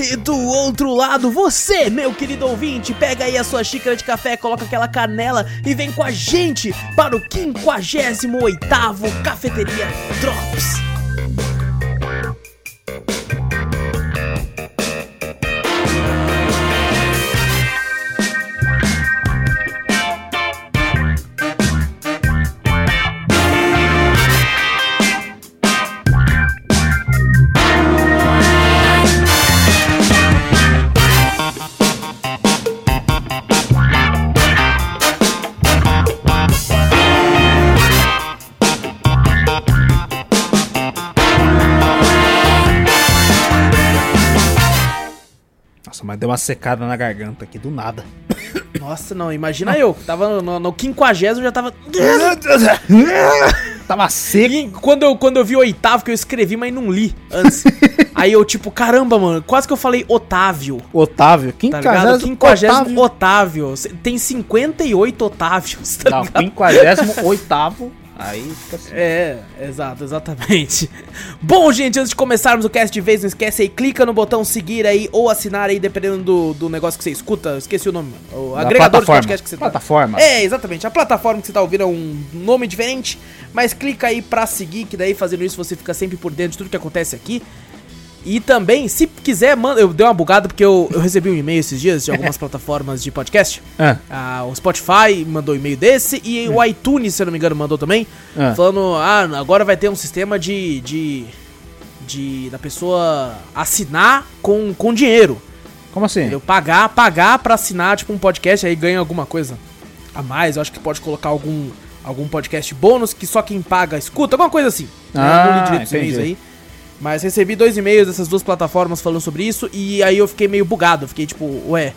E do outro lado, você, meu querido ouvinte, pega aí a sua xícara de café, coloca aquela canela e vem com a gente para o 58º Cafeteria Drops. Secada na garganta aqui do nada. Nossa, não, imagina eu, tava no, no 50 já tava... Tava seco. E quando eu, quando eu vi oitavo, que eu escrevi, mas não li antes. Aí eu, tipo, caramba, mano, quase que eu falei Otávio. Otávio, Tá ligado? 50 Otávio. Tem 58 Otávios, tá Não, ligado? 58 Aí fica assim. É, exato, exatamente. Bom, gente, antes de começarmos o cast de vez, não esquece aí, clica no botão seguir aí ou assinar aí, dependendo do, do negócio que você escuta. Esqueci o nome, mano. O Da agregador de plataforma. podcast que você tá. Plataforma. É, exatamente. A plataforma que você tá ouvindo é um nome diferente, mas clica aí pra seguir, que daí fazendo isso você fica sempre por dentro de tudo que acontece aqui. E também, se quiser, manda. Eu dei uma bugada porque eu, eu recebi um e-mail esses dias de algumas plataformas de podcast. Ah, Ah, o Spotify mandou um e-mail desse e o iTunes, se eu não me engano, mandou também. Ah. Falando, ah, agora vai ter um sistema de. de. de da pessoa assinar com, com dinheiro. como assim? Entendeu? Pagar, pagar pra assinar, tipo, um podcast, aí ganha alguma coisa a mais. Eu acho que pode colocar algum, algum podcast bônus que só quem paga escuta, alguma coisa assim. Eu Ah, e-mails entendi. aí. Mas recebi dois e-mails dessas duas plataformas falando sobre isso e aí eu fiquei meio bugado. Fiquei tipo, ué,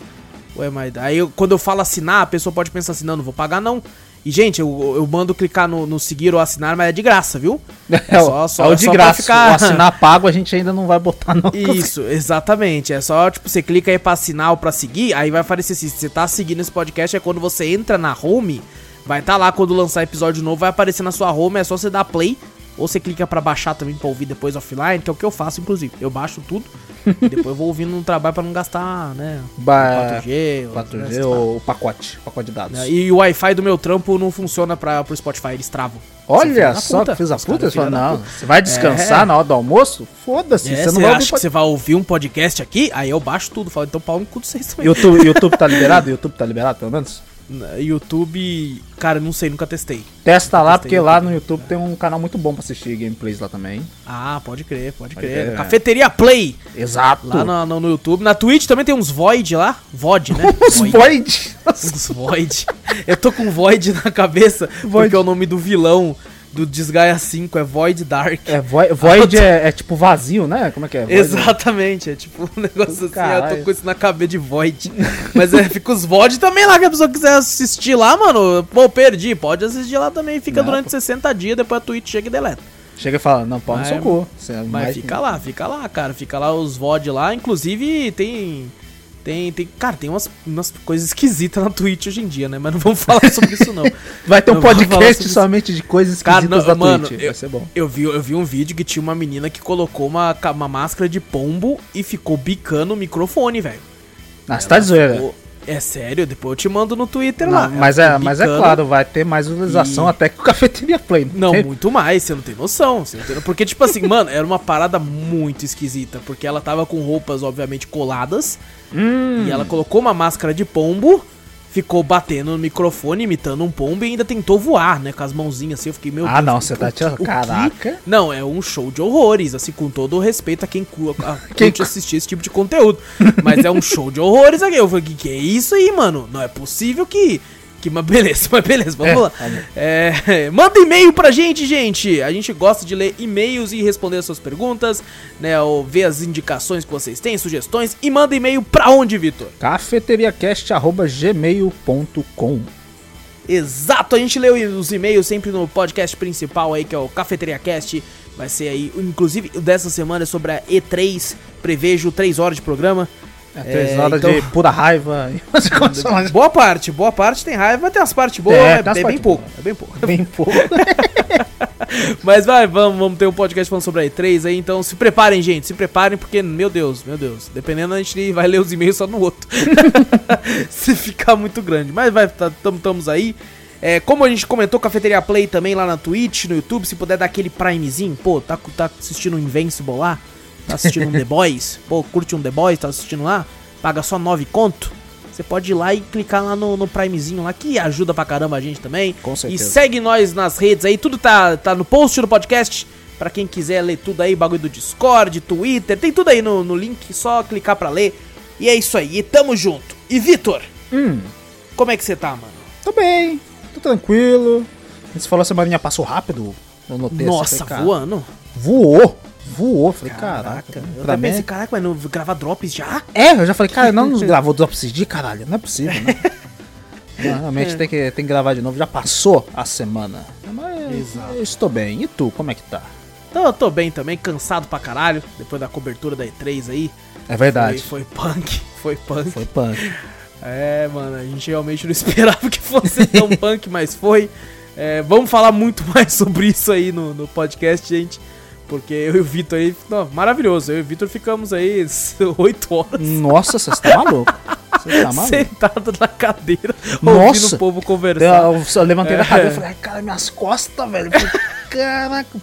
ué, mas aí eu- quando eu falo assinar, a pessoa pode pensar assim, não, não vou pagar não. E, gente, eu, eu mando clicar no, no seguir ou assinar, mas é de graça, viu? É, o- é o de pra graça. O assinar pago a gente ainda não vai botar, não. Isso, exatamente. É só, tipo, você clica aí pra assinar ou pra seguir, aí vai aparecer assim, se você tá seguindo esse podcast, é quando você entra na home, vai estar tá lá quando lançar episódio novo, vai aparecer na sua home, é só você dar play, ou você clica pra baixar também pra ouvir depois offline, que é o que eu faço, inclusive. Eu baixo tudo, e depois eu vou ouvindo no trabalho pra não gastar, né, Ba- 4G, ou- 4G ou o pacote, pacote de dados. né, E o Wi-Fi do meu trampo não funciona pra, pro Spotify, eles travam. Olha só que fez a puta. Da não, você vai descansar É. na hora do almoço? Foda-se, É, você não vai acha que você vai ouvir um podcast aqui? Aí eu baixo tudo, falo, então pau no cu de vocês também. YouTube, YouTube tá liberado? YouTube tá liberado, pelo menos? YouTube, cara, não sei, nunca testei. Testa lá, Testei porque no lá YouTube. no YouTube tem um canal muito bom pra assistir gameplays lá também. Ah, pode crer, pode, Pode crer. crer, é. Cafeteria Play, Exato. lá no, no- no YouTube. Na Twitch também tem uns Void lá. Void, né? Os Void. Uns Void. Eu tô com Void na cabeça, porque é o nome do vilão do Desgaia 5 é Void Dark. É, Void, Void é, é tipo vazio, né? Como é que é? Void Exatamente, é tipo um negócio assim, eu Caralho. tô com isso na cabeça de Void. Mas é, fica os Void também lá, que a pessoa quiser assistir lá, mano, pô, perdi, pode assistir lá também, fica Não, durante pô. 60 dias, depois a Twitch chega e deleta. Chega e fala, não, pau no Mas- seu cu. Você é Mas mais- fica lá, fica lá, cara. Fica lá os VOD lá. Inclusive, tem. Tem, tem. Cara, tem umas, umas coisas esquisitas na Twitch hoje em dia, né? Mas não vamos falar sobre isso, não. Vai ter um Não podcast somente de coisas Cara, esquisitas não, da mano, Twitch. eu- Vai ser bom. Eu vi, eu vi um vídeo que tinha uma menina que colocou uma, uma máscara de pombo e ficou bicando o microfone, velho. Ah, você tá de zoeira. Ficou- É sério, depois eu te mando no Twitter Não, lá. mas, é, mas é claro, vai ter mais visualização E- até que o Cafeteria Play. Não, tem? muito mais, você não tem noção. Você não tem... Porque, tipo assim, mano, era uma parada muito esquisita. Porque ela tava com roupas, obviamente, coladas. Hum, E ela colocou uma máscara de pombo, ficou batendo no microfone, imitando um pombo e ainda tentou voar, né? Com as mãozinhas assim. Eu fiquei, meu Ah, não, o você tá tirando- que- caraca. Não, é um show de horrores, assim, com todo o respeito a quem, cu- a, Quem curte assistir esse tipo de conteúdo. Mas é um show de horrores aqui. Eu falei, que, que é isso aí, mano? Não é possível que Que, mas beleza, mas beleza, vamos É, lá. tá. É, manda e-mail pra gente, gente. A gente gosta de ler e-mails e responder as suas perguntas, né? Ou ver as indicações que vocês têm, sugestões. E manda e-mail pra onde, Vitor? cafeteriacast.gmail.com Exato, a gente lê os e-mails sempre no podcast principal aí, que é o Cafeteria Cast. Vai ser aí, inclusive, dessa semana é sobre a E3. Prevejo 3 horas de programa. É, três horas então- de pura raiva. Boa parte, boa parte tem raiva, tem umas partes boas, É, é, é bem pouco, é bem pouco. bem pouco. Mas vai, vamos, vamos ter um podcast falando sobre a E3 aí, então se preparem, gente, se preparem, porque, meu Deus, meu Deus, dependendo, a gente vai ler os e-mails só no outro. se ficar muito grande. Mas vai, tá, tamo, tamo aí. É, como a gente comentou, Cafeteria Play também lá na Twitch, no YouTube, se puder dar aquele primezinho, pô, tá, tá assistindo um Invincible lá? Tá assistindo um The Boys? Pô, curte um The Boys, tá assistindo lá? Paga só 9 conto? Você pode ir lá e clicar lá no, no primezinho lá, que ajuda pra caramba a gente também. Com E certeza. segue nós nas redes aí, tudo tá, tá no post do podcast. Pra quem quiser ler tudo aí, bagulho do Discord, Twitter, tem tudo aí no, no link, só clicar pra ler. E é isso aí, e tamo junto. E Vitor, hum, como é que você tá, mano? tô bem, tô tranquilo. Você falou a semaninha passou rápido. Eu notei Nossa, falei, voando. Voou. Voou. Falei, caraca. Eu pra mim- pensei, caraca, mas não gravar drops já? É, eu já falei, cara, não nos gravou drops dias, caralho. Não é possível, né? Realmente tem, que, tem que gravar de novo. Já passou a semana. Mas Exato. eu estou bem. E tu, como é que tá? Então eu tô bem também, cansado pra caralho, depois da cobertura da E3 aí. É verdade. Foi, foi punk, foi punk. Foi punk. É, mano, a gente realmente não esperava que fosse tão punk, mas foi. É, vamos falar muito mais sobre isso aí no, no podcast, gente. Porque eu e o Vitor aí, não, maravilhoso. Eu e o Vitor ficamos aí 8 horas Nossa, você tá maluco? Você tá maluco? sentado na cadeira, ouvindo Nossa. o povo Eu, conversar. eu só levantei da É. cadeira e falei, cara, minhas costas, velho. Eu Caraca.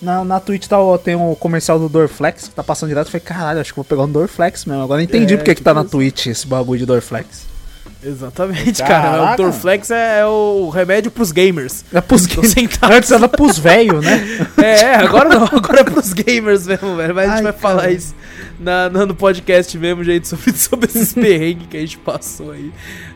Na, na Twitch tá, tem um comercial do Dorflex que tá passando direto. Eu falei, caralho, acho que vou pegar um Dorflex mesmo. Agora eu entendi É, porque que tá na tipo Twitch esse bagulho de Dorflex. Exatamente, cara. O Caraca. Dorflex é, é o remédio pros gamers. É pros gamers. Antes era pros velhos, né? É, agora não, agora é pros gamers mesmo, velho. Mas a gente Ai, vai falar cara. isso na, no podcast mesmo, gente, sobre, sobre esses perrengues que a gente passou aí.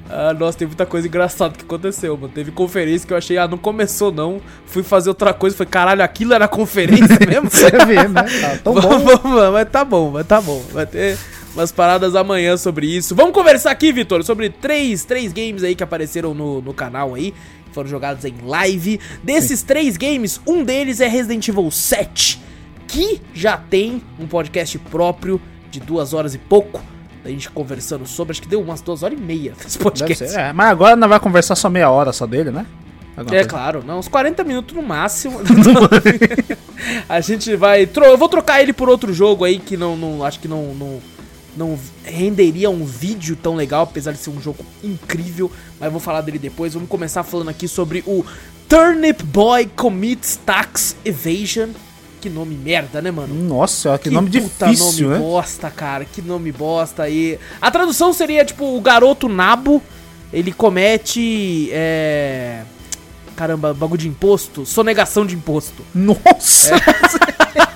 Ah, nossa, tem muita coisa engraçada que aconteceu, mano. Teve conferência que eu achei, ah, não começou não. Fui fazer outra coisa, falei, caralho, aquilo era conferência mesmo? Você vê, né? Tá tão bom. Vamos, vamos, mas tá bom, mas tá bom. Vai ter umas paradas amanhã sobre isso. Vamos conversar aqui, Vitor, sobre três, três games aí que apareceram no, no canal aí. Foram jogados em live. Desses três games, um deles é Resident Evil 7. Que já tem um podcast próprio de duas horas e pouco. Da gente conversando sobre. Acho que deu umas duas horas e meia desse Deve podcast. ser. É, mas agora não vai conversar só meia hora só dele, né? Alguma É coisa. claro, não, uns 40 minutos no máximo. a gente vai. tro- Eu vou trocar ele por outro jogo aí que não. não acho que não, não. Não renderia um vídeo tão legal, apesar de ser um jogo incrível. Mas vou falar dele depois. Vamos começar falando aqui sobre o Turnip Boy Commits Tax Evasion. Que nome merda, né, mano? Nossa, que, nome puta difícil, nome né? bosta, cara. Que nome bosta aí. A tradução seria tipo o garoto nabo. Ele comete. É. Caramba, bagulho de imposto. Sonegação de imposto. Nossa! É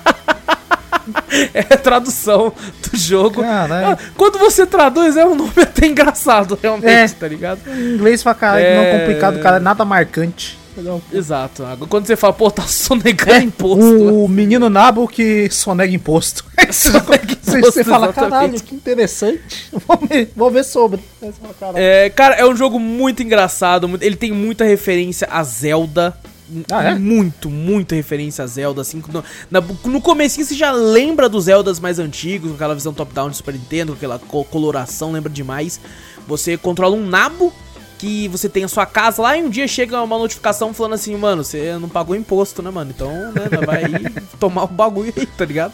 a tradução do jogo. Caralho. Ah, Quando você traduz, é um nome até engraçado, realmente, É. tá ligado? Em inglês pra caralho, É. não complicado, cara, nada marcante. Exato. Quando você fala, pô, tá sonegando É, imposto. o menino nabo que sonega imposto. Sonega Você, imposto, você fala, exatamente. caralho, que interessante. Vou ver, vou ver sobre. É, cara, é um jogo muito engraçado. Ele tem muita referência a Zelda. Ah, é? Muito, muita referência a Zelda, assim. No, na- no comecinho você já lembra dos Zeldas mais antigos, com aquela visão top-down de Super Nintendo, com aquela co- coloração, lembra demais. Você controla um nabo que você tem a sua casa lá e um dia chega uma notificação falando assim, mano, você não pagou imposto, né, mano? Então, né, vai tomar o bagulho aí, tá ligado?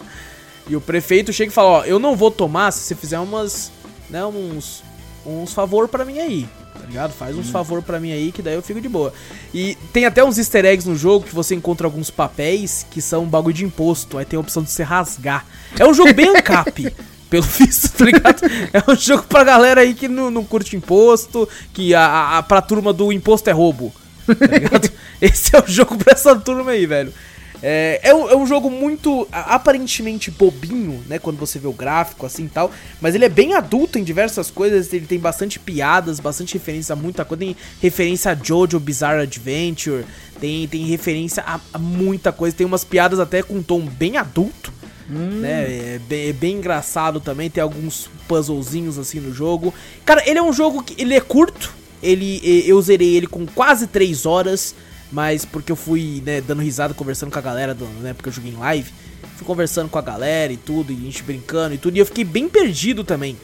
E o prefeito chega e fala, ó, eu não vou tomar se você fizer umas, né, uns, uns favor pra mim aí, ligado? Faz uns favor pra mim aí que daí eu fico de boa. E tem até uns easter eggs no jogo que você encontra alguns papéis que são um bagulho de imposto, aí tem a opção de você rasgar. É um jogo bem ancap. Pelo visto, tá ligado? É um jogo pra galera aí que não, não curte imposto, que a, a- pra turma do imposto é roubo. Tá ligado? Esse é o jogo pra essa turma aí, velho. É, é, um, é um jogo muito aparentemente bobinho, né? Quando você vê o gráfico assim e tal. Mas ele é bem adulto em diversas coisas. Ele tem bastante piadas, bastante referência a muita coisa. Tem referência a Jojo Bizarre Adventure. Tem, tem referência a, a muita coisa. Tem umas piadas até com um tom bem adulto. Né? É bem, é bem engraçado também. Tem alguns puzzlezinhos assim no jogo. Cara, ele é um jogo que ele é curto. Ele, eu zerei ele com quase 3 horas. Mas porque eu fui, né, dando risada, conversando com a galera, do, né, porque eu joguei em live. Fui conversando com a galera e tudo, e a gente brincando e tudo. E eu fiquei bem perdido também.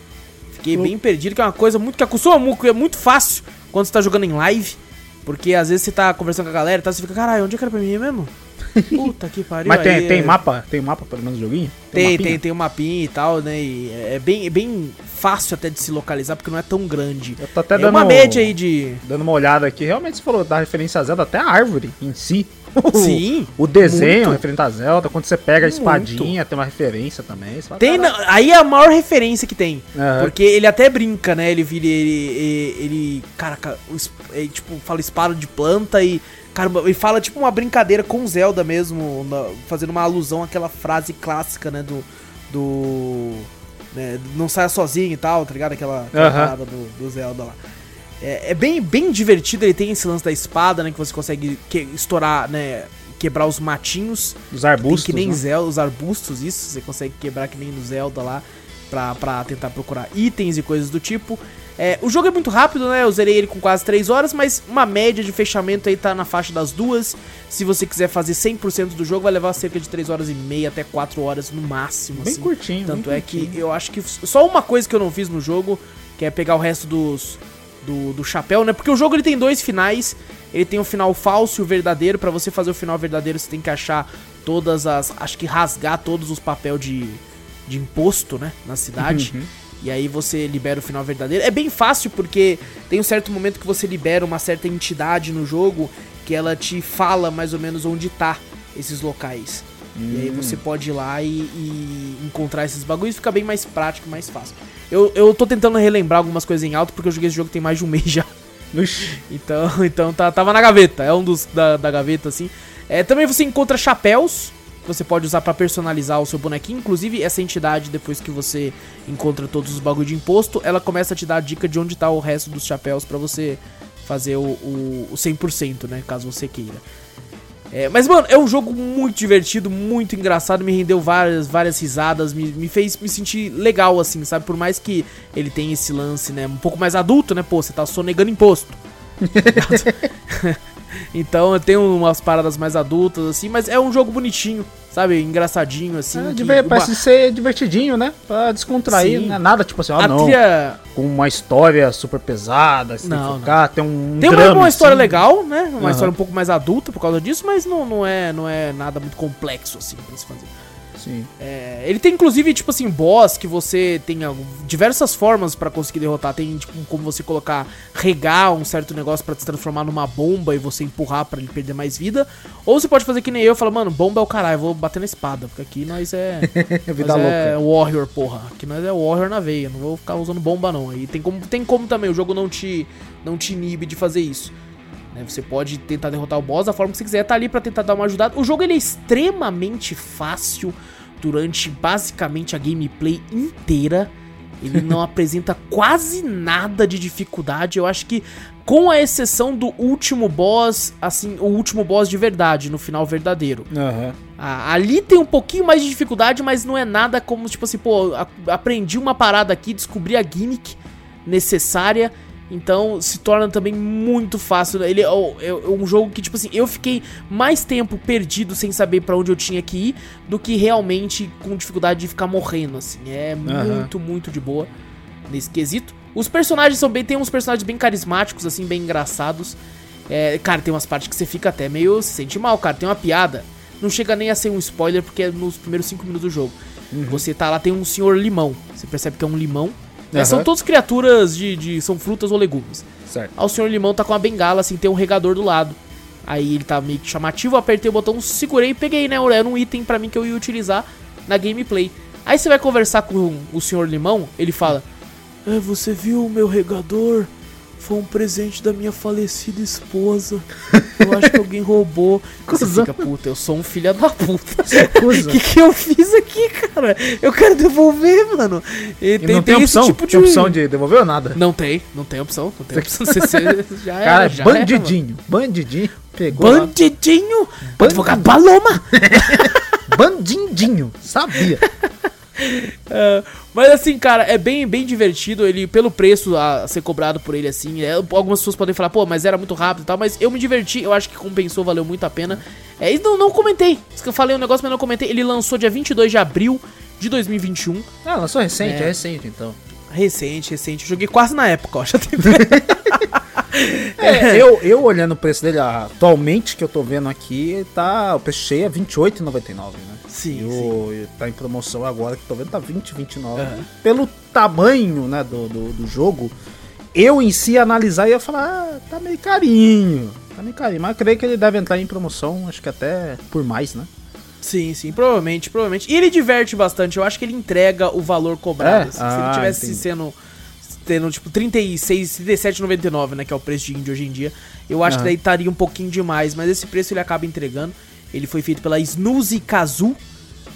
Fiquei bem perdido, que é uma coisa muito que acostuma muito, é muito fácil quando você tá jogando em live. Porque às vezes você tá conversando com a galera e tá, você fica, caralho, onde é que era pra mim mesmo? Puta que pariu. Mas tem, aí, tem é- mapa? Tem mapa pelo menos no joguinho? Tem, mapinha? tem, tem um mapinha e tal, né? E é bem, é bem fácil até de se localizar, porque não é tão grande. Eu tô até é dando uma média aí de. Dando uma olhada aqui, realmente você falou da referência a Zelda, até a árvore em si. Sim, O desenho muito. referente a Zelda, quando você pega a Muito. espadinha, tem uma referência também. Fala, Tem, na- aí é a maior referência que tem. Aham. Porque ele até brinca, né? Ele vira. Ele. Ele. ele caraca, es- é, tipo, fala espada de planta e. Caramba, ele fala tipo uma brincadeira com Zelda mesmo, na- fazendo uma alusão àquela frase clássica, né? Do. Do. né, não saia sozinho e tal, tá ligado? Aquela, aquela parada do, do Zelda lá. É, é bem, bem divertido, ele tem esse lance da espada, né? Que você consegue que- estourar, né? Quebrar os matinhos. Os arbustos. Que nem né? Zelda, os arbustos, isso. Você consegue quebrar que nem no Zelda lá. Pra, pra tentar procurar itens e coisas do tipo. É, o jogo é muito rápido, né? Eu zerei ele com quase 3 horas, mas uma média de fechamento aí tá na faixa das duas. Se você quiser fazer 100% do jogo, vai levar cerca de 3 horas e meia até 4 horas no máximo. Bem assim. curtinho. Tanto bem é que curtinho. eu acho que só uma coisa que eu não fiz no jogo, que é pegar o resto dos do, do chapéu, né? Porque o jogo ele tem dois finais. Ele tem o final falso e o verdadeiro. Pra você fazer o final verdadeiro, você tem que achar todas as, acho que rasgar todos os papéis de de imposto, né, na cidade. Uhum. E aí você libera o final verdadeiro. É bem fácil porque tem um certo momento que você libera uma certa entidade no jogo que ela te fala mais ou menos onde tá esses locais. E aí você pode ir lá e, e encontrar esses bagulhos, fica bem mais prático, mais fácil. Eu, eu tô tentando relembrar algumas coisas em alto porque eu joguei esse jogo tem mais de um mês já. Então, então tá, tava na gaveta, é um dos da, da gaveta assim. É, também você encontra chapéus que você pode usar pra personalizar o seu bonequinho. Inclusive, essa entidade, depois que você encontra todos os bagulho de imposto, ela começa a te dar a dica de onde tá o resto dos chapéus pra você fazer o, o, o 100%, né? Caso você queira. É, mas, mano, é um jogo muito divertido, muito engraçado, me rendeu várias, várias risadas, me, me fez me sentir legal, assim, sabe? Por mais que ele tenha esse lance, né? Um pouco mais adulto, né? Pô, você tá sonegando imposto. então tem umas paradas mais adultas, assim, mas é um jogo bonitinho, sabe? Engraçadinho, assim. é, diver- uma- parece ser divertidinho, né? Pra descontrair, Sim. né? Nada tipo assim, ah a não, trilha. com uma história super pesada, tem Não, que focar, tem um Tem uma, drama uma em história cima. legal, né? Uma Aham. história um pouco mais adulta por causa disso, mas não, não, é, não é nada muito complexo, assim, pra se fazer. Sim. É, ele tem inclusive, tipo assim, boss que você tem diversas formas pra conseguir derrotar. Tem, tipo, como você colocar, regar um certo negócio pra se transformar numa bomba e você empurrar pra ele perder mais vida. Ou você pode fazer que nem eu, falar, mano, bomba é o caralho, eu vou bater na espada, porque aqui nós é. Vida nós é warrior, porra. Aqui nós é warrior na veia, não vou ficar usando bomba não. Aí tem como, tem como também, o jogo não te, não te inibe de fazer isso. né? Você pode tentar derrotar o boss da forma que você quiser, tá ali pra tentar dar uma ajudada. O jogo ele é extremamente fácil durante basicamente a gameplay inteira. Ele não apresenta quase nada de dificuldade. Eu acho que, com a exceção do último boss, assim, o último boss de verdade, no final verdadeiro. Ah, ali tem um pouquinho mais de dificuldade, mas não é nada como, tipo assim, pô, aprendi uma parada aqui, descobri a gimmick necessária, então se torna também muito fácil. Ele é, o- é um jogo que, tipo assim, eu fiquei mais tempo perdido sem saber pra onde eu tinha que ir do que realmente com dificuldade de ficar morrendo, assim. É muito, muito de boa nesse quesito. Os personagens são bem. Tem uns personagens bem carismáticos, assim, bem engraçados. É, cara, tem umas partes que você fica até meio. se sente mal, cara. Tem uma piada. Não chega nem a ser um spoiler, porque é nos primeiros 5 minutos do jogo. Você tá lá, tem um senhor limão. Você percebe que é um limão. Aham. são todas criaturas de, de. São frutas ou legumes. Certo. Aí o senhor limão tá com uma bengala, assim, tem um regador do lado. Aí ele tá meio que chamativo, apertei o botão, segurei e peguei, né? Era um item pra mim que eu ia utilizar na gameplay. Aí você vai conversar com o senhor limão, ele fala: "É, Você viu o meu regador? Foi um presente da minha falecida esposa. Eu acho que alguém roubou. Você fica, puta, eu sou um filho da puta. cuzão. O que, que eu fiz aqui, cara? Eu quero devolver, mano. E, E não tem, opção? Tem opção de devolver ou nada? Não tem, não tem opção. Não tem opção. Você, você já era, Cara, já era, mano. bandidinho. bandidinho. Pegou lá. Bandidinho! Band- Advogado Paloma! Bandindinho. Sabia. É, mas assim, cara, é bem, bem divertido. Ele, pelo preço a ser cobrado por ele, assim. é, algumas pessoas podem falar, pô, mas era muito rápido e tal. Mas eu me diverti, eu acho que compensou, valeu muito a pena. É, e não, não comentei. Isso que eu falei um negócio, mas não comentei. Ele lançou dia 22 de abril de 2021. Ah, lançou recente, É. é recente então. Recente, recente. Eu joguei quase na época, ó. Já tem... É, eu, eu olhando o preço dele atualmente que eu tô vendo aqui, tá. O preço cheio é R$28,99, né? Sim, e o, tá em promoção agora que tô vendo tá 20, 29. Aham. Pelo tamanho, né, do, do, do jogo, eu em si analisar ia falar, ah, tá meio carinho. Tá meio carinho, mas eu creio que ele deve entrar em promoção, acho que até por mais, né? Sim, sim, provavelmente, provavelmente. E ele diverte bastante, eu acho que ele entrega o valor cobrado. É? assim. Se Ah, ele tivesse entendi. sendo tendo tipo 36, 37,99, né, que é o preço de indie hoje em dia, eu acho que Aham. daí estaria um pouquinho demais, mas esse preço ele acaba entregando. Ele foi feito pela Snoozy Kazoo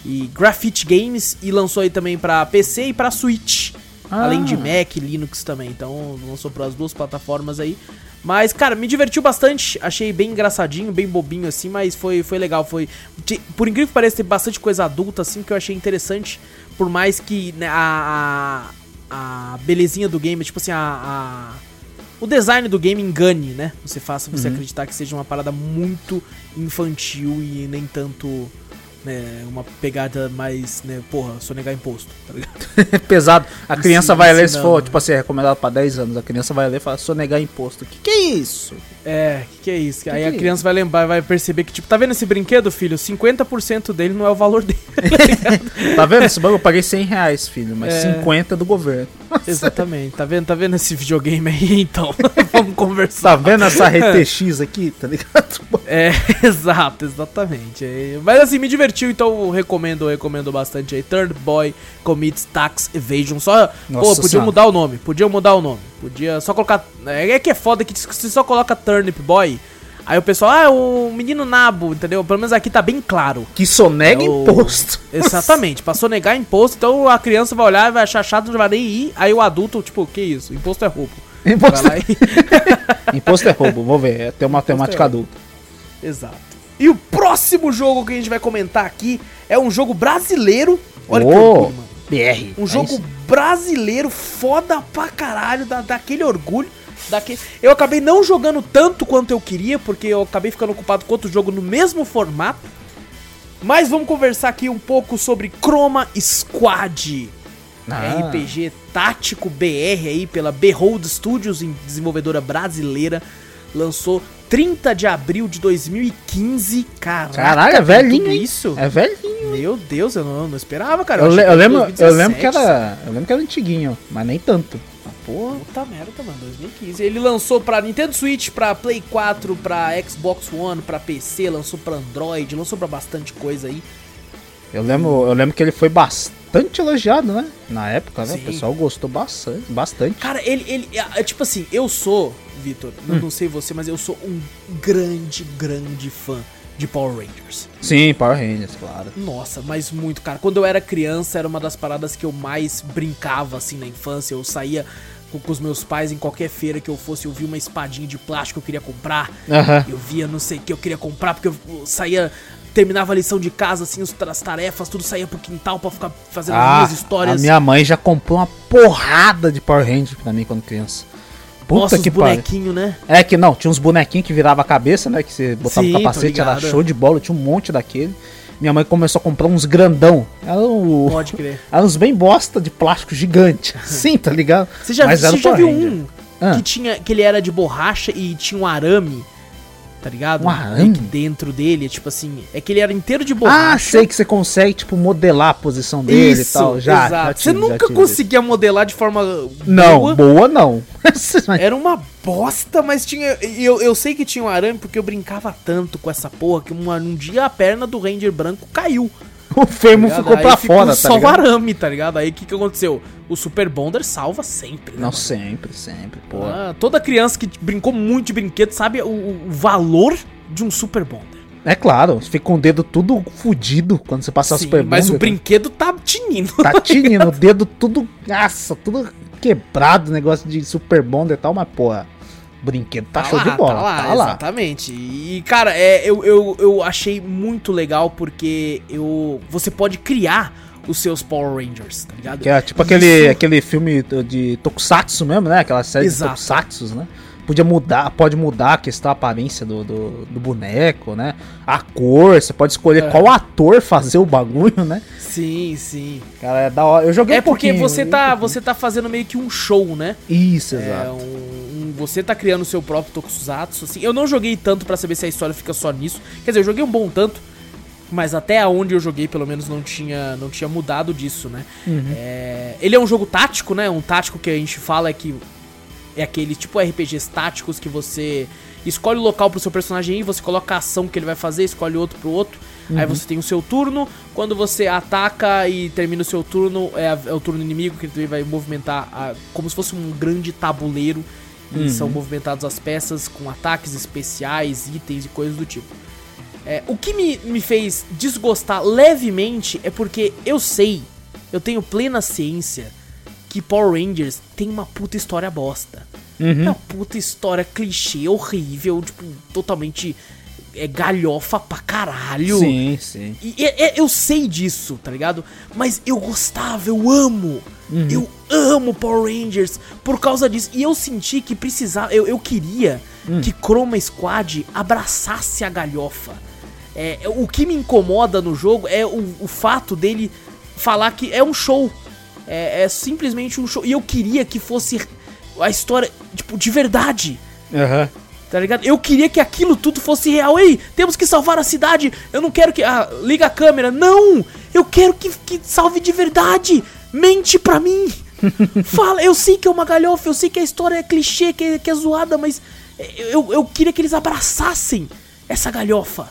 e Graffiti Games e lançou aí também pra PC e pra Switch. Ah. Além de Mac e Linux também. Então lançou para as duas plataformas aí. Mas, cara, me divertiu bastante. Achei bem engraçadinho, bem bobinho assim, mas foi, foi legal. Foi. Por incrível que pareça, tem bastante coisa adulta, assim, que eu achei interessante. Por mais que né, a, a. a belezinha do game, tipo assim, a. a- o design do game engane, né? Você faça você acreditar que seja uma parada muito infantil e nem tanto. Né, uma pegada mais, né, porra, sonegar imposto, tá ligado? Pesado. A criança Sim, vai ler, se for, tipo assim, é recomendado pra 10 anos. A criança vai ler e fala, sonegar imposto. Que que é isso? É, que que é isso? Que Aí que a é criança vai lembrar, vai perceber que, tipo, tá vendo esse brinquedo, filho? 50% dele não é o valor dele. Tá vendo? Esse bagulho eu paguei 100 reais, filho, mas É. 50 é do governo. Exatamente. Tá vendo? Tá vendo esse videogame aí, então? Vamos conversar. Tá vendo essa RTX aqui, tá ligado? É, exato, exatamente. É, Mas assim, me divertiu, então recomendo, recomendo bastante aí. Third Boy Commits Tax Evasion. Só, pô, Nossa podia Senhora. mudar o nome, podia mudar o nome. Podia só colocar. É é que é foda que se só coloca Turnip Boy, aí o pessoal, ah, o menino nabo, entendeu? Pelo menos aqui tá bem claro. Que sonega É o- imposto. Exatamente, passou a negar imposto, então a criança vai olhar, vai achar chato, não vai nem ir. Aí o adulto, tipo, que isso? Imposto é roubo. Imposto, e... imposto é roubo, vou ver. É ter uma temática adulta. Exato. E o próximo jogo que a gente vai comentar aqui é um jogo brasileiro. Olha que Ô, orgulho, mano. BR. Um Aí jogo sim. brasileiro foda pra caralho, da, daquele orgulho. Daquele... Eu acabei não jogando tanto quanto eu queria, porque eu acabei ficando ocupado com outro jogo no mesmo formato. Mas vamos conversar aqui um pouco sobre Chroma Squad. Ah. RPG tático BR aí pela Behold Studios, em desenvolvedora brasileira. Lançou 30 de abril de 2015. Caraca, Caralho, é velhinho, isso? É velhinho. Meu Deus, eu não, não esperava, cara. Eu, eu era lembro, eu 2017, lembro que era. Eu lembro que era antiguinho, mas nem tanto. Ah, Porra. Puta merda, mano, 2015. Ele lançou pra Nintendo Switch, pra Play 4, pra Xbox One, pra PC, lançou pra Android, lançou pra bastante coisa aí. Eu lembro, eu lembro que ele foi bastante elogiado, né? Na época, né? Sim. O pessoal gostou bastante. bastante. Cara, ele, ele, é, é, tipo assim, eu sou, Vitor, Hum. não sei você, mas eu sou um grande, grande fã de Power Rangers. Sim, Power Rangers, claro. Nossa, mas muito, cara. Quando eu era criança, era uma das paradas que eu mais brincava, assim, na infância. Eu saía com, com os meus pais em qualquer feira que eu fosse, eu via uma espadinha de plástico que eu queria comprar. Eu via não sei o que eu queria comprar, porque eu saía, terminava a lição de casa, assim, as tarefas, tudo saía pro quintal pra ficar fazendo as Ah, minhas a histórias. minha mãe já comprou uma porrada de Power Rangers pra mim quando criança. Puta Nossa, que bonequinhos, né? É que não, tinha uns bonequinhos que virava a cabeça, né? Que você botava Sim, o capacete, era show de bola, tinha um monte daquele. Minha mãe começou a comprar uns grandão. Era, o... Pode crer. era uns bem bosta de plástico gigante. Sim, tá ligado? Você já, Mas você já viu um Ah. que, tinha, que ele era de borracha e tinha um arame, tá ligado? Um arame? Dentro dele, tipo assim, é que ele era inteiro de Ah, borracha. sei que você consegue, tipo, modelar a posição dele Isso, e tal. Já, exato. já você tive, já nunca conseguia modelar de forma Não, boa. boa não. Era uma bosta, mas tinha. Eu, eu sei que tinha um arame porque eu brincava tanto com essa porra que uma- um dia a perna do Ranger branco caiu. o fêmur ligado? ficou pra ficou fora, tá só o ligado? arame, tá ligado? Aí o que, que aconteceu? O Super Bonder salva sempre, né? Não, mano? sempre, sempre, pô. Ah, toda criança que brincou muito de brinquedo sabe o, o valor de um Super Bonder. É claro, fica com o dedo tudo fudido quando você passa Sim, Super mas o Bonder. brinquedo tá tinindo. Tá tinindo, o dedo tudo, nossa, tudo quebrado, negócio de Super Bonder e tal, mas porra, brinquedo tá, show lá, de bola, Tá lá, tá lá. exatamente. E, cara, é, eu, eu, eu achei muito legal porque eu, você pode criar os seus Power Rangers, tá ligado? Que é tipo aquele, aquele filme de Tokusatsu mesmo, né? Aquela série Exato. de Tokusatsu, né? Podia mudar, pode mudar a questão, a aparência do, do, do boneco, né? A cor, você pode escolher É. qual ator fazer o bagulho, né? Sim, sim. Cara, é da hora. Eu joguei É um porque você tá, um você tá fazendo meio que um show, né? Isso, É, exato. um, você tá criando o seu próprio Tokusatsu, assim. Eu não joguei tanto pra saber se a história fica só nisso. Quer dizer, eu joguei um bom tanto, mas até onde eu joguei, pelo menos, não tinha, não tinha mudado disso, né? Uhum. É, ele é um jogo tático, né? Um tático que a gente fala é que é aquele tipo RPGs táticos que você escolhe o local pro seu personagem ir, você coloca a ação que ele vai fazer, escolhe outro pro outro. Aí Uhum. você tem o seu turno. Quando você ataca e termina o seu turno, é, é o turno inimigo que ele também vai movimentar a- como se fosse um grande tabuleiro. E Uhum. são movimentados as peças com ataques especiais, itens e coisas do tipo. É, o que me, me fez desgostar levemente é porque eu sei, eu tenho plena ciência que Power Rangers tem uma puta história bosta. É Uhum. uma puta história clichê, horrível, tipo, totalmente é, galhofa pra caralho. Sim, sim. E, eu sei disso, tá ligado? Mas eu gostava, eu amo. Uhum. Eu amo Power Rangers por causa disso. E eu senti que precisava. Eu, eu queria Hum. que Chroma Squad abraçasse a galhofa. É, o que me incomoda no jogo é o, o fato dele falar que é um show. É, é simplesmente um show. E eu queria que fosse a história, tipo, de verdade. Aham. Tá ligado? Eu queria que aquilo tudo fosse real. Ei, temos que salvar a cidade. Eu não quero que. Ah, liga a câmera. Não! Eu quero que, que salve de verdade. Mente pra mim. Fala, eu sei que é uma galhofa, eu sei que a história é clichê, que é, que é zoada, mas eu, eu queria que eles abraçassem essa galhofa.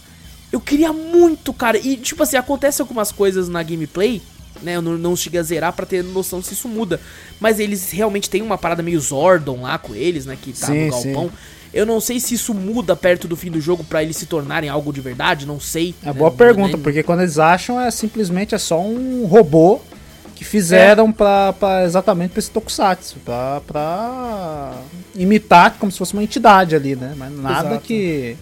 Eu queria muito, cara. E, tipo assim, acontece algumas coisas na gameplay, né? Eu não, não cheguei a zerar pra ter noção se isso muda. Mas eles realmente têm uma parada meio Zordon lá com eles, né? Que tá Sim, no galpão. Eu não sei se isso muda perto do fim do jogo pra eles se tornarem algo de verdade, não sei. É né? boa pergunta, porque quando eles acham é simplesmente é só um robô que fizeram pra, pra exatamente pra esse Tokusatsu, pra, pra imitar como se fosse uma entidade ali, né? Mas nada Exato. que.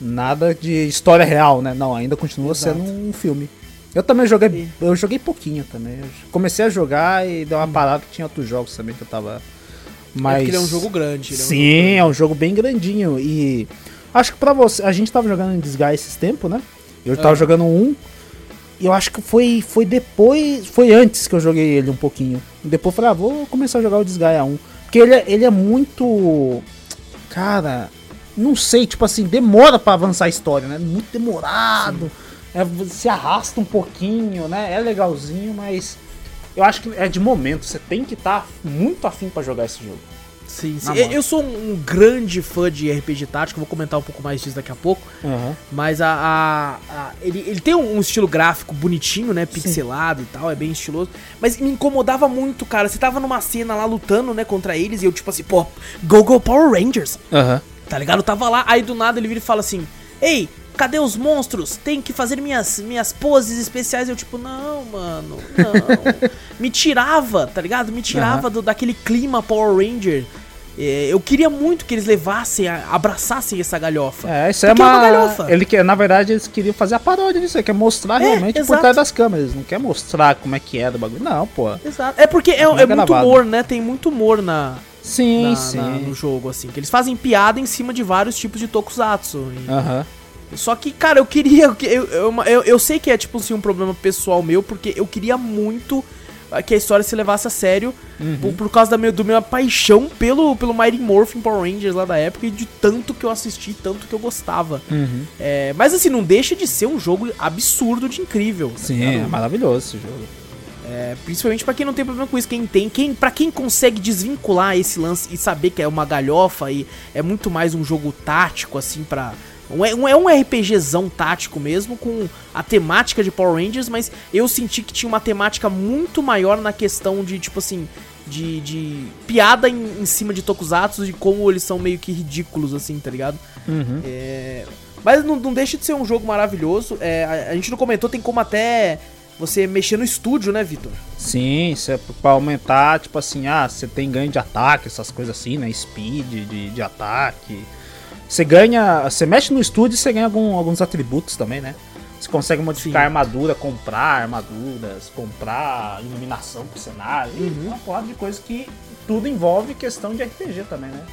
Nada de história real, né? Não, ainda continua Exato. sendo um filme. Eu também joguei. Eu joguei pouquinho também. Eu comecei a jogar e deu uma parada que tinha outros jogos também que eu tava. É Mas. porque ele é um jogo grande. é Sim, é um jogo bem grandinho. E acho que pra você. A gente tava jogando em Disguise esses tempos, né? Eu tava Ah. jogando um. E eu acho que foi, foi depois. Foi antes que eu joguei ele um pouquinho. Depois eu falei, ah, vou começar a jogar o Disgaea 1. Porque ele é, ele é muito. Cara. Não sei, tipo assim, demora pra avançar a história, né? Muito demorado. É, se arrasta um pouquinho, né? É legalzinho, mas. Eu acho que é de momento. Você tem que estar muito afim pra jogar esse jogo. Sim, sim. Eu, eu sou um grande fã de RPG tático, vou comentar um pouco mais disso daqui a pouco. Aham. Mas a. a- a- ele, ele tem um, um estilo gráfico bonitinho, né? Pixelado e tal, é bem estiloso. Mas me incomodava muito, cara. Você tava numa cena lá lutando, né, contra eles, e eu, tipo assim, pô, Go Go Power Rangers. Aham. Tá ligado? Eu tava lá, aí do nada ele vira e fala assim: Ei, cadê os monstros? Tem que fazer minhas, minhas poses especiais. Eu, tipo, não, mano, não. Me tirava, tá ligado? Me tirava do, daquele clima Power Ranger. É, eu queria muito que eles levassem, abraçassem essa galhofa. É, isso é Porque é uma. uma galhofa. ele quer, na verdade, eles queriam fazer a paródia disso, quer mostrar É, realmente por exato. trás das câmeras. Eles não quer mostrar como é que é do bagulho. Não, pô. Exato. É porque é, é é muito humor, né? Tem muito humor na, Sim, na- sim. na- no jogo, assim. Que eles fazem piada em cima de vários tipos de tokusatsu. E- Aham. Só que, cara, eu queria. Eu, eu, eu, eu sei que é, tipo assim, um problema pessoal meu, porque eu queria muito ah, que a história se levasse a sério Uhum. por, por causa da meu, do minha paixão pelo, pelo Mighty Morphin Power Rangers lá da época e de tanto que eu assisti, tanto que eu gostava. Uhum. É, mas assim, não deixa de ser um jogo absurdo de incrível. Sim, é ligado? maravilhoso esse jogo. É, principalmente pra quem não tem problema com isso, quem tem, quem, para quem consegue desvincular esse lance e saber que é uma galhofa e é muito mais um jogo tático assim pra Um, é um- é um RPGzão tático mesmo, com a temática de Power Rangers, mas eu senti que tinha uma temática muito maior na questão de, tipo assim, de, de piada em, em cima de Tokusatsu e como eles são meio que ridículos, assim, tá ligado? Uhum. É, Mas não, não deixa de ser um jogo maravilhoso. É, a, a gente não comentou, tem como até você mexer no estúdio, né, Vitor? Sim, isso é pra aumentar, tipo assim, ah, você tem ganho de ataque, essas coisas assim, né? Speed de, de ataque. Você ganha. Você mexe no estúdio e você ganha algum- alguns atributos também, né? Você consegue modificar Sim. armadura, comprar armaduras, comprar iluminação pro cenário. Uhum. Uma porrada de coisa que tudo envolve questão de RPG também, né?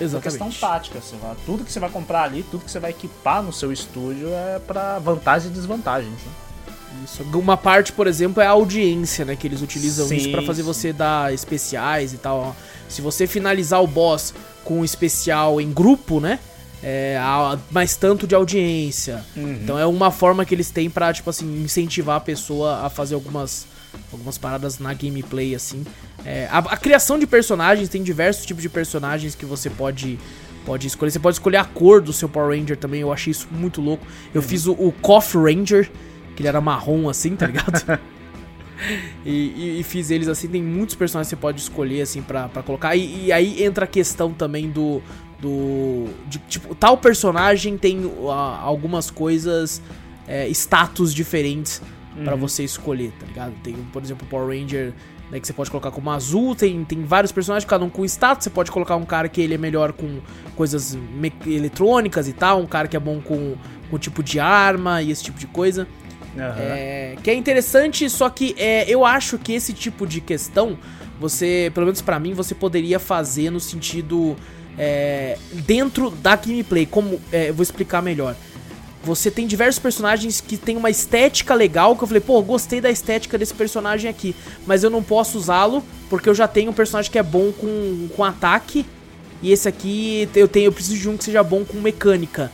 É questão tática. Você vai, tudo que você vai comprar ali, tudo que você vai equipar no seu estúdio é pra vantagens e desvantagens. Né? Isso. Uma parte, por exemplo, é a audiência, né? Que eles utilizam Sim, isso pra fazer sim. você dar especiais e tal. Se você finalizar o boss com um especial em grupo, né? É, há mais tanto de audiência. Uhum. Então é uma forma que eles têm pra, tipo assim, incentivar a pessoa a fazer algumas, algumas paradas na gameplay, assim. É, a, a criação de personagens, tem diversos tipos de personagens que você pode, pode escolher. Você pode escolher a cor do seu Power Ranger também, eu achei isso muito louco. Eu fiz o, o Coffee Ranger, que ele era marrom assim, tá ligado? E, e- e fiz eles assim, tem muitos personagens que você pode escolher assim pra, pra colocar. E, e aí entra a questão também do. Do de, tipo, tal personagem tem ah, algumas coisas, é, status diferentes pra você escolher, tá ligado? Tem, por exemplo, o Power Ranger. Né, que você pode colocar como azul, tem, tem vários personagens, cada um com status. Você pode colocar um cara que ele é melhor com coisas eletrônicas e tal, um cara que é bom com, com tipo de arma e esse tipo de coisa. Aham. É, que é interessante, só que é, eu acho que esse tipo de questão, você, pelo menos pra mim, você poderia fazer no sentido é, dentro da gameplay. Como, é, eu vou explicar melhor. Você tem diversos personagens que tem uma estética legal, que eu falei, pô, gostei da estética desse personagem aqui, mas eu não posso usá-lo porque eu já tenho um personagem que é bom com, com ataque e esse aqui eu tenho, eu preciso de um que seja bom com mecânica.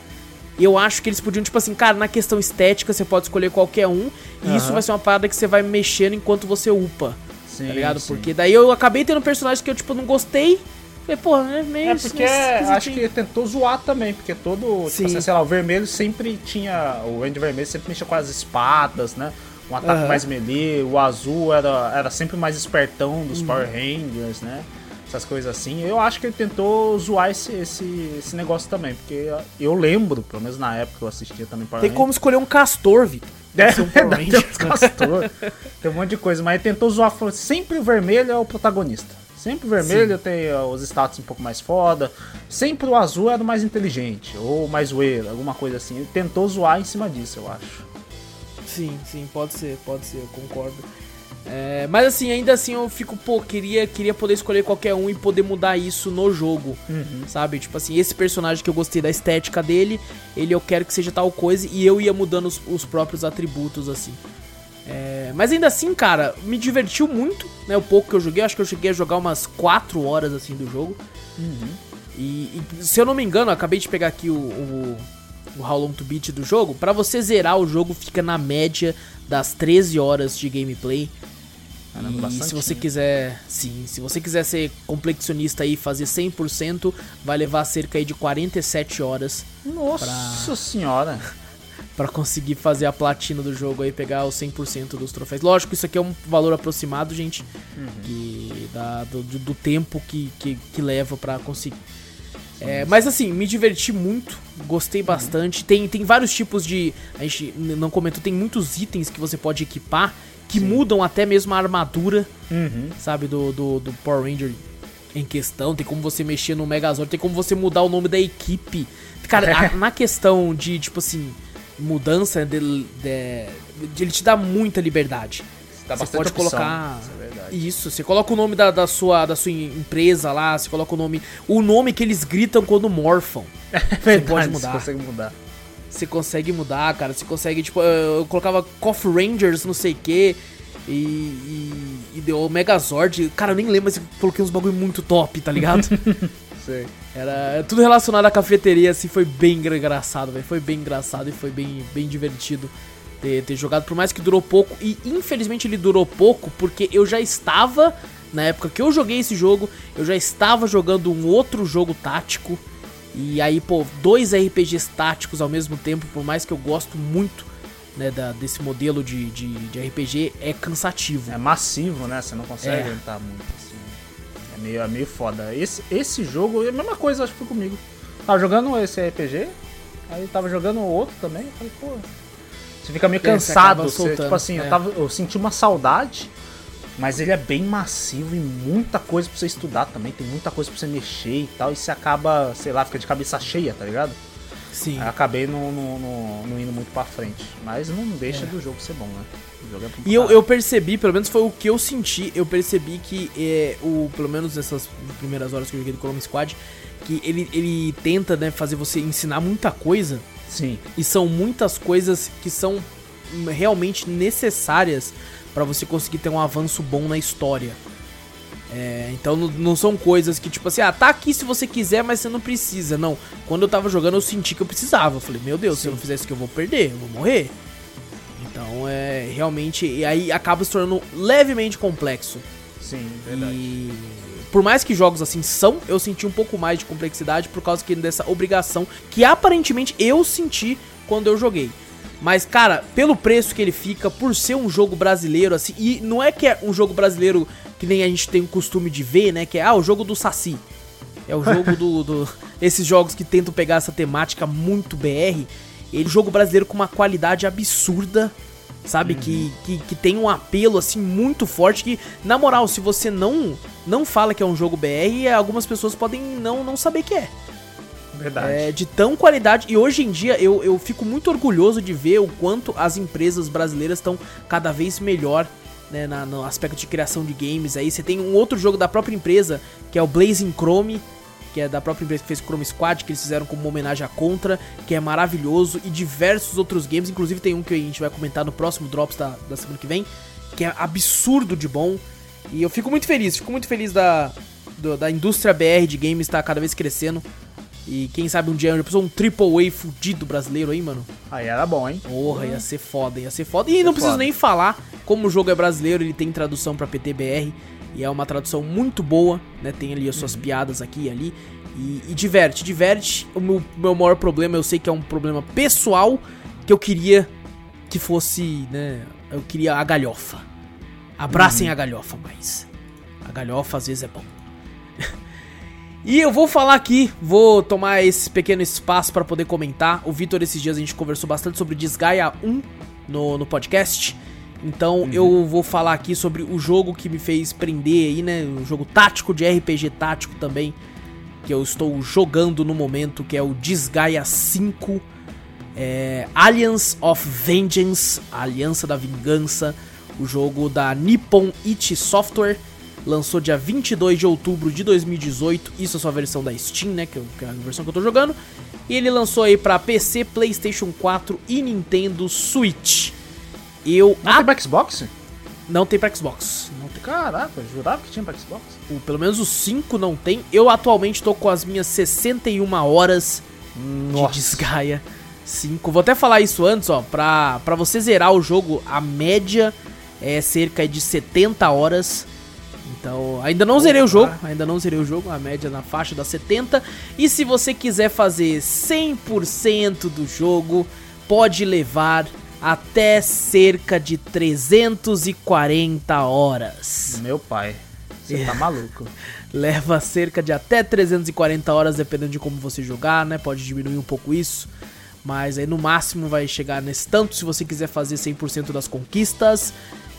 E eu acho que eles podiam, tipo assim, cara, na questão estética você pode escolher qualquer um. E isso Aham. vai ser uma parada que você vai mexendo enquanto você upa. Sim, tá ligado? sim. Porque daí eu acabei tendo personagens que eu, tipo, não gostei. Falei, porra, né? Meio É porque meio acho que esquisitinho. tentou zoar também, porque todo, Sim. tipo assim, sei lá, o vermelho sempre tinha, o Range vermelho sempre mexia com as espadas, né? Um ataque Aham. mais melee, o azul era, era sempre mais espertão dos Uhum. Power Rangers, né? Essas coisas assim. Eu acho que ele tentou zoar esse, esse, esse negócio também, porque eu lembro, pelo menos na época que eu assistia também Power Tem Rangers. como escolher um castor, Vitor. É, Ser um Power tem Ranger. uns castor, tem um monte de coisa, mas tentou zoar, sempre o vermelho é o protagonista. Sempre o vermelho tem ó, os status um pouco mais foda. Sempre o azul era o mais inteligente, ou mais zoeiro, alguma coisa assim. Ele tentou zoar em cima disso, eu acho. Sim, sim, pode ser, pode ser, eu concordo. É, mas assim, ainda assim eu fico, pô, queria, queria poder escolher qualquer um e poder mudar isso no jogo, sabe? Tipo assim, esse personagem que eu gostei da estética dele, ele eu quero que seja tal coisa e eu ia mudando os, os próprios atributos, assim. É, mas ainda assim, cara, me divertiu muito, né? O pouco que eu joguei, eu acho que eu cheguei a jogar umas 4 horas, assim, do jogo. E, e, se eu não me engano, eu acabei de pegar aqui o, o, o How Long to Beat do jogo. Pra você zerar o jogo, fica na média das 13 horas de gameplay. Caramba, e bastante, se você né? quiser, sim, se você quiser ser complexionista e fazer 100%, vai levar cerca de 47 horas Nossa senhora. Pra conseguir fazer a platina do jogo aí, pegar os 100% dos troféus. Lógico, isso aqui é um valor aproximado, gente, que da, do, do- tempo que, que, que leva pra conseguir. É, mas assim, me diverti muito, gostei bastante. Tem, tem vários tipos de. A gente não comentou, tem muitos itens que você pode equipar que mudam até mesmo a armadura, Uhum. sabe, do, do, do Power Ranger em questão. Tem como você mexer no Megazord, tem como você mudar o nome da equipe. Cara, a- na questão de, tipo assim, mudança, de, de- de- ele te dá muita liberdade. Dá Você pode opção, colocar. isso é. Isso, você coloca o nome da, da sua, da sua empresa lá, você coloca o nome. O nome que eles gritam quando morfam. É Você verdade, pode você mudar. consegue mudar. Você consegue mudar, cara. Você consegue, tipo, eu eu colocava Coffee Rangers, não sei o que. E, e, e deu o Megazord. Cara, eu nem lembro, mas eu coloquei uns bagulho muito top, tá ligado? Sei. Era tudo relacionado à cafeteria, assim, foi bem engraçado, velho. Foi bem engraçado e foi bem, bem divertido ter, ter jogado, por mais que durou pouco. E infelizmente ele durou pouco porque eu já estava, na época que eu joguei esse jogo, eu já estava jogando um outro jogo tático. E aí, pô, dois RPGs táticos ao mesmo tempo, por mais que eu gosto muito né, da, desse modelo de, de, de, RPG, é cansativo. É massivo, né? Você não consegue é. aguentar muito, assim. É meio, é meio foda. Esse, esse jogo, é a mesma coisa, acho que foi comigo. Tava jogando esse RPG, aí tava jogando outro também, falei, pô... Você fica meio é, cansado, você, você, tipo assim, é. eu, tava, eu senti uma saudade mas ele é bem massivo e muita coisa pra você estudar também. Tem muita coisa pra você mexer e tal. E você acaba, sei lá, fica de cabeça cheia, tá ligado? Sim. Aí acabei não, indo muito pra frente. Mas não deixa é. do jogo ser bom, né? É e eu, eu, percebi, pelo menos foi o que eu senti, eu percebi que é, o, pelo menos nessas primeiras horas que eu joguei do Chrome Squad, que ele, ele tenta né, fazer você ensinar muita coisa. Sim. E são muitas coisas que são realmente necessárias para você conseguir ter um avanço bom na história. É, então não, são coisas que tipo assim, ah, tá aqui se você quiser, mas você não precisa. Não, quando eu tava jogando eu senti que eu precisava. Eu falei, meu Deus, Sim. se eu não fizer isso que eu vou perder, eu vou morrer. Então é realmente. E aí acaba se tornando levemente complexo. Sim, verdade. E por mais que jogos assim são, eu senti um pouco mais de complexidade por causa que dessa obrigação que aparentemente eu senti quando eu joguei. Mas, cara, pelo preço que ele fica, por ser um jogo brasileiro, assim, e não é que é um jogo brasileiro que nem a gente tem o costume de ver, né? Que é, ah, o jogo do Saci. É o jogo do, do. Esses jogos que tentam pegar essa temática muito BR. Ele é um jogo brasileiro com uma qualidade absurda, sabe? Uhum. Que, que, que tem um apelo, assim, muito forte. Que, na moral, se você não não fala que é um jogo BR, algumas pessoas podem não, não saber que é. Verdade. É, de tão qualidade. E hoje em dia eu, eu fico muito orgulhoso de ver o quanto as empresas brasileiras estão cada vez melhor né, na, no aspecto de criação de games. Aí você tem um outro jogo da própria empresa, que é o Blazing Chrome, que é da própria empresa que fez Chrome Squad, que eles fizeram como homenagem à Contra, que é maravilhoso, e diversos outros games. Inclusive tem um que a gente vai comentar no próximo Drops da, da semana que vem, que é absurdo de bom. E eu fico muito feliz, fico muito feliz da, do, da indústria BR de games estar tá cada vez crescendo. E quem sabe um dia já pensou um Triple A fudido brasileiro aí, mano? Aí era bom, hein? Porra, ia ser foda, ia ser foda. E não preciso foda. nem falar, como o jogo é brasileiro, ele tem tradução pra PTBR. E é uma tradução muito boa, né? Tem ali as suas uhum. piadas aqui e ali. E, e, diverte, diverte. O meu, meu maior problema, eu sei que é um problema pessoal, que eu queria que fosse, né? Eu queria a galhofa. Abracem uhum. a galhofa, mas a galhofa às vezes é bom. E eu vou falar aqui, vou tomar esse pequeno espaço para poder comentar. O Vitor, esses dias a gente conversou bastante sobre Desgaia 1 no, no podcast. Então uhum. eu vou falar aqui sobre o jogo que me fez prender aí, né? O jogo tático de RPG tático também. Que eu estou jogando no momento, que é o Desgaia 5. É, Alliance of Vengeance, Aliança da Vingança. O jogo da Nippon Ichi Software lançou dia 22 de outubro de 2018. Isso é sua versão da Steam, né? Que, é a versão que eu tô jogando. E ele lançou aí pra PC, PlayStation 4 e Nintendo Switch. Eu. Não ah, tem pra Xbox? Não tem pra Xbox. Não tem... Caraca, eu jurava que tinha pra Xbox. O, pelo menos os 5 não tem. Eu atualmente tô com as minhas 61 horas Nossa. de desgaia 5. Vou até falar isso antes, ó. Pra, pra você zerar o jogo, a média é cerca de 70 horas. Então, ainda não zerei o jogo, ainda não zerei o jogo, a média na faixa das 70. E se você quiser fazer 100% do jogo, pode levar até cerca de 340 horas. Meu pai, você tá maluco. Leva cerca de até 340 horas, dependendo de como você jogar, né? Pode diminuir um pouco isso. Mas aí no máximo vai chegar nesse tanto se você quiser fazer 100% das conquistas.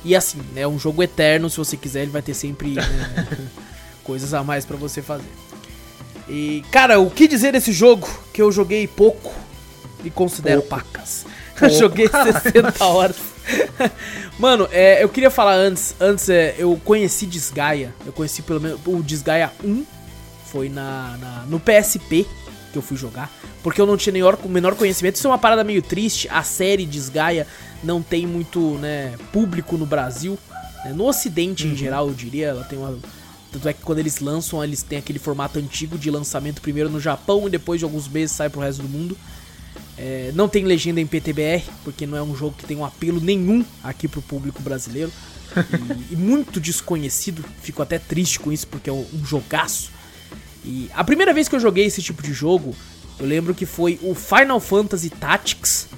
E assim, é um jogo eterno, se você quiser, ele vai ter sempre né, coisas a mais para você fazer. E, cara, o que dizer desse jogo que eu joguei pouco e considero pouco. pacas? Pouco. joguei 60 horas. Mano, é, eu queria falar antes, antes é, eu conheci Desgaia, eu conheci pelo menos o Desgaia 1, foi na, na, no PSP que eu fui jogar, porque eu não tinha nem o menor conhecimento, isso é uma parada meio triste, a série Desgaia não tem muito né, público no Brasil. Né? No Ocidente, uhum. em geral, eu diria, ela tem uma. Tanto é que quando eles lançam, eles têm aquele formato antigo de lançamento primeiro no Japão e depois de alguns meses sai pro resto do mundo. É, não tem legenda em PTBR, porque não é um jogo que tem um apelo nenhum aqui pro público brasileiro. E, e muito desconhecido, fico até triste com isso, porque é um, um jogaço. E a primeira vez que eu joguei esse tipo de jogo, eu lembro que foi o Final Fantasy Tactics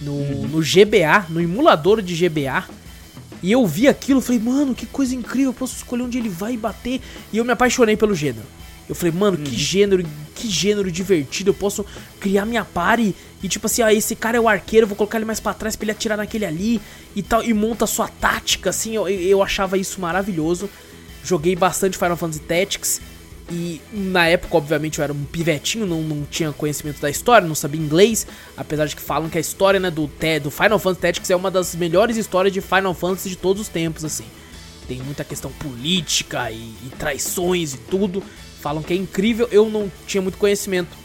no, uhum. no GBA, no emulador de GBA. E eu vi aquilo, falei, mano, que coisa incrível, eu posso escolher onde ele vai bater. E eu me apaixonei pelo gênero. Eu falei, mano, que uhum. gênero, que gênero divertido. Eu posso criar minha party e tipo assim, ó, esse cara é o arqueiro, vou colocar ele mais para trás para ele atirar naquele ali e tal. E monta a sua tática, assim. Eu, eu achava isso maravilhoso. Joguei bastante Final Fantasy Tactics. E na época, obviamente, eu era um pivetinho, não, não tinha conhecimento da história, não sabia inglês. Apesar de que falam que a história né, do, do Final Fantasy Tactics é uma das melhores histórias de Final Fantasy de todos os tempos, assim. Tem muita questão política e, e traições e tudo. Falam que é incrível, eu não tinha muito conhecimento.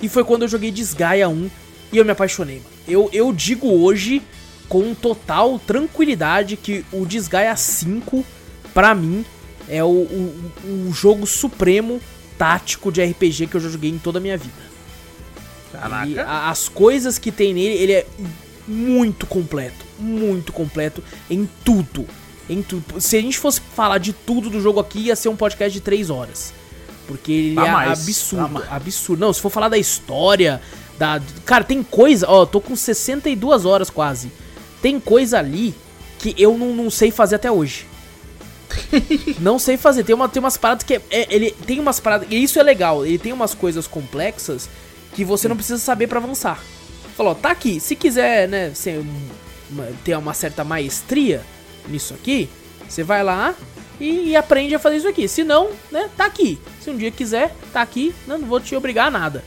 E foi quando eu joguei Desgaia 1 e eu me apaixonei. Eu, eu digo hoje, com total tranquilidade, que o Desgaia 5, pra mim, é o, o, o, jogo supremo tático de RPG que eu já joguei em toda a minha vida. Caraca. E a, as coisas que tem nele, ele é muito completo. Muito completo em tudo. Em tudo. Se a gente fosse falar de tudo do jogo aqui, ia ser um podcast de 3 horas. Porque ele tá é mais, absurdo, tá absurdo. Não, se for falar da história, da. Cara, tem coisa. Ó, tô com 62 horas quase. Tem coisa ali que eu não, não sei fazer até hoje. não sei fazer. Tem, uma, tem umas paradas que. É, é, ele tem umas paradas. E isso é legal. Ele tem umas coisas complexas que você não precisa saber para avançar. Falou, tá aqui. Se quiser, né, ser, uma, ter uma certa maestria nisso aqui, você vai lá, e, e, aprende a fazer isso aqui. Se não, né, tá aqui. Se um dia quiser, tá aqui. Não, não vou te obrigar a nada.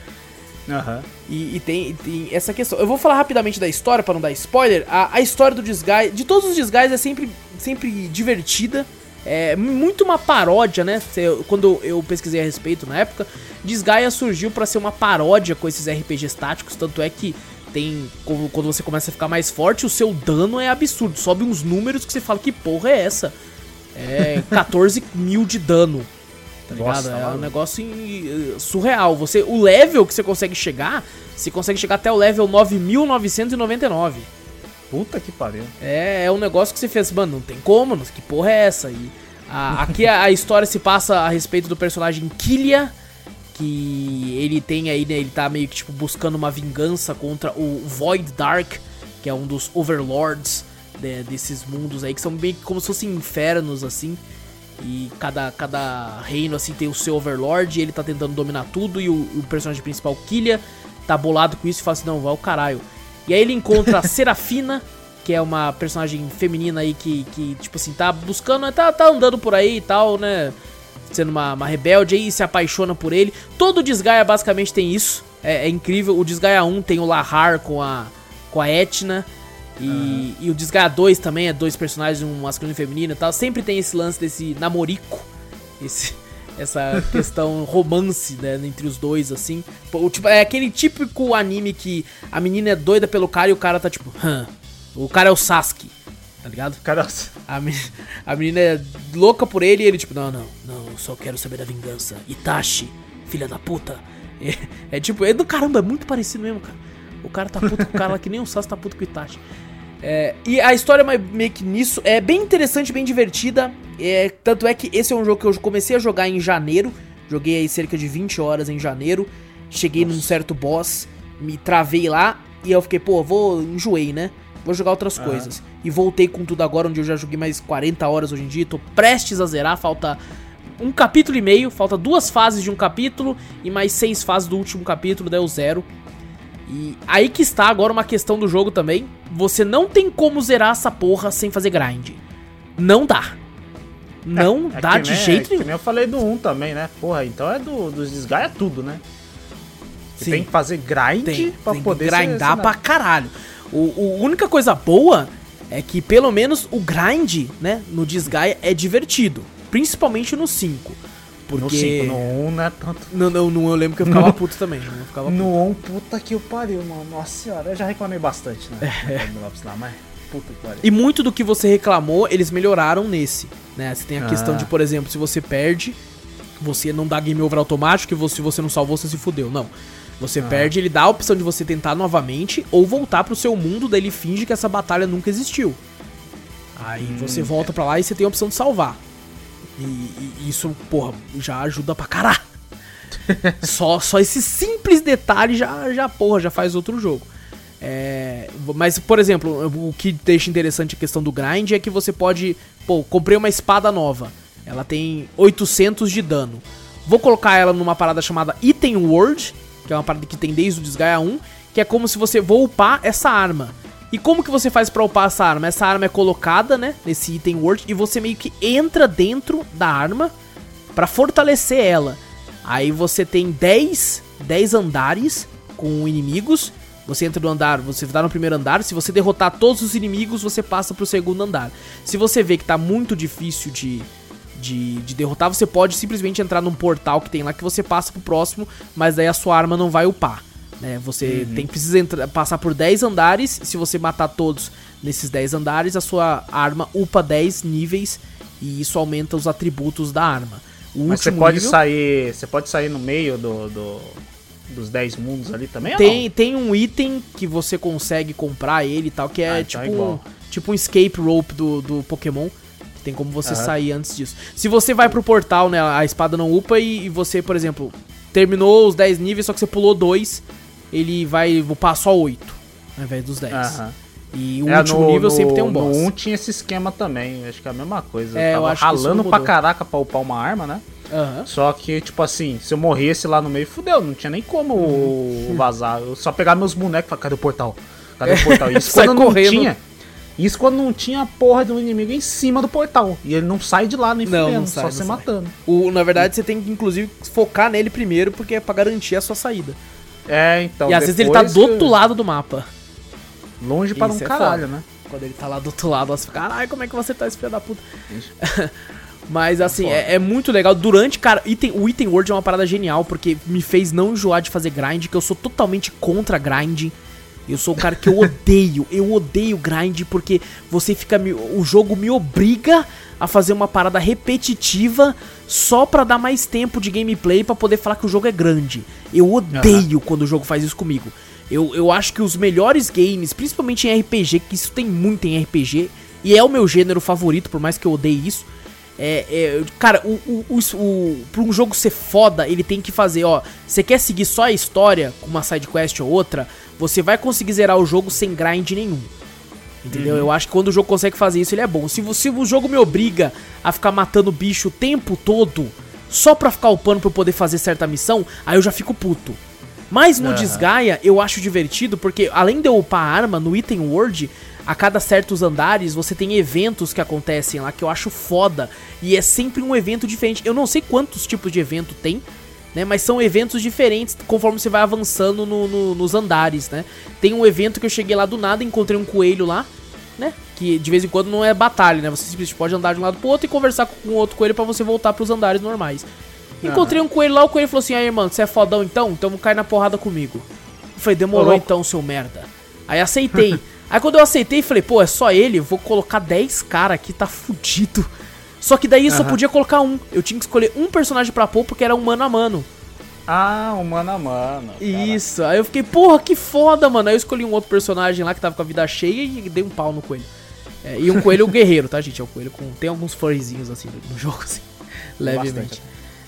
Uhum. E, e tem, tem, essa questão. Eu vou falar rapidamente da história para não dar spoiler. A, a história do Disguise, de todos os Disguise, é sempre, sempre divertida. É muito uma paródia, né? Quando eu pesquisei a respeito na época, Disgaea surgiu para ser uma paródia com esses RPGs táticos. Tanto é que tem. Quando você começa a ficar mais forte, o seu dano é absurdo. Sobe uns números que você fala: que porra é essa? É 14 mil de dano. Tá ligado? é um negócio surreal. Você, o level que você consegue chegar, você consegue chegar até o level 9999. Puta que pariu. É, é um negócio que você fez, mano, não tem como, que porra é essa? E a, aqui a, a, história se passa a respeito do personagem Killia, que ele tem aí, né, ele tá meio que tipo buscando uma vingança contra o Void Dark, que é um dos overlords de, desses mundos aí, que são bem como se fossem infernos, assim. E cada, cada reino, assim, tem o seu Overlord e ele tá tentando dominar tudo. E o, o personagem principal, Killia, tá bolado com isso e fala assim: não, vai o caralho. E aí ele encontra a Serafina, que é uma personagem feminina aí que, que tipo assim, tá buscando, tá, tá andando por aí e tal, né? Sendo uma, uma rebelde aí, se apaixona por ele. Todo Desgaia basicamente tem isso. É, é incrível. O Desgaia 1 tem o Lahar com a, com a Etna. E, uhum. e o Desgaia 2 também é dois personagens, um masculino e feminino e tal. Sempre tem esse lance desse namorico. Esse, essa questão romance, né, entre os dois, assim. Tipo, é aquele típico anime que a menina é doida pelo cara e o cara tá tipo, hã. O cara é o Sasuke, tá ligado? Cara, é a, a menina é louca por ele e ele tipo, não, não, não, eu só quero saber da vingança. Itachi, filha da puta. É, é tipo, é do caramba, é muito parecido mesmo, cara. O cara tá puto com o cara lá que nem o Sasuke tá puto com o Itachi. É, e a história meio que nisso é bem interessante, bem divertida. É, tanto é que esse é um jogo que eu comecei a jogar em janeiro. Joguei aí cerca de 20 horas em janeiro. Cheguei Nossa. num certo boss, me travei lá e eu fiquei, pô, vou enjoei, né? Vou jogar outras coisas. E voltei com tudo agora, onde eu já joguei mais 40 horas hoje em dia. Tô prestes a zerar, falta um capítulo e meio, falta duas fases de um capítulo e mais seis fases do último capítulo, deu zero. E aí que está agora uma questão do jogo também. Você não tem como zerar essa porra sem fazer grind. Não dá. Não é, é dá de nem, jeito nenhum. É, que nem eu falei do 1 também, né? Porra, então é do, dos desgaia é tudo, né? Sim. tem que fazer grind tem, pra tem poder que grindar ser, pra caralho. O, a única coisa boa é que pelo menos o grind, né, no Desgaia é divertido. Principalmente no 5. Porque... No 5, no 1 não é tanto. Não, não, no 1 eu lembro que eu ficava puto também. Eu ficava no 1, puta que o pariu, mano. Nossa senhora, eu já reclamei bastante, né? É. Lá, mas puta que pariu. E muito do que você reclamou, eles melhoraram nesse. Né? Você tem a ah. questão de, por exemplo, se você perde, você não dá game over automático e se você não salvou, você se fudeu. Não. Você ah. perde, ele dá a opção de você tentar novamente ou voltar pro seu mundo, daí ele finge que essa batalha nunca existiu. Aí hum, você volta é. pra lá e você tem a opção de salvar. E, e, isso, porra, já ajuda pra caralho. só, só esse simples detalhe já, já, porra, já faz outro jogo. É, mas, por exemplo, o que deixa interessante a questão do grind é que você pode. Pô, comprei uma espada nova. Ela tem 800 de dano. Vou colocar ela numa parada chamada Item World, que é uma parada que tem desde o Desgaia 1, que é como se você vou upar essa arma. E como que você faz pra upar essa arma? Essa arma é colocada, né, nesse Item World, e você meio que entra dentro da arma para fortalecer ela. Aí você tem 10, 10 andares com inimigos. Você entra no andar, você tá no primeiro andar. Se você derrotar todos os inimigos, você passa pro segundo andar. Se você vê que tá muito difícil de, de, de, derrotar, você pode simplesmente entrar num portal que tem lá que você passa pro próximo, mas daí a sua arma não vai upar. Né? Você uhum. tem precisa entrar, passar por 10 andares. Se você matar todos nesses 10 andares, a sua arma upa 10 níveis e isso aumenta os atributos da arma. O mas você pode nível... sair. Você pode sair no meio do, do dos 10 mundos ali também? Tem, tem um item que você consegue comprar ele e tal, que é ah, então tipo, um, tipo um escape rope do, do Pokémon. Tem como você sair antes disso. Se você vai pro portal, né? A espada não upa e, e você, por exemplo, terminou os 10 níveis, só que você pulou 2, ele vai upar só 8, ao invés dos 10. Aham. E o é, último no, nível no, sempre tem um boss. No 1 tinha esse esquema também, acho que é a mesma coisa. É, eu tava ralando pra caraca pra upar uma arma, né? Uhum. Só que, tipo assim, se eu morresse lá no meio, fudeu, não tinha nem como uhum. vazar. Eu só pegar meus bonecos e falar, cadê o portal? Cadê o portal? Isso quando não correndo. tinha. Isso quando não tinha a porra do inimigo em cima do portal. E ele não sai de lá nem não, fudendo, não sai, só você matando. O, na verdade, você tem que, inclusive, focar nele primeiro, porque é pra garantir a sua saída. É, então. E às vezes ele tá do outro lado do mapa. Longe para um é caralho, foda. né? Quando ele tá lá do outro lado, você fica, caralho, como é que você tá esse filho da puta? Mas assim, é, é, muito legal. Durante, cara, item, o Item World é uma parada genial, porque me fez não enjoar de fazer grind, que eu sou totalmente contra grind. Eu sou o cara que eu odeio, eu odeio grind porque você fica. O jogo me obriga a fazer uma parada repetitiva só pra dar mais tempo de gameplay para poder falar que o jogo é grande. Eu odeio uhum. quando o jogo faz isso comigo. Eu, eu acho que os melhores games, principalmente em RPG, que isso tem muito em RPG, e é o meu gênero favorito, por mais que eu odeie isso. É, é, cara, o, o, o, o, pra um jogo ser foda, ele tem que fazer, ó. Você quer seguir só a história com uma side quest ou outra, você vai conseguir zerar o jogo sem grind nenhum. Entendeu? Uhum. Eu acho que quando o jogo consegue fazer isso, ele é bom. Se, se o jogo me obriga a ficar matando bicho o tempo todo, só pra ficar upando pra eu poder fazer certa missão, aí eu já fico puto. Mas no uhum. Desgaia eu acho divertido porque além de eu upar a arma no Item World, a cada certos andares você tem eventos que acontecem lá que eu acho foda. E é sempre um evento diferente. Eu não sei quantos tipos de evento tem, né? Mas são eventos diferentes conforme você vai avançando no, no, nos andares, né? Tem um evento que eu cheguei lá do nada, encontrei um coelho lá, né? Que de vez em quando não é batalha, né? Você simplesmente pode andar de um lado pro outro e conversar com outro coelho para você voltar para os andares normais. Encontrei um coelho lá, o coelho falou assim: aí, mano, você é fodão então? Então cai na porrada comigo. Eu falei: demorou então, seu merda. Aí aceitei. aí quando eu aceitei, falei: pô, é só ele, vou colocar 10 cara aqui, tá fudido. Só que daí eu só podia colocar um. Eu tinha que escolher um personagem pra pôr porque era um mano a mano. Ah, um mano a mano. Isso. Aí eu fiquei, porra, que foda, mano. Aí eu escolhi um outro personagem lá que tava com a vida cheia e dei um pau no coelho. É, e um coelho guerreiro, tá, gente? É um coelho com. Tem alguns furryzinhos assim no jogo, assim. levemente. Bastante.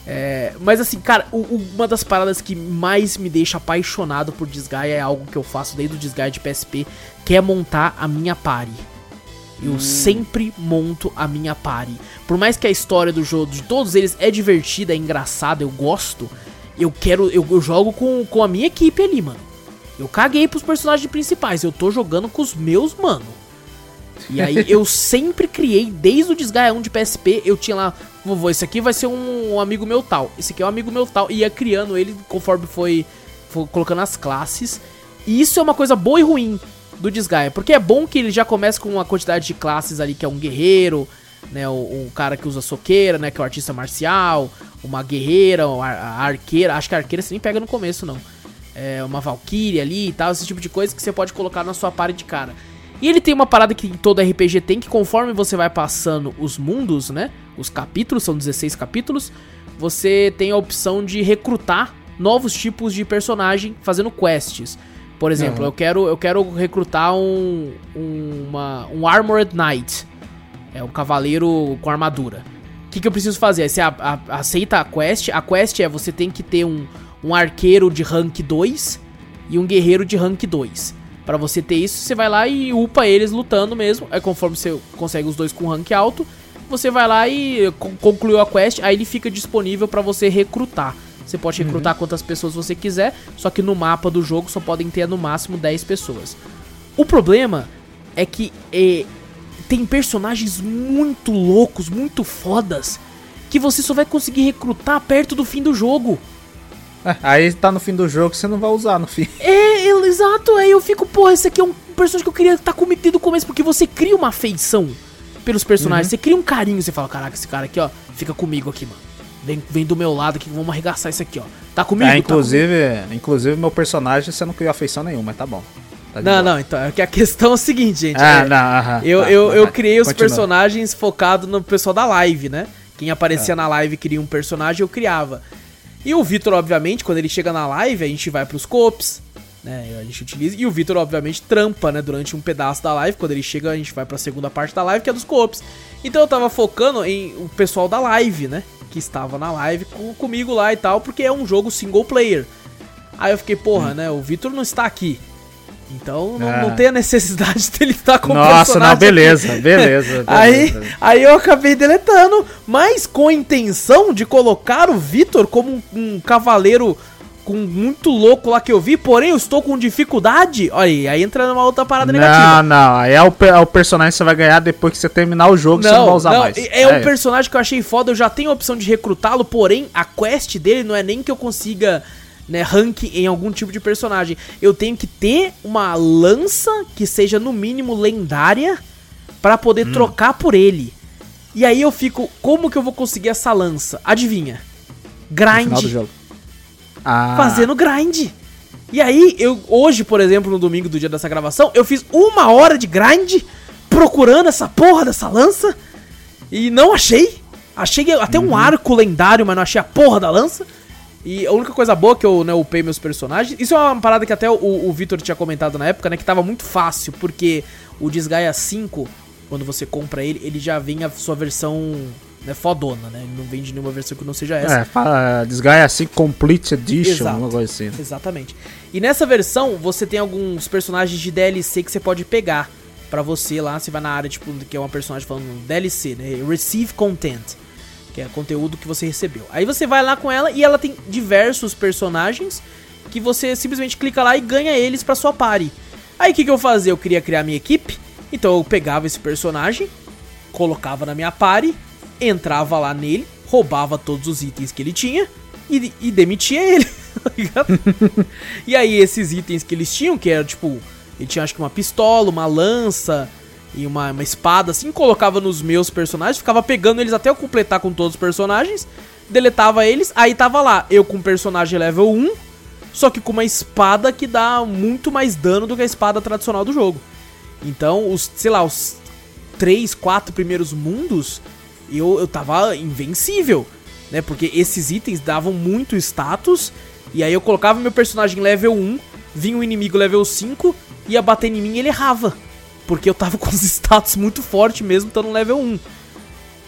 É, mas assim, cara, o, o, uma das paradas que mais me deixa apaixonado por Disgaea é algo que eu faço desde o Disgaea de PSP, que é montar a minha party. Eu hum. sempre monto a minha party. Por mais que a história do jogo, de todos eles, é divertida, é engraçada, eu gosto, eu quero. Eu, eu jogo com, com a minha equipe ali, mano. Eu caguei pros personagens principais, eu tô jogando com os meus, mano. E aí eu sempre criei, desde o Desgaia 1 de PSP, eu tinha lá, vovô, esse aqui vai ser um, um, amigo meu tal, esse aqui é um amigo meu tal, e ia criando ele conforme foi, foi colocando as classes. E isso é uma coisa boa e ruim do Desgaia, porque é bom que ele já começa com uma quantidade de classes ali, que é um guerreiro, né, o cara que usa soqueira, né, que é o artista marcial, uma guerreira, a arqueira, acho que a arqueira você nem pega no começo não. É uma valkyrie ali e tal, esse tipo de coisa que você pode colocar na sua party de cara. E ele tem uma parada que todo RPG tem, que conforme você vai passando os mundos, né? Os capítulos, são 16 capítulos, você tem a opção de recrutar novos tipos de personagem fazendo quests. Por exemplo, eu, quero, eu quero recrutar um, um, uma, um Armored Knight. É um cavaleiro com armadura. O que, que, eu preciso fazer? Você a- a- aceita a quest. A quest é você tem que ter um, um arqueiro de rank 2 e um guerreiro de rank 2. Pra você ter isso, você vai lá e upa eles lutando mesmo. Aí conforme você consegue os dois com rank alto, você vai lá e con- concluiu a quest, aí ele fica disponível pra você recrutar. Você pode recrutar quantas pessoas você quiser, só que no mapa do jogo só podem ter no máximo 10 pessoas. O problema é que eh, tem personagens muito loucos, muito fodas, que você só vai conseguir recrutar perto do fim do jogo. É, Aí tá no fim do jogo, você não vai usar no fim. É, eu- exato, aí eu fico, pô, esse aqui é um personagem que eu queria estar comigo desde o começo, porque você cria uma afeição pelos personagens, você cria um carinho, você fala, caraca, esse cara aqui, ó, fica comigo aqui, mano. Vem, vem do meu lado aqui, vamos arregaçar isso aqui, ó. Tá comigo? É, Tá inclusive, inclusive meu personagem você não criou afeição nenhuma, mas tá bom. Tá Não, boa. não, então, é que a questão é o seguinte, gente. Ah, é, não, aham, eu, tá, eu, eu criei os continua. personagens focado no pessoal da live, né? Quem É. aparecia na live queria um personagem, eu criava. E o Vitor, obviamente, quando ele chega na live, a gente vai pros cops, né? A gente utiliza. E o Vitor, obviamente, trampa, né? Durante um pedaço da live. Quando ele chega, a gente vai pra segunda parte da live, que é dos cops. Então eu tava focando em o pessoal da live, né? Que estava na live com, comigo lá e tal, porque é um jogo single player. Aí eu fiquei, porra, né? O Vitor não está aqui. Então não, Hum. Ah. não tem a necessidade dele estar com o Nossa, personagem não, aqui. beleza, beleza. Aí, beleza. aí eu acabei deletando, mas com a intenção de colocar o Vitor como um, um cavaleiro com muito louco lá que eu vi, porém eu estou com dificuldade. Olha aí, aí entra numa outra parada Não, negativa. não, aí é o, é o personagem que você vai ganhar depois que você terminar o jogo, você não vai usar mais. É, um personagem que eu achei foda, eu já tenho a opção de recrutá-lo, porém a quest dele não é nem que eu consiga né, rank em algum tipo de personagem. Eu tenho que ter uma lança que seja no mínimo lendária pra poder Hum. trocar por ele. E aí eu fico, como que eu vou conseguir essa lança? Adivinha? Grind. Ah, Fazendo grind. E aí, eu hoje, por exemplo, no domingo do dia dessa gravação, eu fiz uma hora de grind procurando essa porra dessa lança e não achei. Achei até Uhum. um arco lendário, mas não achei a porra da lança. E a única coisa boa que eu né, upei meus personagens. Isso é uma parada que até o, o Vitor tinha comentado na época, né? Que tava muito fácil, porque o Desgaia 5, quando você compra ele, ele já vem a sua versão né, fodona, né? Ele não vem de nenhuma versão que não seja essa. É, fala Desgaia assim, Complete Edition, Exato. uma coisa assim. Exatamente. E nessa versão, você tem alguns personagens de DLC que você pode pegar pra você lá. Você vai na área, tipo, que é uma personagem falando DLC, né? Receive Content. Que é conteúdo que você recebeu. Aí você vai lá com ela e ela tem diversos personagens que você simplesmente clica lá e ganha eles pra sua party. Aí o que, que eu fazia? Eu queria criar minha equipe. Então eu pegava esse personagem, colocava na minha party, entrava lá nele, roubava todos os itens que ele tinha e, e demitia ele. tá e aí esses itens que eles tinham, que era tipo, ele tinha acho que uma pistola, uma lança e uma, uma espada assim, colocava nos meus personagens, ficava pegando eles até eu completar com todos os personagens, deletava eles, aí tava lá, eu com personagem level 1, só que com uma espada que dá muito mais dano do que a espada tradicional do jogo. Então, os, sei lá, os três, quatro primeiros mundos, eu, eu tava invencível, né? Porque esses itens davam muito status, e aí eu colocava meu personagem level 1, vinha um inimigo level 5, ia bater em mim e ele errava. Porque eu tava com os status muito forte mesmo, estando level 1.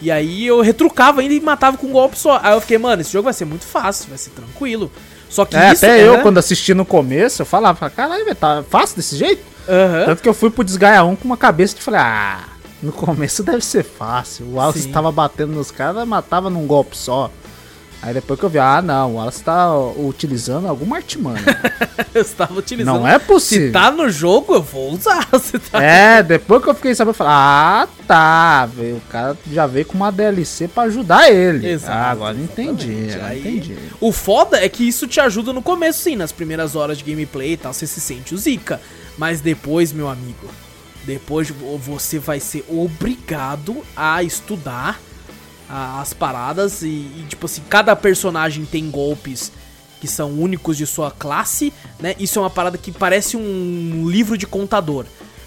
E aí eu retrucava ainda e matava com um golpe só. Aí eu fiquei, mano, esse jogo vai ser muito fácil, vai ser tranquilo. Só que É, isso até eu, quando assisti no começo, eu falava, caralho, velho, tá fácil desse jeito? Aham. Tanto que eu fui pro Desgaia 1 com uma cabeça de falei, ah, no começo deve ser fácil. O Wallace Sim. tava batendo nos caras, matava num golpe só. Aí depois que eu vi, ah não, o Wallace tá utilizando alguma artimanha. Eu estava utilizando. não é Se possível. tá no jogo, eu vou usar. Tá... É, depois que eu fiquei sabendo, eu falei, ah tá, veio, o cara já veio com uma DLC pra ajudar ele. Exato, ah, agora entendi, Aí- entendi. O foda é que isso te ajuda no começo, sim, nas primeiras horas de gameplay e tal, você se sente o Zika. Mas depois, meu amigo, depois vo- você vai ser obrigado a estudar as paradas e, e, tipo assim, cada personagem tem golpes que são únicos de sua classe, né? Isso é uma parada que parece um livro de contador.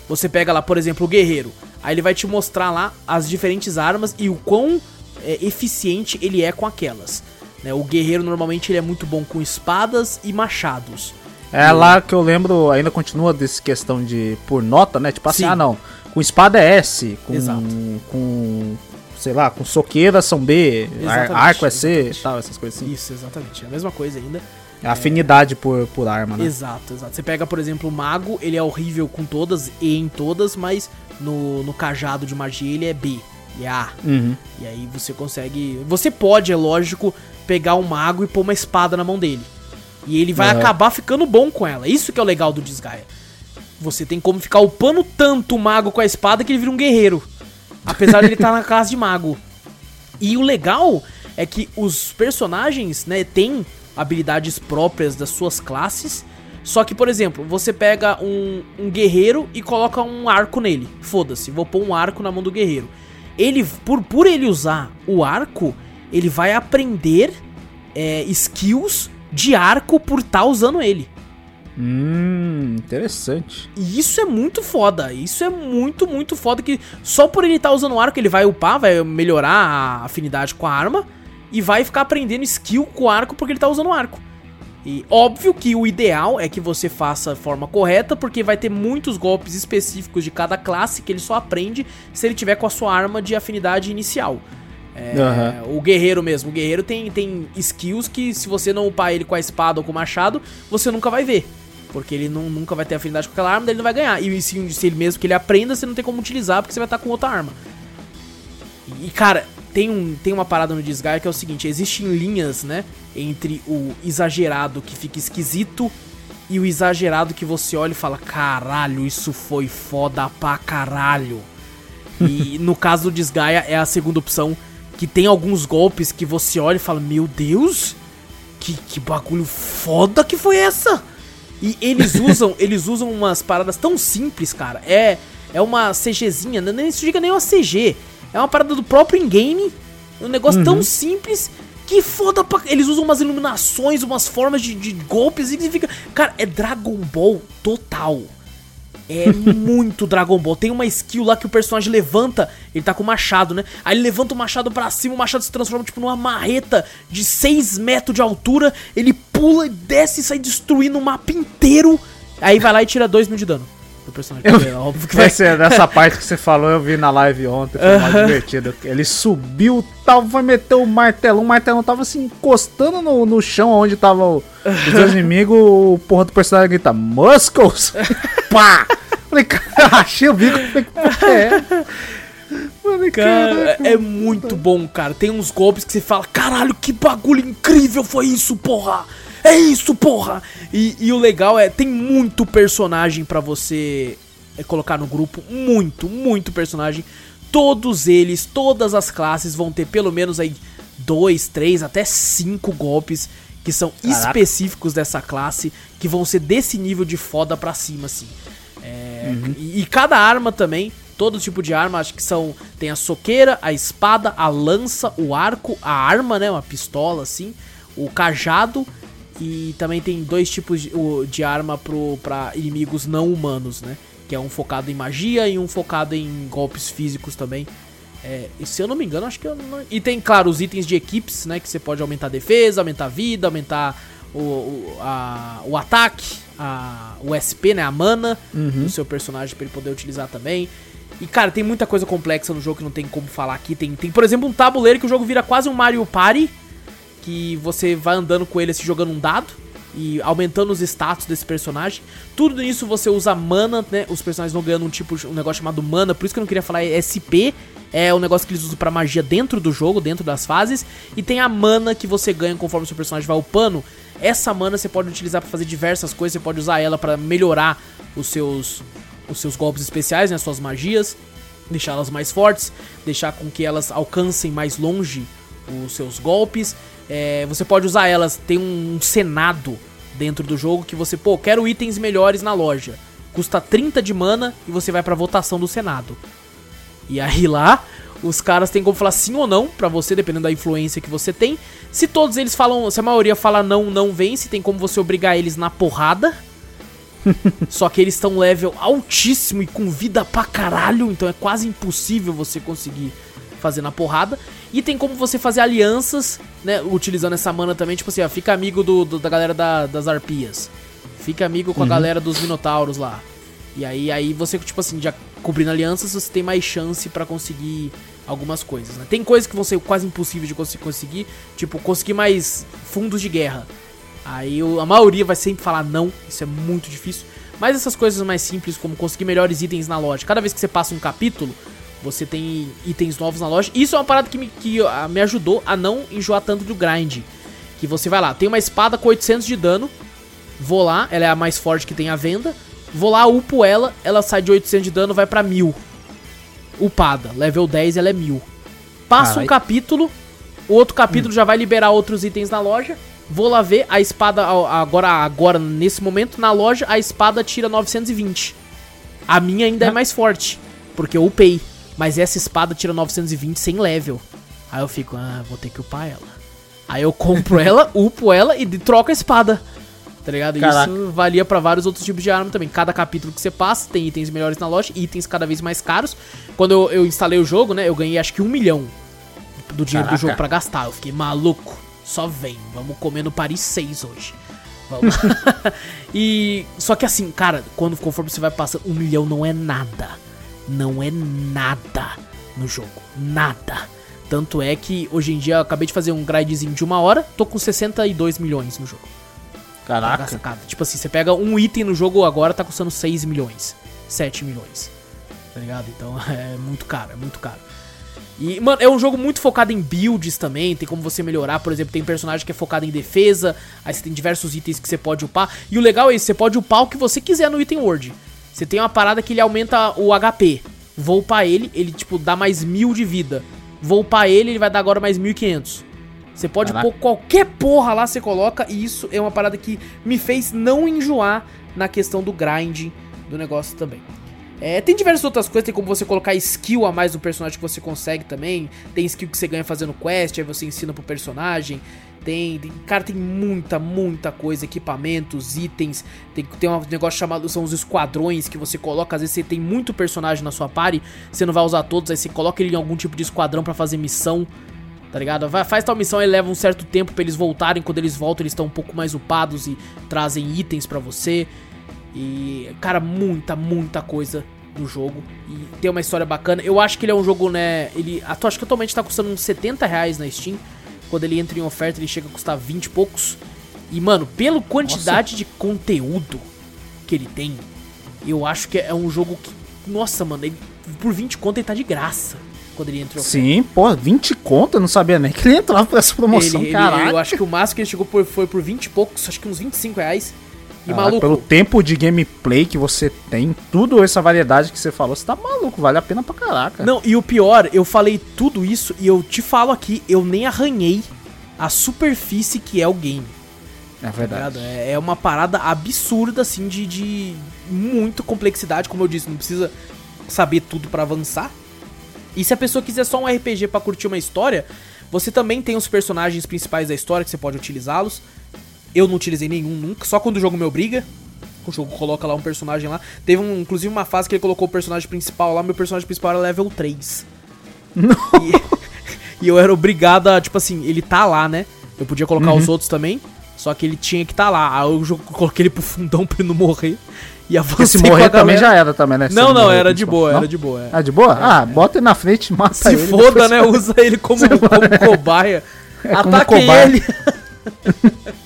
Você pega lá, por exemplo, o guerreiro. Aí ele vai te mostrar lá as diferentes armas e o quão é, eficiente ele é com aquelas. né? O guerreiro normalmente ele é muito bom com espadas e machados. É lá que eu lembro, ainda continua dessa questão de por nota, né? Tipo assim, Sim. ah não, com espada é S, com, Exato. com sei lá, com soqueira são B, Exatamente, arco é C e tal, essas coisas assim. Isso, exatamente. É a mesma coisa ainda. A afinidade por, por arma, né? Exato, exato. Você pega, por exemplo, o mago, ele é horrível com todas e em todas, mas no, no cajado de magia ele é B e é A. Uhum. E aí você consegue. Você pode, é lógico, pegar um mago e pôr uma espada na mão dele. E ele vai Aham. acabar ficando bom com ela. Isso que é o legal do Desgaia. Você tem como ficar upando tanto o mago com a espada que ele vira um guerreiro. Apesar de ele estar na classe de mago. E o legal é que os personagens, né, têm habilidades próprias das suas classes. Só que, por exemplo, você pega um, um guerreiro e coloca um arco nele. Foda-se, vou pôr um arco na mão do guerreiro. Ele, por, por ele usar o arco, ele vai aprender é, skills de arco por estar usando ele. Hum, interessante. E isso é muito foda. Isso é muito, muito foda. Que só por ele estar usando o arco, ele vai upar, vai melhorar a afinidade com a arma. E vai ficar aprendendo skill com o arco porque ele tá usando o arco. E óbvio que o ideal é que você faça a forma correta, porque vai ter muitos golpes específicos de cada classe que ele só aprende se ele tiver com a sua arma de afinidade inicial. É, Aham. O guerreiro mesmo. O guerreiro tem, tem skills que, se você não upar ele com a espada ou com o machado, você nunca vai ver. Porque ele não- nunca vai ter afinidade com aquela arma, ele não vai ganhar. E se, se ele mesmo que ele aprenda, você não tem como utilizar, porque você vai estar com outra arma. E, cara, tem, um, tem uma parada no Disgaea que é o seguinte: existem linhas, né? Entre o exagerado que fica esquisito e o exagerado que você olha e fala: caralho, isso foi foda pra caralho. E no caso do Desgaia é a segunda opção, que tem alguns golpes que você olha e fala: Meu Deus, que, que bagulho foda que foi essa? E eles usam, eles usam umas paradas tão simples, cara. É, é uma CGzinha, não nem isso diga nem uma CG. É uma parada do próprio in-game. Um negócio tão simples que foda pra. Eles usam umas iluminações, umas formas de, de golpes e fica. Cara, é Dragon Ball total. É muito Dragon Ball. Tem uma skill lá que o personagem levanta, ele tá com o machado, né? Aí ele levanta o machado pra cima, o machado se transforma tipo numa marreta de 6 metros de altura. Ele pula e desce e sai destruindo o mapa inteiro. Aí vai lá e tira 2 mil de dano do personagem. Eu- É óbvio que vai Essa, nessa parte que você falou, eu vi na live ontem, foi mais divertido. Ele subiu, tal, foi meter o martelão, o martelão tava assim, encostando no, no chão onde tava o, os dois inimigos, o porra do personagem grita, Muscles! Pá! Falei, cara, achei o bico, falei, é? Falei, Cara, caraca. é muito bom, cara. Tem uns golpes que você fala, caralho, que bagulho incrível foi isso, porra! É isso, porra! E, e o legal é, tem muito personagem pra você é, colocar no grupo. Muito, muito personagem. Todos eles, todas as classes vão ter pelo menos aí dois, três, até cinco golpes que são Caraca. específicos dessa classe, que vão ser desse nível de foda pra cima, assim. É, e, e cada arma também, todo tipo de arma, acho que são. Tem a soqueira, a espada, a lança, o arco, a arma, né? Uma pistola, assim, o cajado. E também tem dois tipos de, de arma pro, pra inimigos não humanos, né? Que é um focado em magia e um focado em golpes físicos também. É, e se eu não me engano, acho que eu não... E tem, claro, os itens de equipes, né? Que você pode aumentar a defesa, aumentar a vida, aumentar o, o, a- o ataque, a, o SP, né? A mana do seu personagem pra ele poder utilizar também. E, cara, tem muita coisa complexa no jogo que não tem como falar aqui. Tem, tem por exemplo, um tabuleiro que o jogo vira quase um Mario Party. Que você vai andando com ele, assim, jogando um dado. E aumentando os status desse personagem. Tudo isso você usa mana, né? Os personagens vão ganhando um tipo, um negócio chamado mana. Por isso que eu não queria falar SP. É um negócio que eles usam pra magia dentro do jogo, dentro das fases. E tem a mana que você ganha conforme o seu personagem vai upando. Essa mana você pode utilizar pra fazer diversas coisas. Você pode usar ela pra melhorar os seus, os seus golpes especiais, né? Suas magias. Deixá-las mais fortes. Deixar com que elas alcancem mais longe os seus golpes. É, você pode usar elas. Tem um senado dentro do jogo que você, pô, quero itens melhores na loja. Custa 30 de mana e você vai pra votação do senado. E aí lá, os caras têm como falar sim ou não pra você, dependendo da influência que você tem. Se todos eles falam, se a maioria fala não, não vence, tem como você obrigar eles na porrada. Só que eles estão level altíssimo e com vida pra caralho, então é quase impossível você conseguir fazer na porrada. E tem como você fazer alianças, né, utilizando essa mana também, tipo assim, ó, fica amigo do, do- da galera da- das arpias. Fica amigo com a galera dos minotauros lá. E aí, aí você, tipo assim, já cobrindo alianças, você tem mais chance pra conseguir algumas coisas, né? Tem coisas que vão ser quase impossíveis de cons- conseguir, tipo, conseguir mais fundos de guerra. Aí o- a maioria vai sempre falar não, isso é muito difícil. Mas essas coisas mais simples, como conseguir melhores itens na loja. Cada vez que você passa um capítulo, você tem itens novos na loja. Isso é uma parada que me, que, ah, me ajudou a não enjoar tanto do grind. Que você vai lá, tem uma espada com 800 de dano, vou lá, ela é a mais forte que tem à venda. Vou lá, upo ela, ela sai de 800 de dano, vai pra 1000. Upada, level 10 ela é 1000. Passa um capítulo, o outro capítulo já vai liberar outros itens na loja. Vou lá ver, a espada, agora, agora nesse momento, na loja, a espada tira 920. A minha ainda é mais forte, porque eu upei. Mas essa espada tira 920 sem level. Aí eu fico, ah, vou ter que upar ela. Aí eu compro ela, upo ela e de- troco a espada. Tá ligado? Caraca. Isso valia pra vários outros tipos de arma também. Cada capítulo que você passa tem itens melhores na loja, itens cada vez mais caros. Quando eu, eu instalei o jogo, né, eu ganhei acho que um milhão do dinheiro do Caraca. jogo pra gastar. Eu fiquei maluco. Só vem, vamos comer no Paris 6 hoje. Vamos. e só que assim, cara, quando conforme você vai passando, um milhão não é nada. Não é nada no jogo. Nada. Tanto é que hoje em dia eu acabei de fazer um grindzinho de uma hora, tô com 62 milhões no jogo. Caraca. cada. Tipo assim, você pega um item no jogo agora, tá custando 6 milhões, 7 milhões. Tá ligado? Então é muito caro, é muito caro. E, mano, é um jogo muito focado em builds também, tem como você melhorar, por exemplo, tem um personagem que é focado em defesa, aí você tem diversos itens que você pode upar. E o legal é isso, você pode upar o que você quiser no item word. Você tem uma parada que ele aumenta o HP. Vou upar ele, ele tipo dá mais mil de vida. Vou upar ele, ele vai dar agora mais 1500. Você pode Caraca. pôr qualquer porra lá, você coloca, e isso é uma parada que me fez não enjoar na questão do grind do negócio também. É, tem diversas outras coisas, tem como você colocar skill a mais no personagem que você consegue também. Tem skill que você ganha fazendo quest, aí você ensina pro personagem. Tem, tem- cara, tem muita, muita coisa, equipamentos, itens. Tem, tem um negócio chamado, são os esquadrões que você coloca. Às vezes você tem muito personagem na sua party, você não vai usar todos, aí você coloca ele em algum tipo de esquadrão pra fazer missão. Tá ligado? Vai, faz tal missão e leva um certo tempo pra eles voltarem. Quando eles voltam, eles estão um pouco mais upados e trazem itens pra você. E, cara, muita, muita coisa no jogo. E tem uma história bacana. Eu acho que ele é um jogo, né? Ele. Acho que atualmente tá custando uns 70 reais na Steam. Quando ele entra em oferta, ele chega a custar 20 e poucos. E, mano, pela quantidade de conteúdo que ele tem, eu acho que é um jogo que. Nossa, mano, ele, por 20 conto ele tá de graça. Quando ele oferta. Sim, pô, 20 conto, eu não sabia nem que ele entrava por essa promoção, Ele- ele- eu acho que o máximo que ele chegou por, foi por 20 e poucos, acho que uns 25 reais. E Caraca, maluco, Pelo tempo de gameplay que você tem, tudo essa variedade que você falou, você tá maluco, vale a pena pra caraca. Não, e o pior, eu falei tudo isso e eu te falo aqui, eu nem arranhei a superfície que é o game. é tá verdade. É, é uma parada absurda, assim, de, de muita complexidade. Como eu disse, não precisa saber tudo pra avançar. E se a pessoa quiser só um RPG pra curtir uma história, você também tem os personagens principais da história que você pode utilizá-los. Eu não utilizei nenhum nunca, só quando o jogo me obriga. O jogo coloca lá um personagem lá. Teve um, inclusive uma fase que ele colocou o personagem principal lá, meu personagem principal era level 3. E, e eu era obrigado a, tipo assim, ele tá lá, né? Eu podia colocar os outros também, só que ele tinha que tá lá. Aí eu jo- coloquei ele pro fundão pra ele não morrer. E se morrer também já era também, né? Se Não, ele não, morrer era de boa, Não? era de boa. é. Ah, de boa? ah, bota ele na frente mata Se ele. foda, depois né? Usa ele como, como cobaia. É, como Ataque cobaia. ele.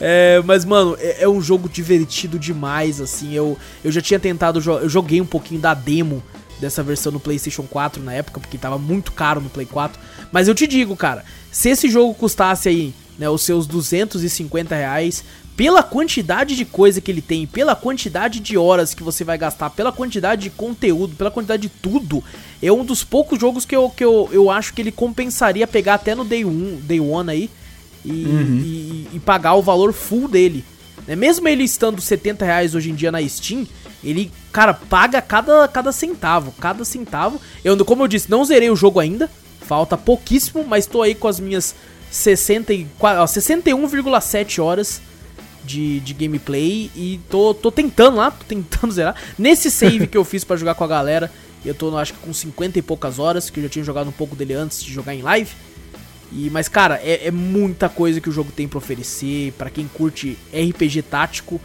É, mas, mano, é, é um jogo divertido demais, assim. Eu, eu já tinha tentado, eu joguei um pouquinho da demo dessa versão no PlayStation 4 na época, porque tava muito caro no Play 4. Mas eu te digo, cara, se esse jogo custasse aí, né, os seus 250 reais, pela quantidade de coisa que ele tem, pela quantidade de horas que você vai gastar, pela quantidade de conteúdo, pela quantidade de tudo, é um dos poucos jogos que eu, que eu, eu acho que ele compensaria pegar até no Day 1, Day One aí e, e, e pagar o valor full dele. Né? Mesmo ele estando 70 reais hoje em dia na Steam, ele, cara, paga cada, cada centavo, cada centavo. Eu, como eu disse, não zerei o jogo ainda, falta pouquíssimo, mas tô aí com as minhas 64, ó, 61,7 horas de, de gameplay e tô, tô tentando lá, tô tentando zerar. Nesse save que eu fiz pra jogar com a galera, eu tô, acho que com 50 e poucas horas, que eu já tinha jogado um pouco dele antes de jogar em live. E, mas, cara, é, é muita coisa que o jogo tem pra oferecer. Pra quem curte RPG tático,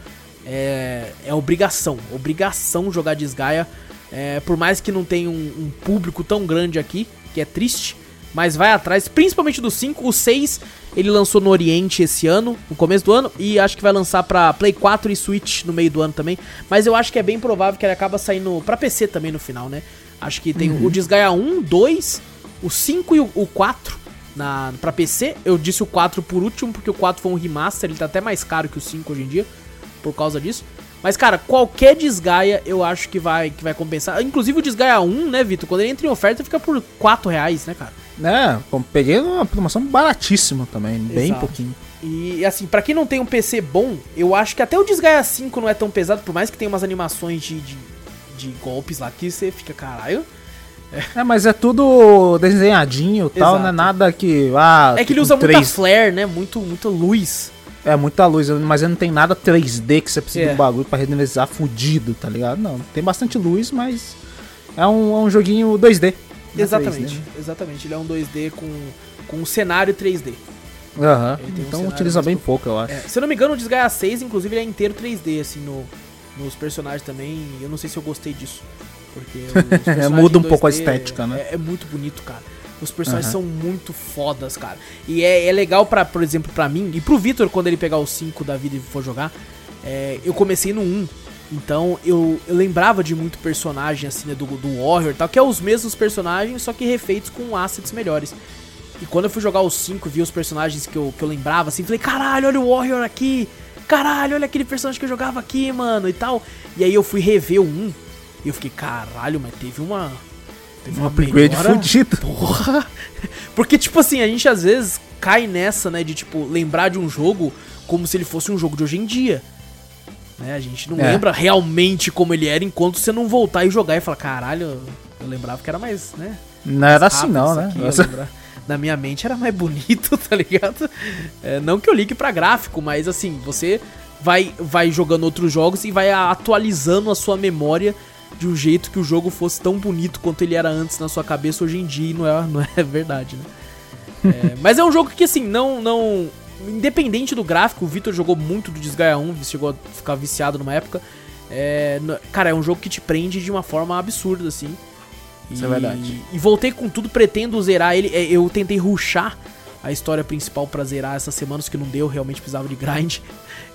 é, é obrigação. Obrigação jogar Desgaia. É, por mais que não tenha um, um público tão grande aqui, que é triste, mas vai atrás, principalmente do 5. O 6 ele lançou no Oriente esse ano, no começo do ano, e acho que vai lançar pra Play 4 e Switch no meio do ano também. Mas eu acho que é bem provável que ele acaba saindo pra PC também no final, né? Acho que tem o Desgaia 1, 2, o 5 e o, o 4 na, pra PC. Eu disse o 4 por último, porque o 4 foi um remaster, ele tá até mais caro que o 5 hoje em dia, por causa disso. Mas, cara, qualquer desgaia eu acho que vai, que vai compensar. Inclusive o desgaia 1, né, Vitor? Quando ele entra em oferta, fica por 4 reais, né, cara? É, peguei uma promoção baratíssima também, bem Exato. pouquinho. E assim, pra quem não tem um PC bom, eu acho que até o Desgaia 5 não é tão pesado, por mais que tenha umas animações de, de, de golpes lá que você fica, caralho. É, mas é tudo desenhadinho e tal, não é nada que. Ah, É que ele com usa muita 3 flare, né? Muito, muita luz. É muita luz, mas ele não tem nada 3D que você precisa É. do bagulho pra renderizar fudido, tá ligado? Não, tem bastante luz, mas é um, é um joguinho 2D. não é Exatamente, 3D, né? exatamente. Ele é um 2D com, com um cenário 3D. Aham. Ele tem um Então cenário utiliza bem pouco, eu acho. É, se eu não me engano, o Desgaia 6, inclusive, ele é inteiro 3D, assim, no, nos personagens também. Eu não sei se eu gostei disso. Porque personagens Muda um pouco a 2D estética, né? É, é muito bonito, cara. Os personagens Aham. são muito fodas, cara. E é, é legal, pra, por exemplo, pra mim, e pro Victor, quando ele pegar o 5 da vida e for jogar, é, eu comecei no 1. Então eu, eu lembrava de muito personagem, assim, né, do, do Warrior e tal, que é os mesmos personagens, só que refeitos com assets melhores. E quando eu fui jogar o 5, vi os personagens que eu, que eu lembrava, assim, falei, caralho, olha o Warrior aqui, caralho, olha aquele personagem que eu jogava aqui, mano, e tal. E aí eu fui rever o 1, e eu fiquei, caralho, mas teve uma... Teve Um upgrade fudido. Porra! Porque, tipo assim, a gente às vezes cai nessa, né, de, tipo, lembrar de um jogo como se ele fosse um jogo de hoje em dia. Né? A gente não É. lembra realmente como ele era enquanto você não voltar e jogar e falar, caralho, eu lembrava que era mais, né? Não era assim, não, né? Na minha mente era mais bonito, tá ligado? É, não que eu ligue pra gráfico, mas assim, você vai, vai jogando outros jogos e vai atualizando a sua memória de um jeito que o jogo fosse tão bonito quanto ele era antes na sua cabeça hoje em dia e não é, não é verdade, né? É, mas é um jogo que assim, não. não independente do gráfico, o Victor jogou muito do Desgaia 1, chegou a ficar viciado numa época. É, cara, é um jogo que te prende de uma forma absurda, assim. Isso é E- verdade. E voltei com tudo, pretendo zerar ele. É, Eu tentei rushar a história principal pra zerar essas semanas, que não deu, realmente precisava de grind.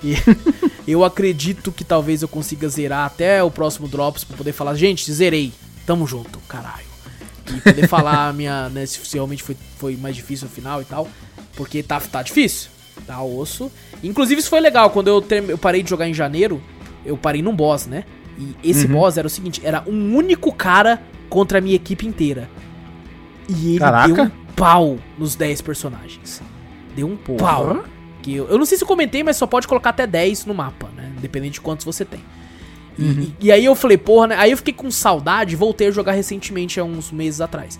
E eu acredito que talvez eu consiga zerar até o próximo Drops pra poder falar, gente, zerei, tamo junto, caralho. E poder falar a minha, né, se realmente foi, foi mais difícil no final e tal. Porque tá, tá difícil, tá osso. Inclusive isso foi legal, quando eu, term- eu parei de jogar em janeiro, eu parei num boss, né? E esse boss era o seguinte, era um único cara contra a minha equipe inteira. E ele Caraca. deu um pau nos 10 personagens. Deu um pau. Que eu, eu não sei se eu comentei, mas só pode colocar até 10 no mapa, né? Independente de quantos você tem. E, e- e aí eu falei, porra, né? Aí eu fiquei com saudade voltei a jogar recentemente, há uns meses atrás.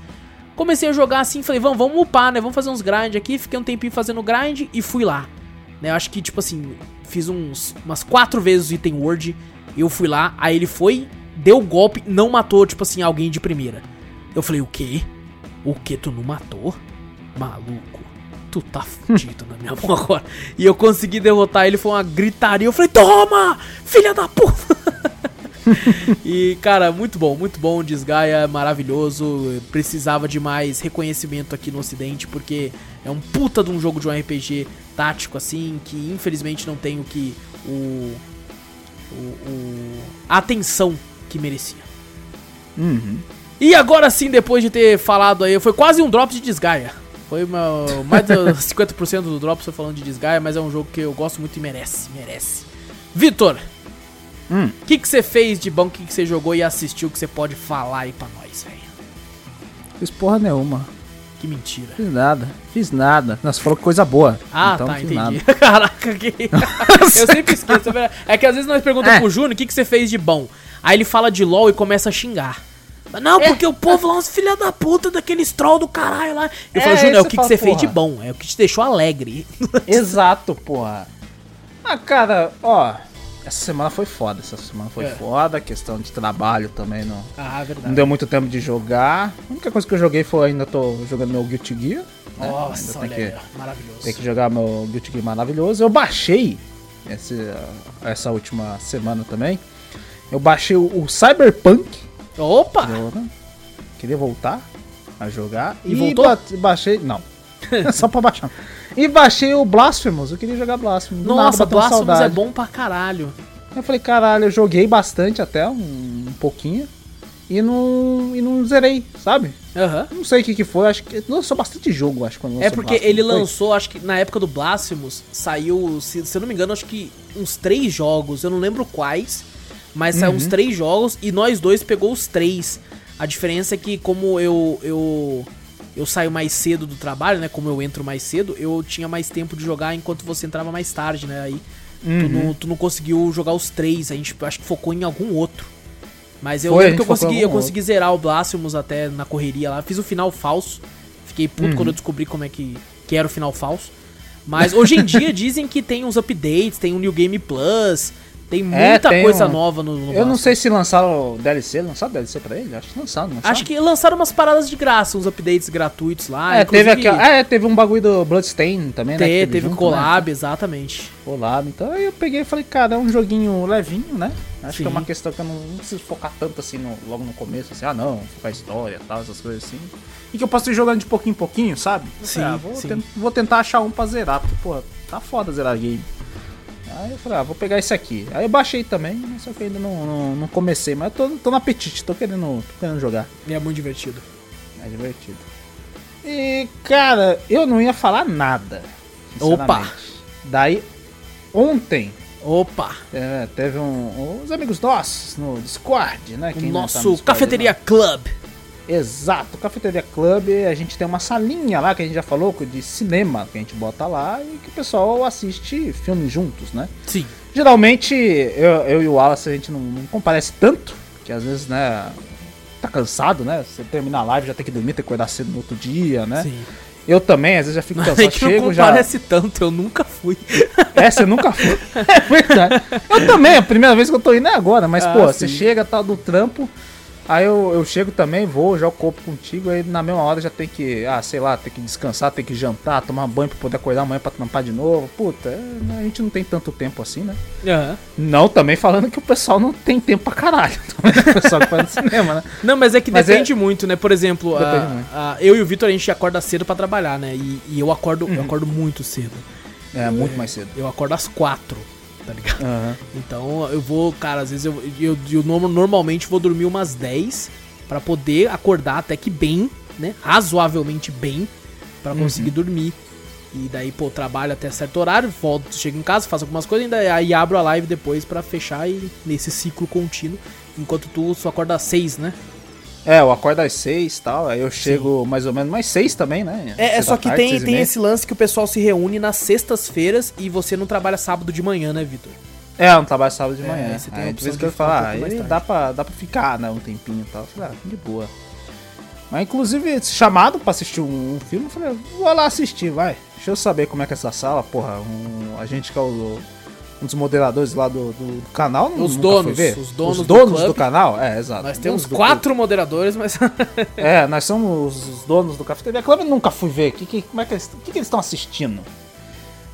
Comecei a jogar assim, falei, vamos, vamos upar, né? Vamos fazer uns grind aqui. Fiquei um tempinho fazendo grind e fui lá. Né? Eu acho que, tipo assim, fiz uns umas quatro vezes o item word. Eu fui lá, aí ele foi, deu o golpe, não matou, tipo assim, alguém de primeira. Eu falei, o quê? O que? Tu não matou? Maluco, tu tá fudido na minha mão agora. E eu consegui derrotar ele, foi uma gritaria. Eu falei, toma! Filha da puta! e, cara, muito bom, muito bom. Desgaia, maravilhoso. Eu Precisava de mais reconhecimento aqui no Ocidente, porque é um puta de um jogo de um RPG tático, assim, que infelizmente não tem o que. o. o, o- a atenção que merecia. Uhum. E agora sim, depois de ter falado aí, foi quase um drop de desgaia. Foi mais de 50% do drops foi falando de desgaia, mas é um jogo que eu gosto muito e merece, merece. Vitor, o Hum. que você fez de bom, o que você jogou e assistiu que você pode falar aí pra nós, velho? Fiz porra nenhuma. Que mentira. Fiz nada. Fiz nada. Nós falou coisa boa. Ah, então tá, entendi. nada. Caraca, que... eu sempre esqueço. é. É que às vezes nós perguntamos É. pro Júnior o que você fez de bom. Aí ele fala de LOL e começa a xingar. Não, É. porque o povo lá, uns filha da puta, daqueles troll do caralho lá. Eu É, falo, Júnior, é o que, que fala, você fez de porra. bom, é o que te deixou alegre. Exato, porra. Ah, cara, ó. Essa semana foi foda. Essa semana foi É. foda. Questão de trabalho também não. Ah, verdade. Não deu muito tempo de jogar. A única coisa que eu joguei foi ainda tô jogando meu Guilty Gear. né? Nossa, tem que, maravilhoso. tem que jogar meu Guilty Gear maravilhoso. Eu baixei esse, essa última semana também. Eu baixei o, o Cyberpunk Opa! Eu, queria voltar a jogar. E voltou? ba- baixei. Não. Só pra baixar. E baixei o Blasphemous. Eu queria jogar Blasphemous. Nada Nossa, uma Blasphemous é saudade. bom pra caralho. Eu falei, caralho, eu joguei bastante até, um, um pouquinho. E não, e não zerei, sabe? Aham. Não sei o que que foi, acho que lançou bastante jogo, acho, quando É porque ele lançou, acho que na época do Blasphemous, saiu, se, se eu não me engano, acho que uns três jogos, eu não lembro quais, mas saiu Uhum. uns três jogos e nós dois pegou os três. A diferença é que como eu eu eu saio mais cedo do trabalho, né, como eu entro mais cedo, eu tinha mais tempo de jogar enquanto você entrava mais tarde, né, aí tu, Uhum. não, tu não conseguiu jogar os três, a gente acho que focou em algum outro. Mas eu Foi, lembro que eu consegui, eu consegui zerar o Blasphemous até na correria lá. Fiz o final falso. Fiquei puto Uhum. quando eu descobri como é que, que era o final falso. Mas hoje em dia dizem que tem uns updates, tem um New Game Plus, tem muita tem coisa um- nova no, no Eu não sei se lançaram DLC, lançaram DLC pra ele? Acho que lançaram, não Acho que lançaram umas paradas de graça, uns updates gratuitos lá. É, teve aqui, é, teve um bagulho do Bloodstain também, né? te- que teve, junto, collab, exatamente. Né? Collab. Então aí eu peguei e falei, cara, é um joguinho levinho, né? Acho Sim. que é uma questão que eu não, não preciso focar tanto assim no- logo no começo, assim, ah não, focar história e tal, essas coisas assim. E que eu posso ir jogando de pouquinho em pouquinho, sabe? Sim, ah, vou, sim. ten- vou tentar achar um pra zerar, porque, pô, tá foda zerar game. Aí eu falei, ah, vou pegar esse aqui. Aí eu baixei também, só que ainda não, não, não comecei, mas eu tô, tô no apetite, tô querendo, tô querendo jogar. E é muito divertido. É divertido. E, cara, eu não ia falar nada. Opa! Daí, ontem, Opa! é, teve um, uns amigos nossos no Discord, né? O Quem não tá no nosso Discord, Cafeteria Club. Exato, Cafeteria Club, a gente tem uma salinha lá que a gente já falou de cinema que a gente bota lá e que o pessoal assiste filmes juntos, né? Sim. Geralmente, eu, eu e o Wallace, a gente não, não comparece tanto, que às vezes, né, tá cansado, né? Você termina a live, já tem que dormir, tem que acordar cedo no outro dia, né? Sim. Eu também, às vezes já fico É cansado, que não chego já... comparece tanto, eu nunca fui. É, você nunca foi. É verdade. Eu também, a primeira vez que eu tô indo é agora, mas, Ah, pô, sim. você chega, tal, do trampo, aí eu, eu chego também, vou, jogo copo contigo, aí na mesma hora já tem que, ah, sei lá, tem que descansar, tem que jantar, tomar banho pra poder acordar amanhã pra trampar de novo. Puta, é, a gente não tem tanto tempo assim, né? Aham. Não, também falando que o pessoal não tem tempo pra caralho. O pessoal que faz no cinema, né? Não, mas é que Mas depende muito, né? Por exemplo, a- a- eu e o Vitor a gente acorda cedo pra trabalhar, né? E, e eu acordo, Uhum. eu acordo muito cedo. É, muito mais cedo. Eu acordo às quatro, tá ligado? Aham. Então eu vou, cara, às vezes eu, eu, eu norm- normalmente vou dormir umas 10 pra poder acordar até que bem, né? Razoavelmente bem pra Uhum. conseguir dormir. E daí, pô, trabalho até certo horário, volto, chego em casa, faço algumas coisas, ainda aí abro a live depois pra fechar e nesse ciclo contínuo. Enquanto tu só acorda às 6, né? É, eu acordo às seis e tal, aí eu chego mais ou menos mais seis também, né? É, é só que tarde, tem, tem esse lance que o pessoal se reúne nas sextas-feiras e você não trabalha sábado de manhã, né, Vitor? É, eu não trabalho sábado de É, manhã. você tem aí, por isso que eu um falo, ah, tarde. dá pra, dá pra ficar, né, um tempinho e tal. Eu falei, ah, de boa. Mas inclusive, chamado pra assistir um, um filme, eu falei, vou lá assistir, vai. Deixa eu saber como é que é essa sala, porra. Um, a gente que é o, um dos moderadores lá do, do, do canal. Os nunca donos, os donos os do donos do, clube. canal, é, exato. Nós Os temos do quatro moderadores, mas. clube. É, nós somos os donos do Cafeteria Club, eu nunca fui ver. Que, que, como é que eles, o que, que eles estão assistindo?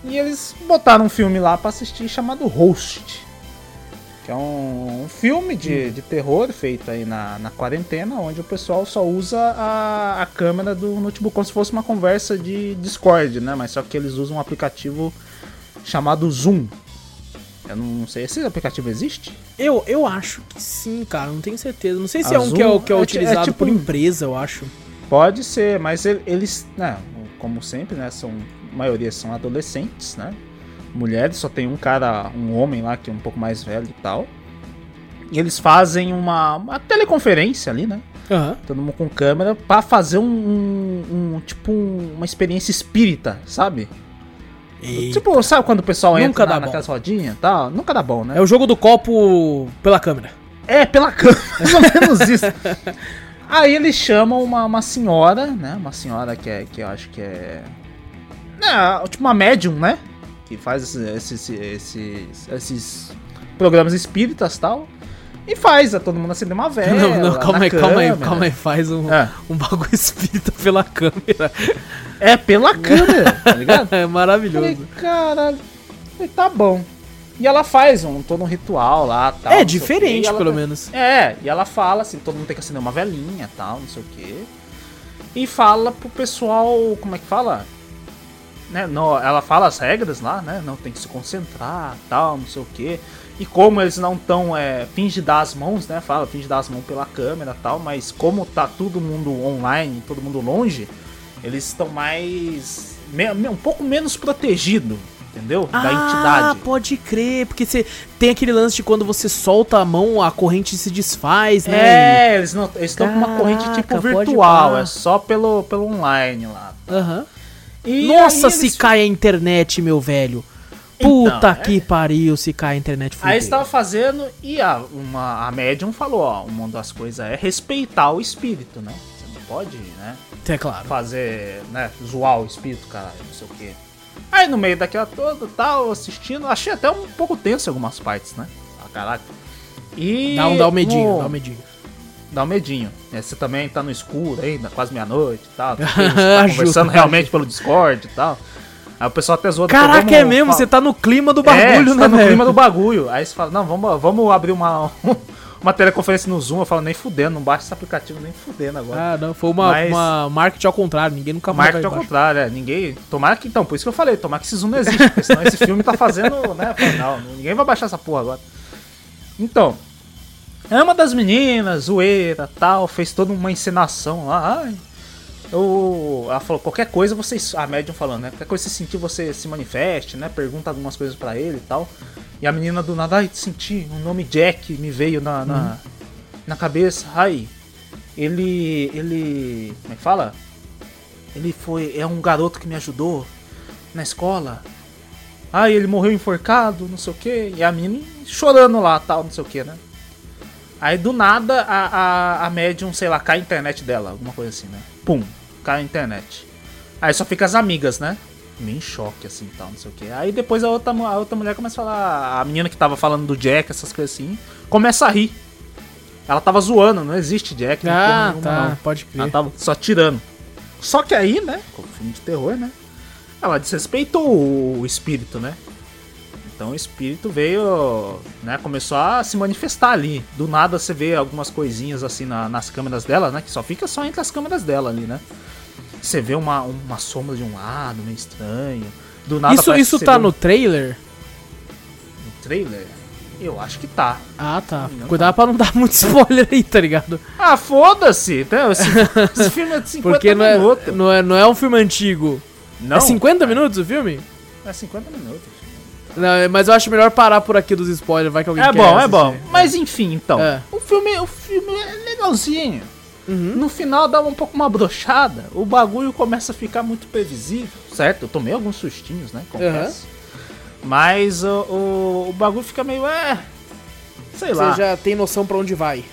E eles botaram um filme lá pra assistir chamado Host. Que é um, um filme de, de terror feito aí na, na quarentena, onde o pessoal só usa a, a câmera do notebook como se fosse uma conversa de Discord, né? Mas só que eles usam um aplicativo chamado Zoom. Eu não sei, esse aplicativo existe? eu, eu acho que sim, cara. Não tenho certeza. Não sei se A é um que é, que é é ti- utilizado é tipo por empresa, eu acho. Pode ser, mas ele- eles, né, como sempre, né, são, a maioria são adolescentes, né? Mulheres, só tem um cara, um homem lá que é um pouco mais velho e tal. E eles fazem uma, uma teleconferência ali, né? Aham. Todo mundo com câmera pra fazer um, um- um- tipo um- uma experiência espírita, sabe? E- Tipo, sabe quando o pessoal Nunca entra dá na, naquelas rodinhas e tal? Nunca dá bom, né? É o jogo do copo pela câmera. É, pela câmera, mais ou menos isso. Aí eles chamam uma, uma senhora, né? Uma senhora que é, que eu acho que é. É, tipo uma médium, né? Que faz esses, esses, esses, esses programas espíritas e tal. E faz a todo mundo acender uma vela. não, não, calma aí, calma aí, calma aí. Faz um, É. um bagulho espírita pela câmera. É pela câmera, tá ligado? É Falei, maravilhoso. caralho. Falei, tá bom. E ela faz um, todo um ritual lá, tal. é diferente, ela- pelo menos. É, e ela fala assim, todo mundo tem que acender uma velhinha, tal, não sei o quê. E fala pro pessoal, como é que fala? Né, não, ela fala as regras lá, né? Não tem que se concentrar, tal, não sei o quê. E como eles não estão, é, finge dar as mãos, né? Fala, finge dar as mãos pela câmera tal, mas como tá todo mundo online, todo mundo longe, eles estão mais. um pouco menos protegido, entendeu? Da ah, entidade. pode crer, porque você tem aquele lance de quando você solta a mão, a corrente se desfaz, né? É, eles estão com uma corrente tipo virtual, é só pelo, pelo online lá. Aham. E Nossa, aí se eles- cai a internet, meu velho. Então, Puta é. que pariu, se cai a internet. Aí fudeu. eles estavam fazendo e a, uma, a médium falou, ó, uma das coisas é respeitar o espírito, né? Você não pode, né, É claro. fazer, né, zoar o espírito, caralho, não sei o quê. Aí no meio daquela toda, tal, assistindo, achei até um pouco tenso em algumas partes, né? Ah, caraca. E Dá um, dá um medinho, no- dá um medinho. Dá um medinho. É, Você também tá no escuro ainda, quase meia-noite e tal. Você tá conversando realmente pelo Discord e tal. Aí o pessoal até zoa. Caraca, vamos é mesmo, você tá no clima do é, bagulho, você né, tá no velho? clima do bagulho. Aí você fala, não, vamos, vamos abrir uma, uma teleconferência no Zoom. Eu falo, nem fudendo, não baixa esse aplicativo nem fudendo agora. Ah, não, foi uma, Mas- uma marketing ao contrário, ninguém nunca mais Marketing ao contrário, é, ninguém. Tomara que então, por isso que eu falei, tomara que esse Zoom não existe, porque senão esse filme tá fazendo, né? falo, Não, ninguém vai baixar essa porra agora. Então, é uma das meninas, zoeira tal, fez toda uma encenação lá. Ai, eu, ela falou, qualquer coisa vocês. A médium falando, né? Qualquer coisa você sentir, você se manifeste, né? Pergunta algumas coisas pra ele e tal. E a menina do nada, ai, senti, o nome Jack me veio na, na, na cabeça. Ai, ele. Ele. Como é que fala? Ele foi. É um garoto que me ajudou na escola. Ai, ele morreu enforcado, não sei o que. E a menina chorando lá, tal, não sei o que, né? Aí do nada a, a, a médium, sei lá, cai a internet dela, alguma coisa assim, né? Pum, cai a internet. Aí só fica as amigas, né? Meio em choque, assim, tal, não sei o que. Aí depois a outra, a outra mulher começa a falar. A menina que tava falando do Jack, essas coisas assim, começa a rir. Ela tava zoando, não existe Jack, não Ah, nenhuma, tá, não. pode Ela crer. tava só tirando. Só que aí, né? Como filme de terror, né? Ela desrespeitou o espírito, né? Então o espírito veio, né? Começou a se manifestar ali. Do nada você vê algumas coisinhas assim na- nas câmeras dela, né? Que só fica só entre as câmeras dela ali, né? Você vê uma, uma sombra de um lado, meio estranho. Do nada Isso, isso tá no um- trailer? no trailer? Eu acho que tá. Ah, tá. Não Cuidado pra não dar muito spoiler aí, tá ligado? Ah, foda-se! Então, esse, esse filme é de 50 Porque não é, minutos. não, é, não é um filme antigo. Não, é 50 minutos o filme? É 50 minutos. Não, mas eu acho melhor parar por aqui dos spoilers, vai que alguém É bom, é assistir. bom. Mas enfim, então. É. O filme, o filme é legalzinho. Uhum. No final dá um pouco uma brochada. O bagulho começa a ficar muito previsível. Certo? Eu tomei alguns sustinhos, né? Confesso. Mas o, o, o bagulho fica meio. É. Sei lá. Você já tem noção pra onde vai.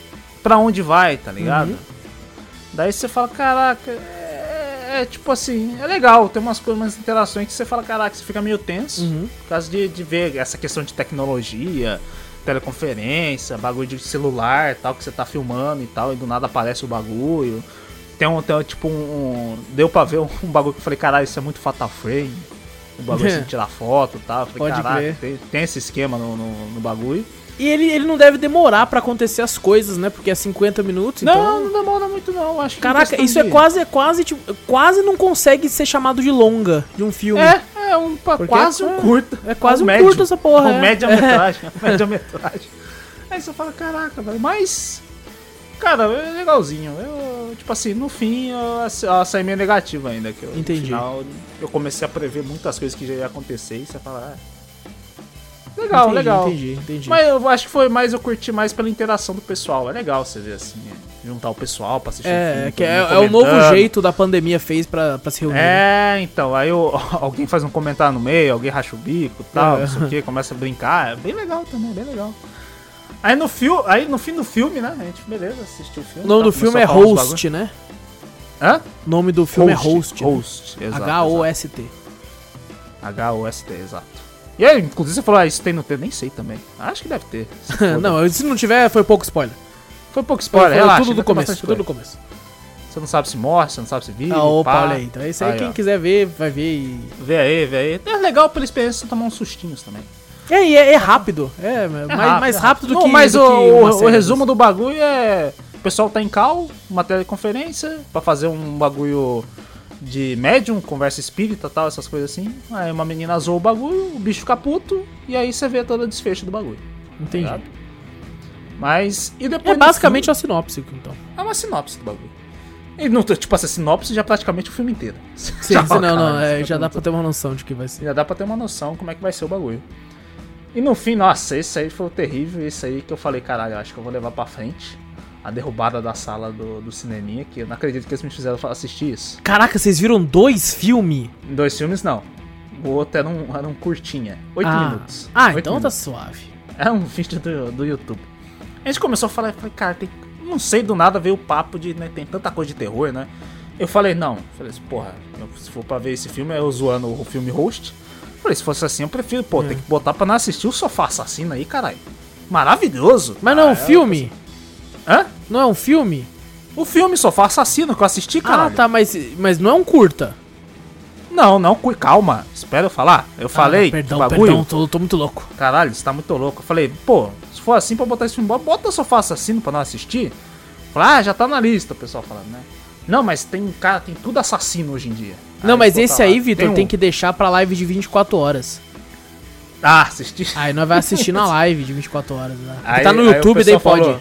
Pra onde vai, tá ligado? Uhum. Daí você fala, caraca. É, é tipo assim, é legal. Tem umas coisas, umas interações que você fala, caraca, você fica meio tenso. Uhum. Por causa de, de ver essa questão de tecnologia, teleconferência, bagulho de celular tal, que você tá filmando e tal, e do nada aparece o bagulho. Tem um, tem um, tipo um, um- Deu pra ver um, um bagulho que eu falei, caralho, isso é muito fatal frame. O bagulho assim, tirar foto e tal. Eu falei, Pode caraca, crer. tem, tem esse esquema no, no, no bagulho. E ele, ele não deve demorar pra acontecer as coisas, né? Porque é 50 minutos, Não, então... não demora muito não, acho que Caraca, isso é de- quase, é quase, tipo, quase não consegue ser chamado de longa de um filme. É, é um, Porque quase é- um curto. é quase um médio. curto essa porra, Um é. média-metragem. um média-metragem. Aí você fala, caraca, velho. Mas, cara, é legalzinho. Eu, tipo assim, no fim, eu, saí meio negativo ainda. Que eu, Entendi. No final, eu comecei a prever muitas coisas que já ia acontecer e você fala, ah, legal, entendi, legal. Entendi, entendi. Mas eu acho que foi mais, eu curti mais pela interação do pessoal. É legal você ver assim, é, juntar o pessoal pra assistir é, filme. que todo é, é o novo jeito da pandemia fez pra, pra se reunir. né? É, então, aí o- alguém faz um comentário no meio, alguém racha o bico e tal, É. não sei o que, começa a brincar. É bem legal também, bem legal. Aí no, fio, aí no fim do filme, né? A gente, beleza, assistiu o filme. O nome tá, do filme é Host, né? Hã? O nome do filme é Host. né? Host, exato. H-O-S-T. H-O-S-T, exato. E aí, inclusive você falou, ah, isso tem no T, nem sei também. Acho que deve ter. não, se não tiver, foi pouco spoiler. foi pouco spoiler, foi relaxa. tudo do começo, tudo do começo. Você não sabe se morre, você não sabe se vive. Ah, opa, pá. olha aí. Então isso aí, Aí, quem ó. quiser ver, vai ver e... Vê aí, vê aí. É legal pela experiência você tomar uns sustinhos também. É, e é, é rápido. É, mais, mais rápido do Não, que. mas do o, que o- resumo do bagulho é. O pessoal tá em cal, uma teleconferência, pra fazer um bagulho de médium, conversa espírita e tal, essas coisas assim. Aí uma menina zoa o bagulho, o bicho fica puto, e aí você vê todo o desfecho do bagulho. Entendi. Ligado? Mas. E depois. É basicamente fim, uma sinopse, então. é uma sinopse do bagulho. E não, tipo, essa sinopse já é praticamente o filme inteiro. Sim, Já sim, não, não, é, já tá dá pra ter uma noção de que vai ser. já dá pra ter uma noção como é que vai ser o bagulho. E no fim, nossa, esse aí foi terrível, esse aí que eu falei, caralho, acho que eu vou levar pra frente. A derrubada da sala do, do cineminha, que eu não acredito que eles me fizeram assistir isso. Caraca, vocês viram dois filmes? Dois filmes, não. O outro era um, era um curtinha. Oito ah. minutos. Ah, Oito então tá minutos. suave. É um vídeo do, do YouTube. A gente começou a falar, falei, cara, tem, não sei, do nada veio o papo de, né, tem tanta coisa de terror, né? Eu falei, não, falei assim, porra, se for pra ver esse filme, é eu zoando o filme host. Falei, se fosse assim, eu prefiro, pô, É. tem que botar pra não assistir o Sofá Assassino aí, caralho. Maravilhoso. Mas não é um Ah, filme? Hã? Não é um filme? O filme Sofá Assassino que eu assisti, Ah, caralho. tá, mas, mas não é um curta. Não, não, calma, espera eu falar. Eu falei, Ah, perdão, bagulho, perdão, tô, tô muito louco. Caralho, você tá muito louco. Eu falei, pô, se for assim pra botar esse filme, bota Sofá Assassino pra não assistir. Falei, ah, já tá na lista, o pessoal falando, né? Não, mas tem, cara, tem tudo assassino hoje em dia. Não, Aí mas esse lá. aí, Vitor, um- tem que deixar pra live de 24 horas. Ah, assistir. Aí nós vai assistir na live de 24 horas. Né? Aí- tá no YouTube, daí pode. falou-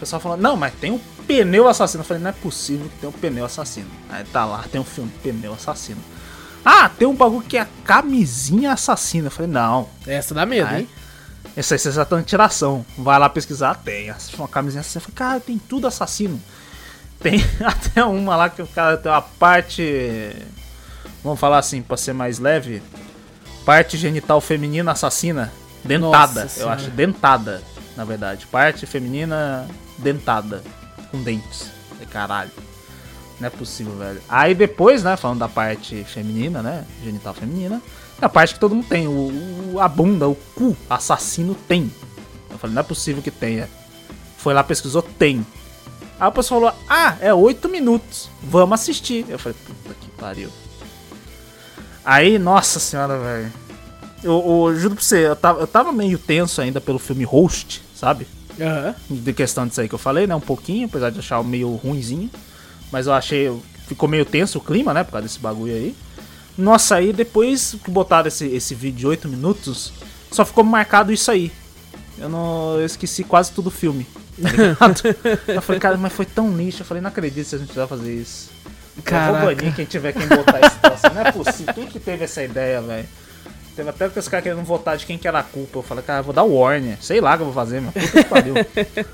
pessoal falou, não, mas tem um pneu assassino. Eu falei, não é possível que tenha um pneu assassino. Aí tá lá, tem um filme, pneu assassino. Ah, tem um bagulho que é camisinha assassina. Eu falei, não. Essa dá medo, Aí, hein? Esse aí vocês já estão em tiração. Vai lá pesquisar, tem. Uma camisinha assassina. Eu falei, cara, tem tudo assassino. Tem até uma lá que o cara tem uma parte. Vamos falar assim, pra ser mais leve. Parte genital feminina assassina. Dentada, Nossa eu Senhora. acho. Dentada, na verdade. Parte feminina dentada. Com dentes. Caralho. Não é possível, velho. Aí depois, né, falando da parte feminina, né? Genital feminina. É a parte que todo mundo tem. O, o- a bunda, o cu assassino tem. Eu falei, não é possível que tenha. Foi lá, pesquisou, tem. Aí o pessoal falou, ah, é 8 minutos. Vamos assistir. Eu falei, puta que pariu. Aí, nossa senhora, velho. Eu, eu juro pra você, eu tava, eu tava meio tenso ainda pelo filme Host, sabe? Aham. de questão disso aí que eu falei, né? Um pouquinho, apesar de achar meio ruinzinho. Mas eu achei. Ficou meio tenso o clima, né? Por causa desse bagulho aí. Nossa, aí depois que botaram esse, esse vídeo de 8 minutos, só ficou marcado isso aí. Eu não. Eu esqueci quase tudo o filme. Tá eu falei, cara, mas foi tão lixo. Eu falei, não acredito se a gente vai fazer isso. Eu Caraca. vou banir quem tiver quem botar esse troço. Não é possível. Quem que teve essa ideia, velho? Teve até que os caras querendo votar de quem que era a culpa. Eu falei, cara, eu vou dar Warner. Sei lá o que eu vou fazer, meu. Puta que pariu.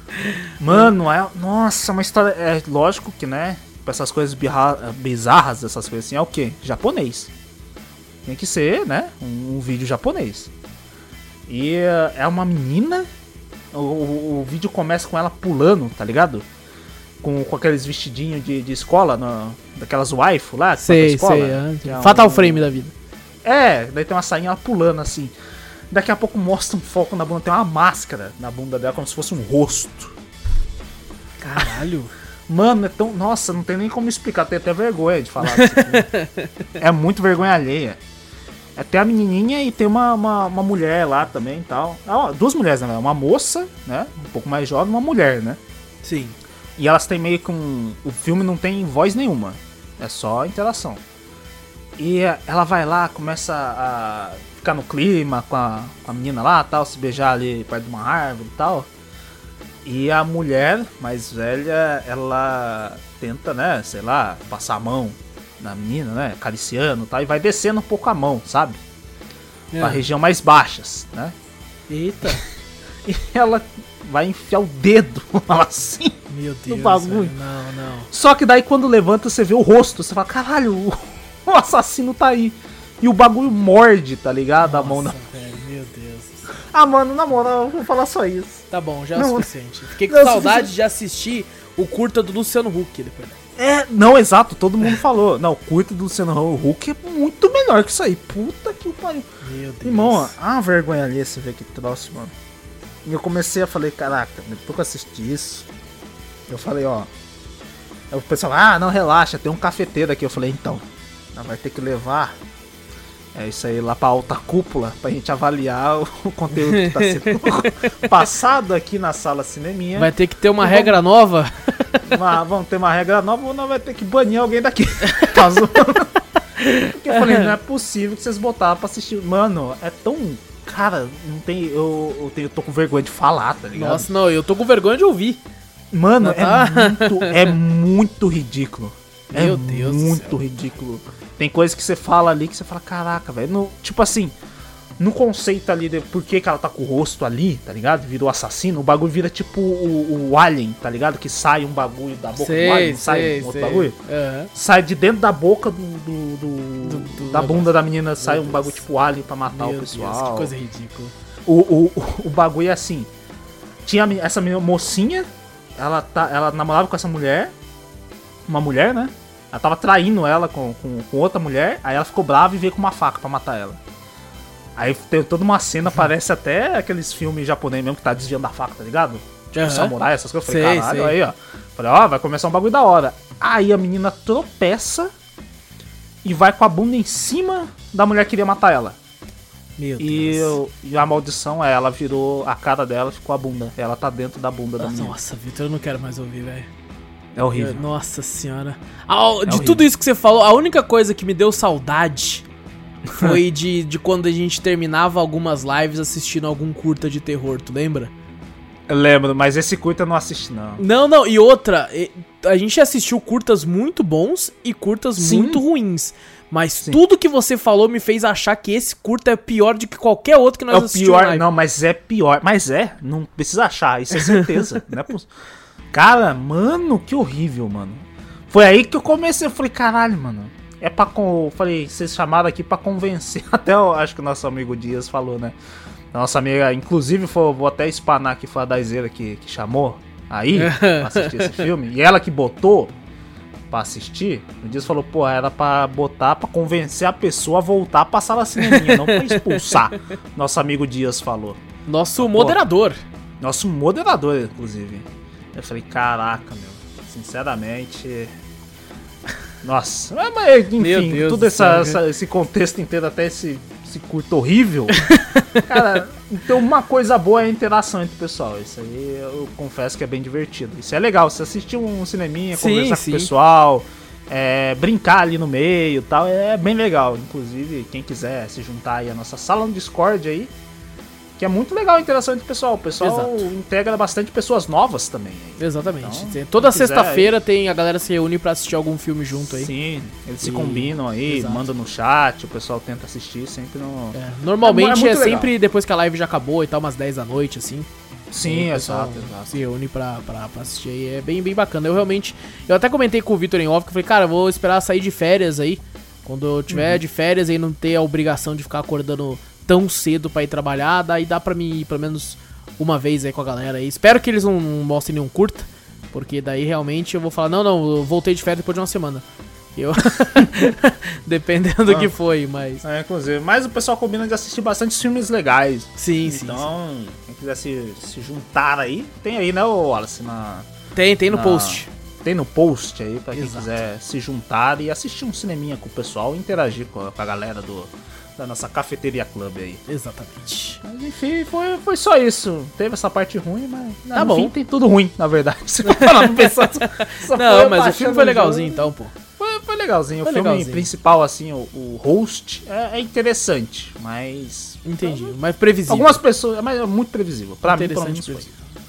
Mano, é. Nossa, uma história. É lógico que, né? Pra essas coisas birra- bizarras, essas coisas assim, é o quê? Japonês. Tem que ser, né? Um, um vídeo japonês. E eh, é uma menina. O, o- o vídeo começa com ela pulando, tá ligado? Com, com aqueles vestidinhos de, de escola, no- daquelas waifu lá. pra Sei, escola, sei. que é Fatal um- frame da vida. É, daí tem uma sainha ela pulando assim. Daqui a pouco mostra um foco na bunda, tem uma máscara na bunda dela, como se fosse um rosto. Caralho. Mano, é tão. Nossa, não tem nem como explicar, tenho até vergonha de falar disso aqui. É muito vergonha alheia. É Tem a menininha e tem uma, uma, uma mulher lá também e tal. Ah, duas mulheres, né? Uma moça, né? Um pouco mais jovem, uma mulher, né? Sim. E elas têm meio que um. O filme não tem voz nenhuma. É só interação. E ela vai lá, começa a ficar no clima com a, com a menina lá tal, se beijar ali perto de uma árvore e tal. E a mulher mais velha, ela tenta, né, sei lá, passar a mão na menina, né, acariciando e tal, e vai descendo um pouco a mão, sabe? Pra É. região mais baixas, né? Eita. E ela vai enfiar o dedo assim. Meu Deus. bagulho. velho. Não, não. Só que daí quando levanta você vê o rosto, você fala, caralho, o, o assassino tá aí. E o bagulho morde, tá ligado? a mão na. Nossa, velho, meu Deus. Ah, mano, na moral, eu vou falar só isso. Tá bom, já é o suficiente. Fiquei com é saudade de assistir o curta do Luciano Huck depois. É, não, exato, todo mundo falou. Não, o curto do Luciano Huck é muito melhor que isso aí. Puta que pariu. Meu Deus. Irmão, ah, vergonha ali você ver que troço, mano. E eu comecei a falei, caraca, depois que eu assisti isso, eu falei, ó. Aí o pessoal, ah, não, relaxa, tem um cafeteiro aqui. Eu falei, então, vai ter que levar É isso aí lá pra alta cúpula, pra gente avaliar o, conteúdo que tá sendo passado aqui na sala cineminha. Vai ter que ter uma E regra nova. Mas vamos ter uma regra nova ou nós vai ter que banir alguém daqui. Tá? Porque eu falei, não é possível que vocês botaram pra assistir. Mano, é tão. Cara, não tem. Eu, eu, tenho, eu tô com vergonha de falar, tá ligado? Nossa, não, eu tô com vergonha de ouvir. Mano, é Tá. muito, é muito ridículo. Meu é Deus muito ridículo. Tem coisas que você fala ali que você fala, caraca, velho. Tipo assim, no conceito ali de por que, que ela tá com o rosto ali, tá ligado? Virou assassino, o bagulho vira tipo o, o Alien, tá ligado? Que sai um bagulho da boca do Alien, não sai um outro bagulho. Aham. Sai de dentro da boca do. do- do- Do- da bunda da menina, sai um Deus. bagulho tipo Alien pra matar Meu o Deus, pessoal. que coisa ridícula. O, o, o bagulho é assim. Tinha essa menina mocinha, ela, tá, ela namorava com essa mulher. Uma mulher, né? Ela tava traindo ela com, com, com outra mulher, aí ela ficou brava e veio com uma faca pra matar ela. Aí tem toda uma cena, parece até aqueles filmes japoneses mesmo que tá desviando da faca, tá ligado? Tipo, Aham. samurai, essas coisas. Eu falei, Sei, caralho, sei. aí, ó. Falei, ó, vai começar um bagulho da hora. Aí a menina tropeça e vai com a bunda em cima da mulher que queria matar ela. Meu E, Deus. eu- e a maldição é, ela virou a cara dela, ficou a bunda. Ela tá dentro da bunda da menina. Nossa, Vitor, eu não quero mais ouvir, velho. É horrível. Nossa senhora. Ah, de horrível. tudo isso que você falou, a única coisa que me deu saudade foi de, de quando a gente terminava algumas lives assistindo algum curta de terror, tu lembra? Eu lembro, mas esse curta eu não assisti, não. Não, não, e outra, a gente assistiu curtas muito bons e curtas Sim. muito ruins. Mas Sim. tudo que você falou me fez achar que esse curta é pior do que qualquer outro que nós É o assistimos. na pior, não, mas é pior. Mas é, não precisa achar, isso é certeza. não é poss- Cara, mano, que horrível, mano. Foi aí que eu comecei, eu falei, caralho, mano. É pra. Con... eu Falei, vocês chamaram aqui pra convencer. Até eu acho que o nosso amigo Dias falou, né? Nossa amiga, inclusive, foi, vou até espanar aqui, foi a Daizeira que, que chamou aí pra assistir esse filme. E ela que botou pra assistir. O Dias falou, pô, era pra botar, pra convencer a pessoa a voltar pra sala cineminha, não pra expulsar. Nosso amigo Dias falou. Nosso moderador. Nosso moderador, inclusive. Eu falei, caraca, meu. Sinceramente. Nossa, mas, enfim, todo do essa, essa- esse contexto inteiro, até esse, esse curto horrível. cara, então uma coisa boa é a interação entre o pessoal. Isso aí eu confesso que é bem divertido. Isso é legal, você assistir um cineminha, Sim, conversar sim. com o pessoal, é, brincar ali no meio e tal, é bem legal. Inclusive, quem quiser se juntar aí à nossa sala no Discord aí, que é muito legal a interação entre o pessoal. O pessoal Exato. integra bastante pessoas novas também. Exatamente. Então, Toda sexta-feira tem a galera se reúne pra assistir algum filme junto aí. Sim, eles se E- combinam aí, Exato. mandam no chat, o pessoal tenta assistir sempre no. É, normalmente É é, é sempre depois que a live já acabou e tal, umas 10 da noite, assim. Sim, exato, exato. Se reúne pra, pra, pra assistir aí. É bem, bem bacana. Eu realmente. Eu até comentei com o Vitor em off que eu falei, cara, eu vou esperar sair de férias aí. Quando eu tiver Uhum. de férias aí, não ter a obrigação de ficar acordando tão cedo pra ir trabalhar. Daí dá pra mim ir pelo menos uma vez aí com a galera aí. Espero que eles não, mostrem nenhum curta. Porque daí realmente eu vou falar, não, não, eu voltei de férias depois de uma semana. Eu. Dependendo do Ah. que foi, mas. É, inclusive. Mas o pessoal combina de assistir bastante filmes legais. Sim, sim. então, quem quiser se, se juntar aí, tem aí, né, Wallace? Na. Tem, tem no na- post. Tem no post aí pra quem Exato. quiser se juntar e assistir um cineminha com o pessoal e interagir com a, com a galera do, da nossa cafeteria club aí. Exatamente. Mas enfim, foi, foi só isso. Teve essa parte ruim, mas Tá no bom. fim tem tudo ruim, na verdade. Se for parar pra pensar, só Não, mas o filme foi legalzinho jogo. então, pô. Foi, foi legalzinho. Foi o filme legalzinho. principal, assim, o, o host, é, é interessante, mas. Entendi. Mas previsível. Algumas pessoas. Mas é muito previsível. Pra mim, pelo menos foi.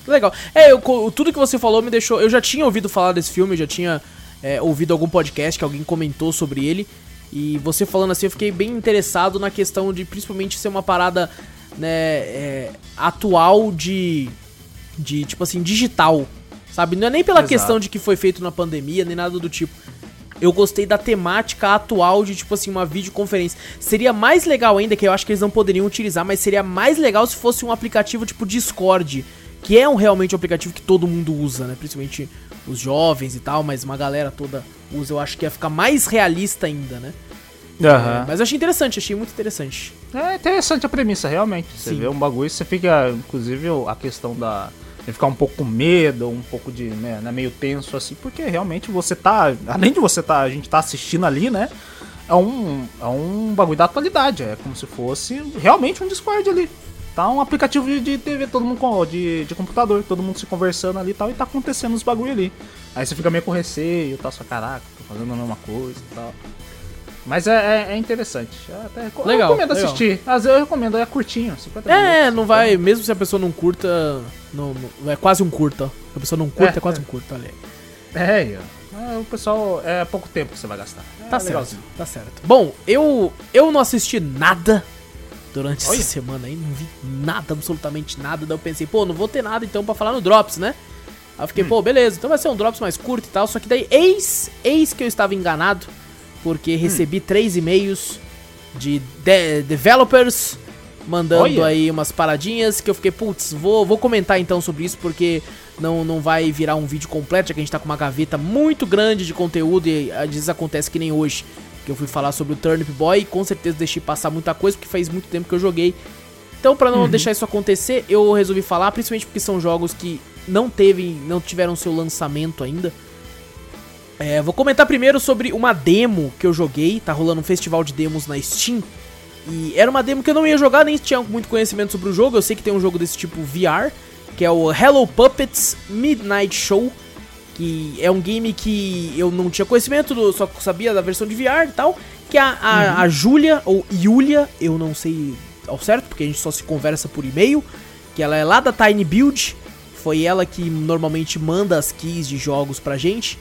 Legal. É, eu, tudo que você falou me deixou. Eu já tinha ouvido falar desse filme, eu já tinha é, ouvido algum podcast que alguém comentou sobre ele. E você falando assim, eu fiquei bem interessado na questão de principalmente ser uma parada né, é, atual de. de tipo assim, digital. Sabe? Não é nem pela Exato. questão de que foi feito na pandemia, nem nada do tipo. Eu gostei da temática atual de, tipo assim, uma videoconferência. Seria mais legal ainda, que eu acho que eles não poderiam utilizar, mas seria mais legal se fosse um aplicativo tipo Discord, que é um realmente um aplicativo que todo mundo usa, né? Principalmente os jovens e tal, mas uma galera toda usa. Eu acho que ia ficar mais realista ainda, né? É, mas eu achei interessante, achei muito interessante. É interessante a premissa, realmente. Você Sim. vê um bagulho, você fica, inclusive, a questão da. De ficar um pouco com medo, um pouco de. Né, né, meio tenso assim, porque realmente você tá. Além de você tá. A gente tá assistindo ali, né? é um, é um bagulho da atualidade. É como se fosse realmente um Discord ali. Tá um aplicativo de, de TV, todo mundo com, de, de computador, todo mundo se conversando ali e tal, e tá acontecendo os bagulho ali. Aí você fica meio com receio e tal, só caraca, tô fazendo a mesma coisa e tal. Mas é, é, é interessante. É até, eu Legal, recomendo legal. assistir. Às vezes eu recomendo, é curtinho, 50 É, minutos. não vai, mesmo se a pessoa não curta, não, não- é quase um curta. Se a pessoa não curta, é, É, quase é. um curta, olha aí. É. É, o pessoal, é pouco tempo que você vai gastar. Tá certo, legalzinho. tá certo. Bom, eu, eu não assisti nada durante Olha. essa semana aí, não vi nada, absolutamente nada. Daí eu pensei, pô, não vou ter nada então pra falar no Drops, né? Aí eu fiquei, Hum. pô, beleza, então vai ser um Drops mais curto e tal. Só que daí, eis, eis que eu estava enganado, porque Hum. recebi três e-mails de, de- developers mandando Olha. aí umas paradinhas que eu fiquei, putz, vou, vou comentar então sobre isso, porque não, não vai virar um vídeo completo, já que a gente tá com uma gaveta muito grande de conteúdo e às vezes acontece que nem hoje, que eu fui falar sobre o Turnip Boy e com certeza deixei passar muita coisa, porque faz muito tempo que eu joguei. Então, pra não deixar isso acontecer, eu resolvi falar, principalmente porque são jogos que não teve, não tiveram seu lançamento ainda. É, vou comentar primeiro sobre uma demo que eu joguei, tá rolando um festival de demos na Steam. E era uma demo que eu não ia jogar, nem tinha muito conhecimento sobre o jogo. Eu sei que tem um jogo desse tipo VR, que é o Hello Puppets Midnight Show, que é um game que eu não tinha conhecimento, do- só sabia da versão de VR e tal. Que a, a, a Julia, ou Yulia, eu não sei ao certo, porque a gente só se conversa por e-mail, que ela é lá da Tiny Build. Foi ela que normalmente manda as keys de jogos pra gente.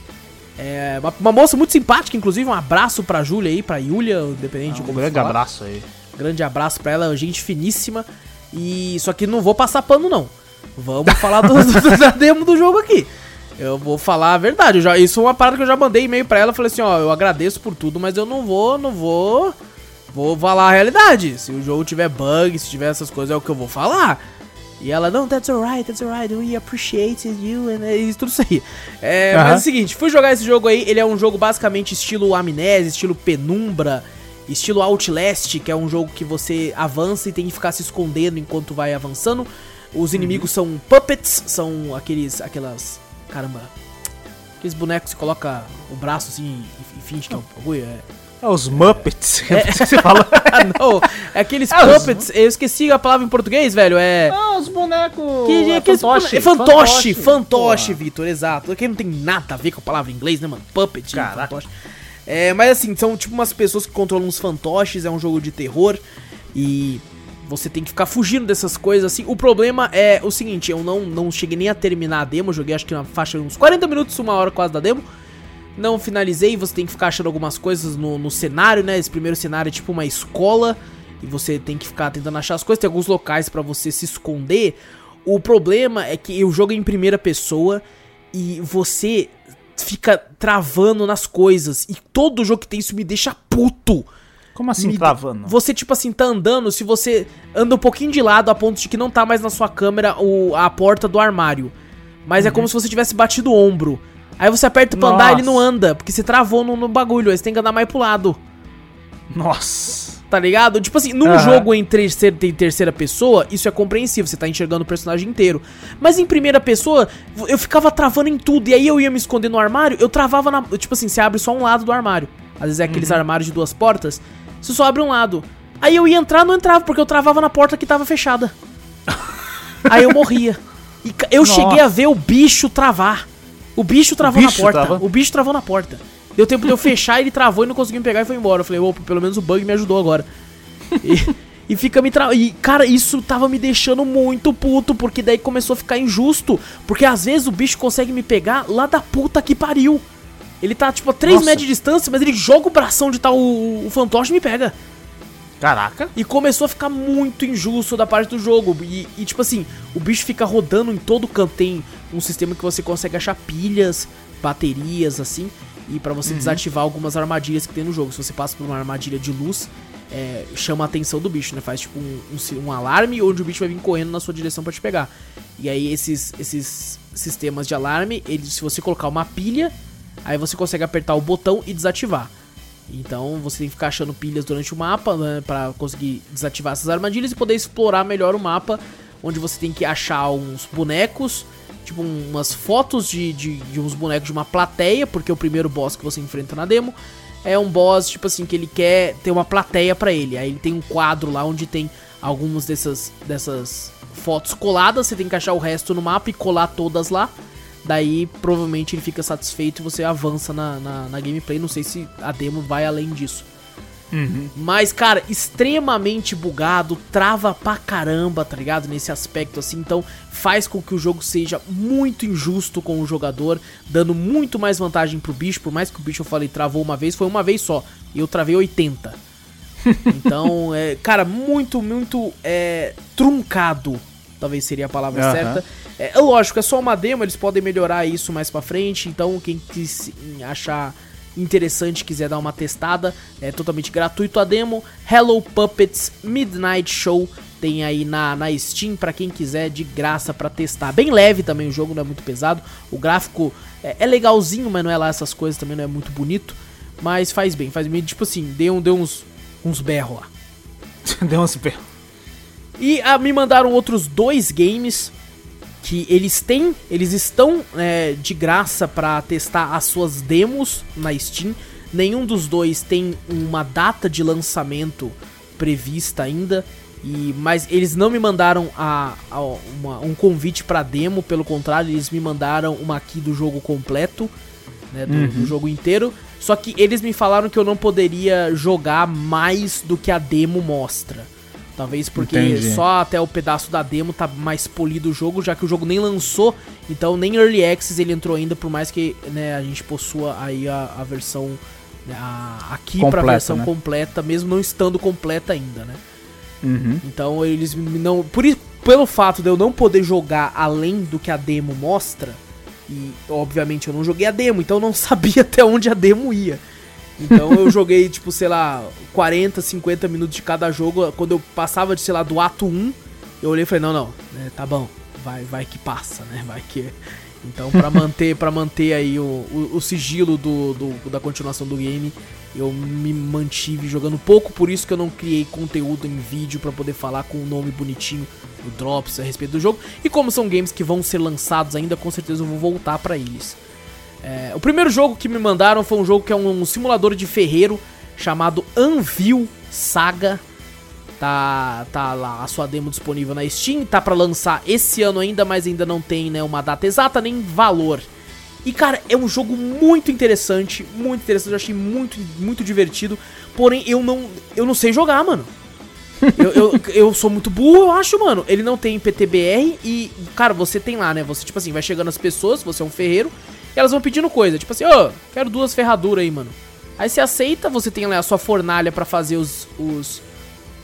É uma, uma moça muito simpática, inclusive. Um abraço pra Júlia aí, pra Yulia, independente de Um grande falar. abraço aí. Grande abraço pra ela, gente finíssima. E só que não vou passar pano não. Vamos falar do, do- da demo do jogo aqui. Eu vou falar a verdade. Já, isso é uma parada que eu já mandei e-mail pra ela. Falei assim, ó, eu agradeço por tudo, mas eu não vou, não vou, vou falar a realidade. Se o jogo tiver bug, se tiver essas coisas, é o que eu vou falar. E ela, não, that's alright, that's alright, we appreciate you, and isso, tudo isso aí. É, Aham. Mas é o seguinte, fui jogar esse jogo aí, ele é um jogo basicamente estilo Amnésia, estilo Penumbra, estilo Outlast, que é um jogo que você avança e tem que ficar se escondendo enquanto vai avançando. Os inimigos são puppets, são aqueles, aquelas, caramba, aqueles bonecos que você coloca o braço assim e, e finge que é um bagulho, é... É os Muppets. que você falou. Ah, não, é aqueles É, os- puppets, eu esqueci a palavra em português, velho, é... Ah, os bonecos. Que, é aqueles fantoche. é fantoche, fantoche, Pô. Vitor, exato. Que não tem nada a ver com a palavra em inglês, né, mano? Puppet, Caraca. fantoche. É, mas assim, são tipo umas pessoas que controlam uns fantoches, é um jogo de terror e você tem que ficar fugindo dessas coisas assim. O problema é o seguinte, eu não, não cheguei nem a terminar a demo, joguei acho que na faixa de uns 40 minutos, uma hora quase da demo. Não finalizei, você tem que ficar achando algumas coisas no, no cenário, né? Esse primeiro cenário é tipo uma escola e você tem que ficar tentando achar as coisas. Tem alguns locais pra você se esconder. O problema é que o jogo em primeira pessoa e você fica travando nas coisas. E todo jogo que tem isso me deixa puto. Como assim Me- travando? Você, tipo assim, tá andando, se você anda um pouquinho de lado a ponto de que não tá mais na sua câmera o, a porta do armário. Mas é como se você tivesse batido o ombro. Aí você aperta pra andar, Nossa. ele não anda, porque você travou no, no bagulho, aí você tem que andar mais pro lado, Nossa. tá ligado? Tipo assim, num Aham. jogo em terceira, em terceira pessoa, isso é compreensível, você tá enxergando o personagem inteiro. Mas em primeira pessoa, eu ficava travando em tudo, e aí eu ia me esconder no armário, eu travava na. Tipo assim, você abre só um lado do armário. Às vezes é aqueles Uhum. armários de duas portas, você só abre um lado. Aí eu ia entrar, não entrava, porque eu travava na porta que tava fechada. aí eu morria. E eu Nossa. cheguei a ver o bicho travar. O bicho travou bicho na porta. trava? O bicho travou na porta. Deu tempo de eu fechar, ele travou e não conseguiu me pegar e foi embora. Eu falei, opa, pelo menos o bug me ajudou agora. E, e fica me tra... E, cara, isso tava me deixando muito puto, porque daí começou a ficar injusto. Porque às vezes o bicho consegue me pegar lá da puta que pariu. Ele tá, tipo, a 3 Nossa. metros de distância, mas ele joga o bração de tal o, o fantoche e me pega. Caraca. E começou a ficar muito injusto da parte do jogo. E, e, tipo assim, o bicho fica rodando em todo canto. Tem um sistema que você consegue achar pilhas, baterias, assim. E pra você desativar algumas armadilhas que tem no jogo. Se você passa por uma armadilha de luz, é, chama a atenção do bicho, né? Faz tipo um, um um alarme onde o bicho vai vir correndo na sua direção pra te pegar. E aí esses, esses sistemas de alarme, eles, se você colocar uma pilha, aí você consegue apertar o botão e desativar. Então você tem que ficar achando pilhas durante o mapa né, para conseguir desativar essas armadilhas e poder explorar melhor o mapa, onde você tem que achar uns bonecos, tipo um- umas fotos de, de, de uns bonecos de uma plateia, porque é o primeiro boss que você enfrenta na demo. é um boss, tipo assim, que ele quer ter uma plateia pra ele. Aí ele tem um quadro lá onde tem algumas dessas, dessas fotos coladas, você tem que achar o resto no mapa e colar todas lá. Daí provavelmente ele fica satisfeito e você avança na, na, na gameplay. Não sei se a demo vai além disso. Mas, cara, extremamente bugado, trava pra caramba, tá ligado? Nesse aspecto assim, então faz com que o jogo seja muito injusto com o jogador, dando muito mais vantagem pro bicho, por mais que o bicho eu falei travou uma vez, foi uma vez só, e eu travei 80. Então, é, cara, muito, muito é, truncado, talvez seria a palavra certa. É, é lógico, é só uma demo, eles podem melhorar isso mais pra frente, então quem quis achar interessante, quiser dar uma testada, é totalmente gratuito a demo. Hello Puppets Midnight Show tem aí na, na Steam pra quem quiser de graça pra testar. Bem leve também o jogo, não é muito pesado. O gráfico é, é legalzinho, mas não é lá essas coisas, também não é muito bonito. Mas faz bem, faz bem. Tipo assim, deu, deu uns, uns berros lá. Deu uns berros. E ah, me mandaram outros dois games que eles têm, eles estão é, de graça pra testar as suas demos na Steam. Nenhum dos dois tem uma data de lançamento prevista ainda. E, mas eles não me mandaram a, a- uma- um convite pra demo, pelo contrário, eles me mandaram uma aqui do jogo completo, né, do, do jogo inteiro. Só que eles me falaram que eu não poderia jogar mais do que a demo mostra. Talvez porque Entendi. só até o pedaço da demo tá mais polido o jogo, já que o jogo nem lançou, então nem Early Access ele entrou ainda, por mais que né, a gente possua aí a, a versão né, a- aqui pra Completa, versão né? completa, mesmo não estando completa ainda, né? Uhum. Então eles não. Por isso, pelo fato de eu não poder jogar além do que a demo mostra, e obviamente eu não joguei a demo, então eu não sabia até onde a demo ia. Então eu joguei, tipo, sei lá, 40, 50 minutos de cada jogo. Quando eu passava de, sei lá, do ato 1, eu olhei e falei, não, não, né, tá bom, vai, vai que passa, né? Vai que. Então, pra manter, pra manter aí o, o, o sigilo do, do- da continuação do game, eu me mantive jogando pouco, por isso que eu não criei conteúdo em vídeo pra poder falar com o nome bonitinho do Drops a respeito do jogo. E como são games que vão ser lançados ainda, com certeza eu vou voltar pra eles. É, o primeiro jogo que me mandaram foi um jogo que é um, simulador de ferreiro chamado Anvil Saga. Tá, tá lá a sua demo disponível na Steam, tá pra lançar esse ano ainda, mas ainda não tem né, uma data exata nem valor. E cara, é um jogo muito interessante, muito interessante, eu achei muito, muito divertido. Porém, eu não, eu não sei jogar, mano. eu, eu, eu sou muito burro, eu acho, mano. Ele não tem PTBR e, cara, você tem lá, né? Você, tipo assim, vai chegando as pessoas, você é um ferreiro, e elas vão pedindo coisa. Tipo assim, ô, quero duas ferraduras aí, mano. Aí você aceita, você tem lá a sua fornalha pra fazer os, os,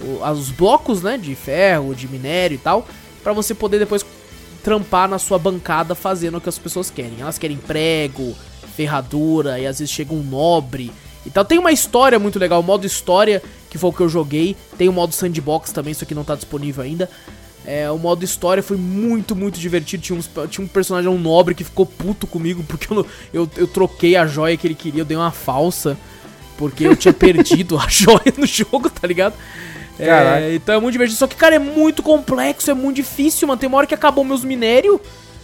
os blocos, né? De ferro, de minério e tal. Pra você poder depois trampar na sua bancada fazendo o que as pessoas querem. Elas querem prego, ferradura, e às vezes chega um nobre e tal. Tem uma história muito legal, o modo história, que foi o que eu joguei. Tem o modo sandbox também, isso aqui não tá disponível ainda. É, o modo história foi muito, muito divertido. Tinha, uns- tinha um personagem, um nobre, que ficou puto comigo porque eu, eu, eu troquei a joia que ele queria, eu dei uma falsa. Porque eu tinha perdido a joia no jogo, tá ligado? É, então é muito divertido. Só que, cara, é muito complexo, é muito difícil, mano. Tem uma hora que acabou meus minérios,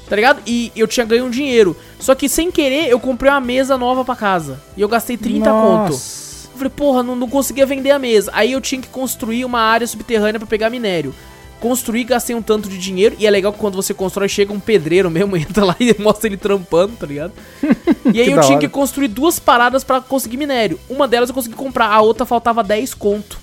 tá ligado? E eu tinha ganho um dinheiro. Só que sem querer, eu comprei uma mesa nova pra casa. E eu gastei 30 conto. Nossa. Eu falei, porra, não, não conseguia vender a mesa. Aí eu tinha que construir uma área subterrânea pra pegar minério. Construí, gastei um tanto de dinheiro. E é legal que quando você constrói, chega um pedreiro mesmo, entra lá e mostra ele trampando, tá ligado? E aí eu tinha hora. que construir duas paradas pra conseguir minério. Uma delas eu consegui comprar, a outra faltava 10 conto.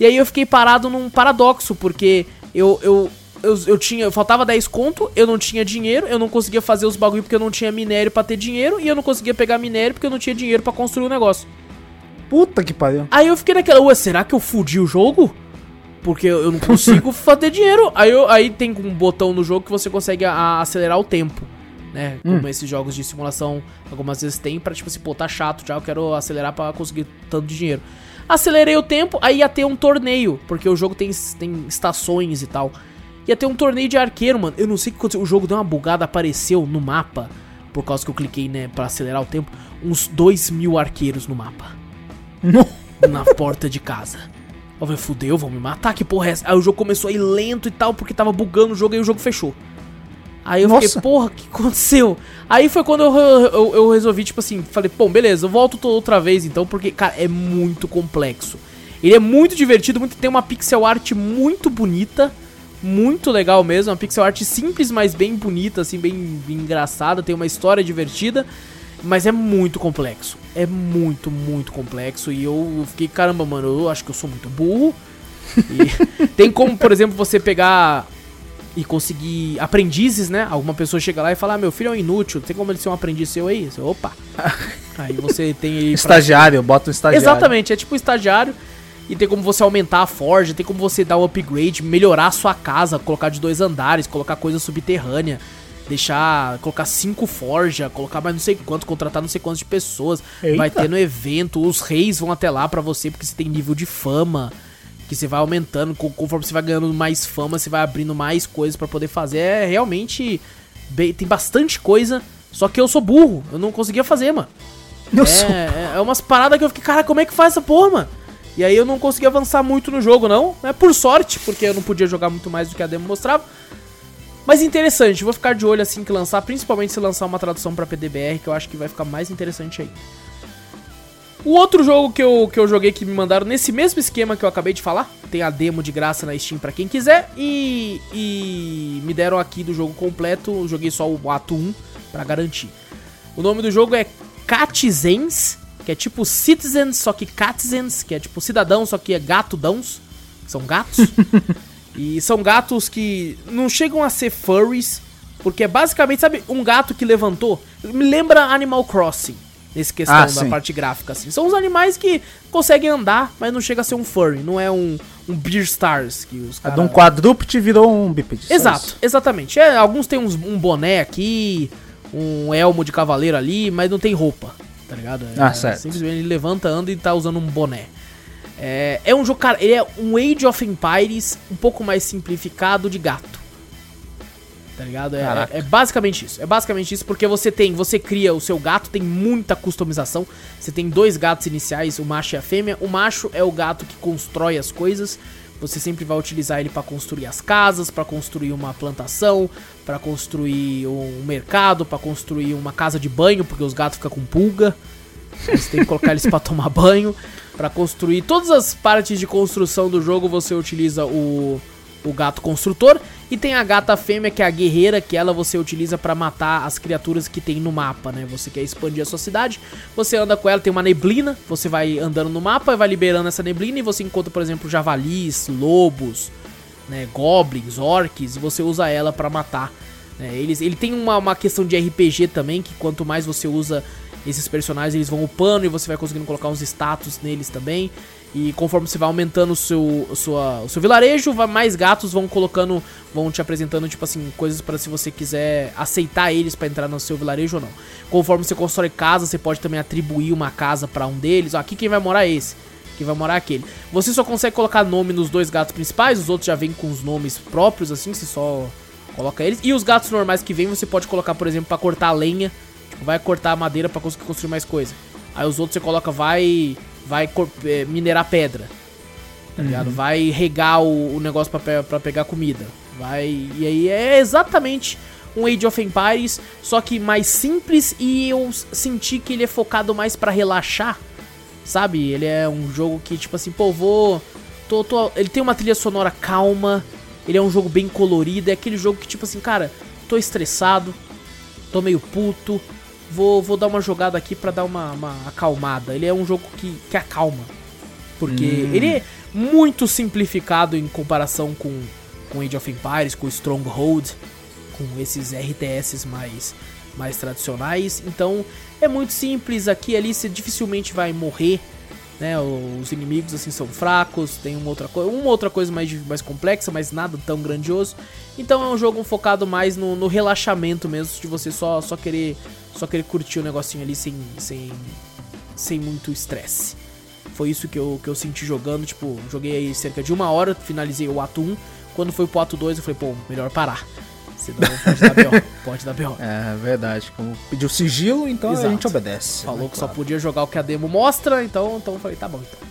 E aí eu fiquei parado num paradoxo, porque eu, eu, eu, eu tinha. Faltava 10 conto, eu não tinha dinheiro, eu não conseguia fazer os bagulho porque eu não tinha minério pra ter dinheiro, e eu não conseguia pegar minério porque eu não tinha dinheiro pra construir o negócio. Puta que pariu. Aí eu fiquei naquela, ué, será que eu fudi o jogo? Porque eu não consigo fazer dinheiro. Aí, eu, aí tem um botão no jogo que você consegue a- a acelerar o tempo. Né? Como esses jogos de simulação algumas vezes tem pra, tipo assim, pô, tá chato já, eu quero acelerar pra conseguir tanto de dinheiro. Acelerei o tempo, aí ia ter um torneio, porque o jogo tem, tem estações e tal. Ia ter um torneio de arqueiro, mano. Eu não sei o que aconteceu. O jogo deu uma bugada, apareceu no mapa, por causa que eu cliquei, né, pra acelerar o tempo, uns 2 mil arqueiros no mapa na porta de casa. Eu falei, fudeu, vão me matar, que porra é essa? Aí o jogo começou a ir lento e tal, porque tava bugando o jogo e o jogo fechou. Aí eu Nossa. fiquei, porra, o que aconteceu? Aí foi quando eu, eu, eu resolvi, tipo assim, falei, bom, beleza, eu volto to- outra vez então, porque, cara, é muito complexo. Ele é muito divertido, muito, tem uma pixel art muito bonita, muito legal mesmo, uma pixel art simples, mas bem bonita, assim, bem, bem engraçada, tem uma história divertida, mas é muito complexo. É muito, muito complexo. E eu fiquei, caramba, mano, eu acho que eu sou muito burro. E tem como, por exemplo, você pegar e conseguir aprendizes, né? Alguma pessoa chega lá e fala: ah, meu filho é um inútil, tem como ele ser um aprendiz seu aí? Você, Opa! aí você tem pra- Estagiário, bota um estagiário. Exatamente, é tipo um estagiário. E tem como você aumentar a forja, tem como você dar um upgrade, melhorar a sua casa, colocar de dois andares, colocar coisa subterrânea, deixar. colocar cinco forja, colocar mais não sei quanto, contratar não sei quantas de pessoas. Vai Eita. ter no evento, os reis vão até lá pra você, porque você tem nível de fama. Que você vai aumentando, co- conforme você vai ganhando mais fama, você vai abrindo mais coisas pra poder fazer. É realmente. bem- tem bastante coisa. Só que eu sou burro, eu não conseguia fazer, mano. Eu sou- É, é, é umas paradas que eu fiquei, cara, como é que faz essa porra, mano? E aí eu não consegui avançar muito no jogo, não. É por sorte, porque eu não podia jogar muito mais do que a demo mostrava. Mas interessante, vou ficar de olho assim que lançar, principalmente se lançar uma tradução pra PDBR, que eu acho que vai ficar mais interessante aí. O outro jogo que eu, que eu joguei que me mandaram nesse mesmo esquema que eu acabei de falar, tem a demo de graça na Steam pra quem quiser, e, e me deram aqui do jogo completo, joguei só o ato 1 pra garantir. O nome do jogo é Catizens, que é tipo Citizens, só que Catizens, que é tipo cidadão, só que é gatudãos, são gatos. e são gatos que não chegam a ser furries, porque é basicamente, sabe, um gato que levantou? Me lembra Animal Crossing, nesse questão Ah, da sim. parte gráfica, assim. São os animais que conseguem andar, mas não chega a ser um furry, não é um, um Beer Stars, que os caras... de um quadrúpede virou um bípede. Exato, exatamente. É, alguns têm uns- um boné aqui, um elmo de cavaleiro ali, mas não tem roupa, tá ligado? É, Ah, certo. Simplesmente ele levanta, anda e tá usando um boné. É, é um jogo, cara, ele é um Age of Empires um pouco mais simplificado de gato. Tá ligado? É, é- é basicamente isso. É basicamente isso, porque você tem, você cria o seu gato, tem muita customização. Você tem dois gatos iniciais, o macho e a fêmea. O macho é o gato que constrói as coisas. Você sempre vai utilizar ele pra construir as casas, pra construir uma plantação, pra construir um mercado, pra construir uma casa de banho, porque os gatos ficam com pulga. Você tem que colocar eles pra tomar banho, Pra construir todas as partes de construção do jogo. Você utiliza o o gato construtor e tem a gata fêmea que é a guerreira, que ela você utiliza pra matar as criaturas que tem no mapa, né? Você quer expandir a sua cidade, você anda com ela, tem uma neblina, você vai andando no mapa e vai liberando essa neblina e você encontra, por exemplo, javalis, lobos, né, goblins, orcs, e você usa ela pra matar. né? Eles, ele tem uma, uma questão de RPG também, que quanto mais você usa esses personagens, eles vão upando e você vai conseguindo colocar uns status neles também. E conforme você vai aumentando o seu, sua, o seu vilarejo, mais gatos vão colocando, vão te apresentando, tipo assim, coisas para se você quiser aceitar eles pra entrar no seu vilarejo ou não. Conforme você constrói casa, você pode também atribuir uma casa pra um deles. Ó, aqui quem vai morar é esse que vai morar aquele. Você só consegue colocar nome nos dois gatos principais, os outros já vêm com os nomes próprios, assim, você só coloca eles. E os gatos normais que vêm, você pode colocar, por exemplo, pra cortar lenha, vai cortar a madeira pra conseguir construir mais coisa. Aí os outros você coloca, vai vai é, minerar pedra, tá ligado? Vai regar o, o negócio pra, pe- pra pegar comida. Vai. E aí é exatamente um Age of Empires, só que mais simples e eu senti que ele é focado mais pra relaxar. Sabe? Ele é um jogo que, tipo assim, pô, vou. Tô, tô, ele tem uma trilha sonora calma. Ele é um jogo bem colorido. É aquele jogo que, tipo assim, cara, tô estressado. Tô meio puto. Vou, vou dar uma jogada aqui pra dar uma, uma acalmada. Ele é um jogo que, que acalma. Porque ele é muito simplificado em comparação com, com Age of Empires, com Stronghold, com esses RTS mais, mais tradicionais. Então é muito simples aqui ali, você dificilmente vai morrer. Né, os inimigos assim são fracos, tem uma outra, coi uma outra coisa mais, mais complexa, mas nada tão grandioso. Então é um jogo focado mais no, no relaxamento mesmo, de você só, só querer só querer curtir o negocinho ali sem, sem, sem muito estresse. Foi isso que eu, que eu senti jogando, tipo, joguei aí cerca de uma hora, finalizei o ato 1. Quando foi pro ato 2, eu falei, pô, melhor parar. Senão pode dar B.O. Pode dar B.O. É verdade. Como pediu sigilo, então Exato. a gente obedece. Falou né, que só claro. podia jogar o que a demo mostra, então, então eu falei, tá bom, então.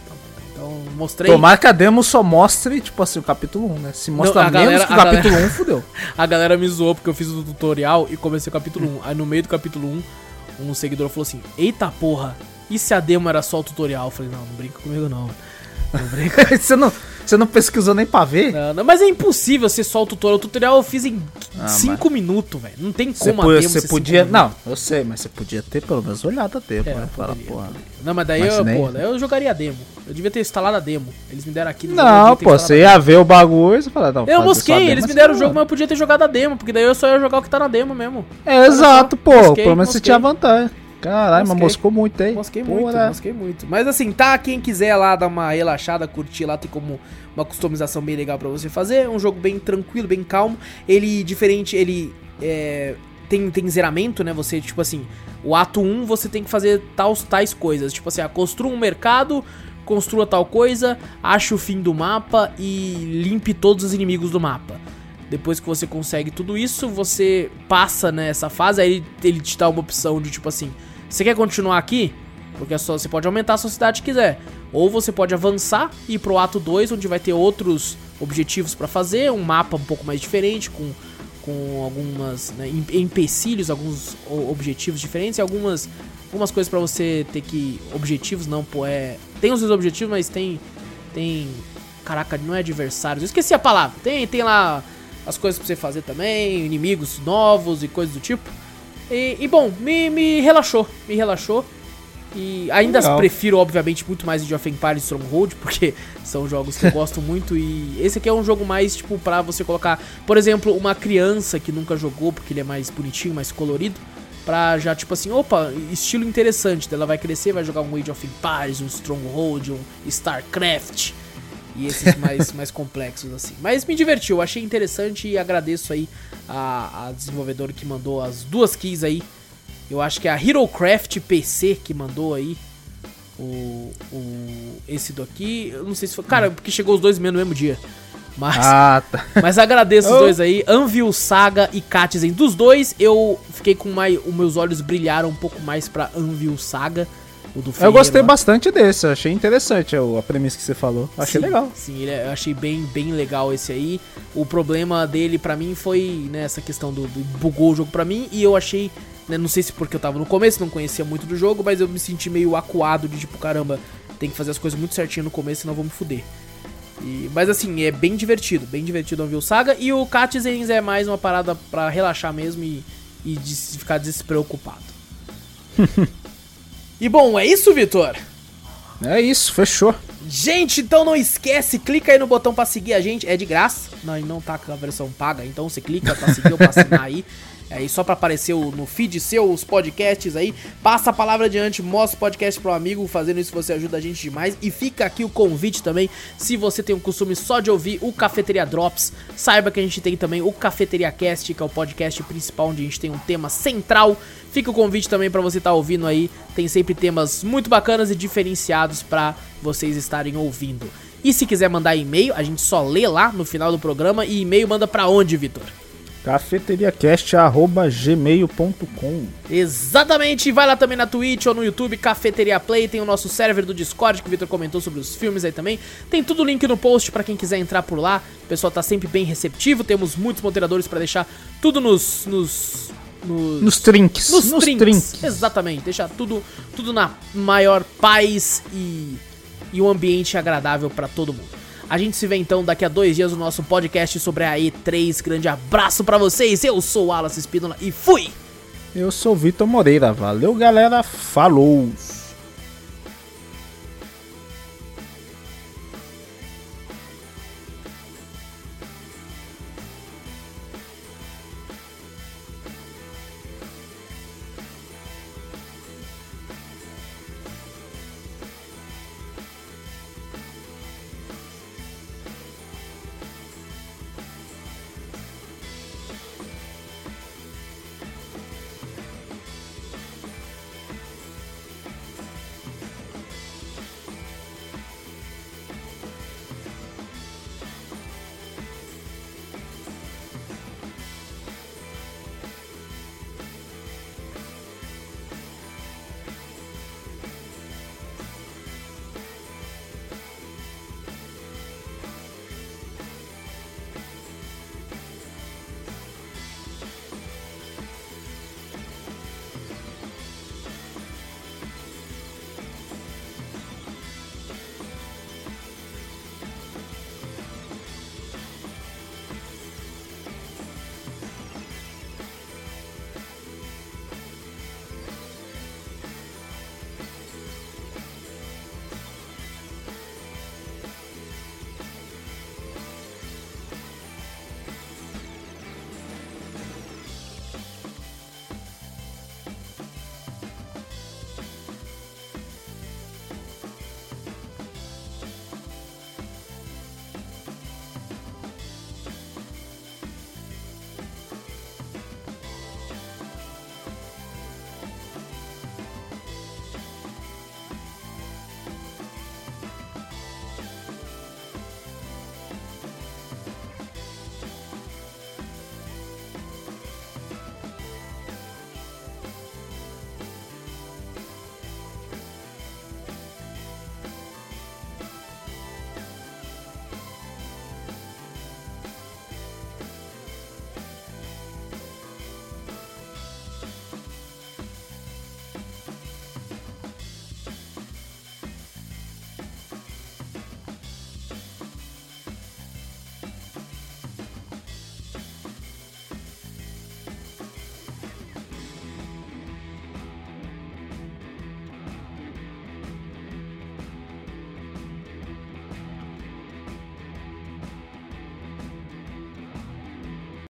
Então, mostrei. Tomara que a demo só mostre, tipo assim, o capítulo 1, né? Se mostra a menos galera- que o capítulo galera- 1, fudeu. A galera me zoou porque eu fiz o tutorial e comecei o capítulo 1. Aí no meio do capítulo 1, um seguidor falou assim: Eita porra, e se a demo era só o tutorial? Eu falei: Não, não brinca comigo não. Não brinca. você, não, você não pesquisou nem pra ver? Não, não, mas é impossível ser só o tutorial. O tutorial eu fiz em Ah, 5 minutos, velho. Não tem como a demo você podia. Não, eu sei, mas você podia ter pelo menos olhado a tempo, É, né? porra. Não, mas daí Mas eu, nem- pô, daí eu jogaria a demo. Eu devia ter instalado a demo. Eles me deram aqui. Não, pô, você ia ver o bagulho e você fala, não, Eu mosquei, demo, eles me deram o não. jogo, mas eu podia ter jogado a demo, porque daí eu só ia jogar o que tá na demo mesmo. É, exato, pô. pelo menos você tinha vantagem. Caralho, mas moscou muito, hein? Mosquei Porra. muito, mosquei muito. Mas assim, tá, quem quiser lá dar uma relaxada, curtir lá, tem como uma customização bem legal pra você fazer. É um jogo bem tranquilo, bem calmo. Ele, diferente, ele é, tem, tem zeramento, né? Você, tipo assim, o ato 1 você tem que fazer tais, tais coisas. Tipo assim, ah, construa um mercado, construa tal coisa, ache o fim do mapa e limpe todos os inimigos do mapa. Depois que você consegue tudo isso, você passa nessa fase, aí ele, te dá uma opção de tipo assim, você quer continuar aqui? Porque é só, você pode aumentar a sua cidade se quiser. Ou você pode avançar e ir pro ato 2, onde vai ter outros objetivos pra fazer, um mapa um pouco mais diferente, com, com algumas né, em- empecilhos, alguns objetivos diferentes e algumas, algumas coisas pra você ter que. Objetivos não, pô, é. Tem os seus objetivos, mas tem. Tem. Caraca, não é adversários. Eu esqueci a palavra. Tem, tem lá as coisas pra você fazer também, inimigos novos e coisas do tipo. E, e, bom, me, me relaxou, me relaxou. E ainda Legal. prefiro, obviamente, muito mais Age of Empires e Stronghold, porque são jogos que eu gosto muito. E esse aqui é um jogo mais, tipo, pra você colocar, por exemplo, uma criança que nunca jogou, porque ele é mais bonitinho, mais colorido. Pra já, tipo assim, opa, estilo interessante. Ela vai crescer, vai jogar um Age of Empires, um Stronghold, um StarCraft. E esses mais, mais complexos, assim. Mas me divertiu, achei interessante e agradeço aí a, a desenvolvedora que mandou as duas keys aí. Eu acho que é a HeroCraft PC que mandou aí o, o esse daqui. Eu não sei se foi. Cara, porque chegou os dois no mesmo dia. Mas, Ah, tá. mas agradeço os Oh. dois aí, Anvil Saga e Katizen. Dos dois, eu fiquei com mais. Os meus olhos brilharam um pouco mais pra Anvil Saga. Eu gostei lá. bastante desse, eu achei interessante a premissa que você falou. Achei Sim, legal. Sim, ele é- eu achei bem, bem legal esse aí. O problema dele pra mim foi né, essa questão do, do bugou o jogo pra mim e eu achei, né, não sei se porque eu tava no começo, não conhecia muito do jogo, mas eu me senti meio acuado de tipo, caramba, tem que fazer as coisas muito certinho no começo, senão eu vou me fuder. E- mas assim, é bem divertido, bem divertido o Saga e o Katzens é mais uma parada pra relaxar mesmo e, e de ficar despreocupado. e bom, é isso, Vitor? É isso, fechou. Gente, então não esquece, clica aí no botão pra seguir a gente, é de graça, não, não tá com a versão paga, então você clica pra seguir ou pra assinar aí, aí só pra aparecer no feed seu os podcasts aí, passa a palavra adiante, mostra o podcast pro amigo, fazendo isso você ajuda a gente demais, e fica aqui o convite também, se você tem o costume só de ouvir o Cafeteria Drops, saiba que a gente tem também o Cafeteria Cast, que é o podcast principal, onde a gente tem um tema central, Fica o convite também pra você estar ouvindo aí. Tem sempre temas muito bacanas e diferenciados pra vocês estarem ouvindo. E se quiser mandar e-mail, a gente só lê lá no final do programa. E e-mail manda pra onde, Vitor? cafeteriacast.gmail.com Exatamente, vai lá também na Twitch ou no YouTube, Cafeteria Play, tem o nosso server do Discord que o Vitor comentou sobre os filmes aí também. Tem tudo o link no post pra quem quiser entrar por lá. O pessoal tá sempre bem receptivo, temos muitos moderadores pra deixar tudo nos nos nos, Nos trinks. nos, Nos. Exatamente, deixar tudo tudo na maior paz e e um ambiente agradável pra todo mundo. A gente se vê então daqui a dois dias no nosso podcast sobre a E3. Grande abraço pra vocês. Eu sou o Wallace Espínola e fui! Eu sou o Vitor Moreira. Valeu, galera. Falou.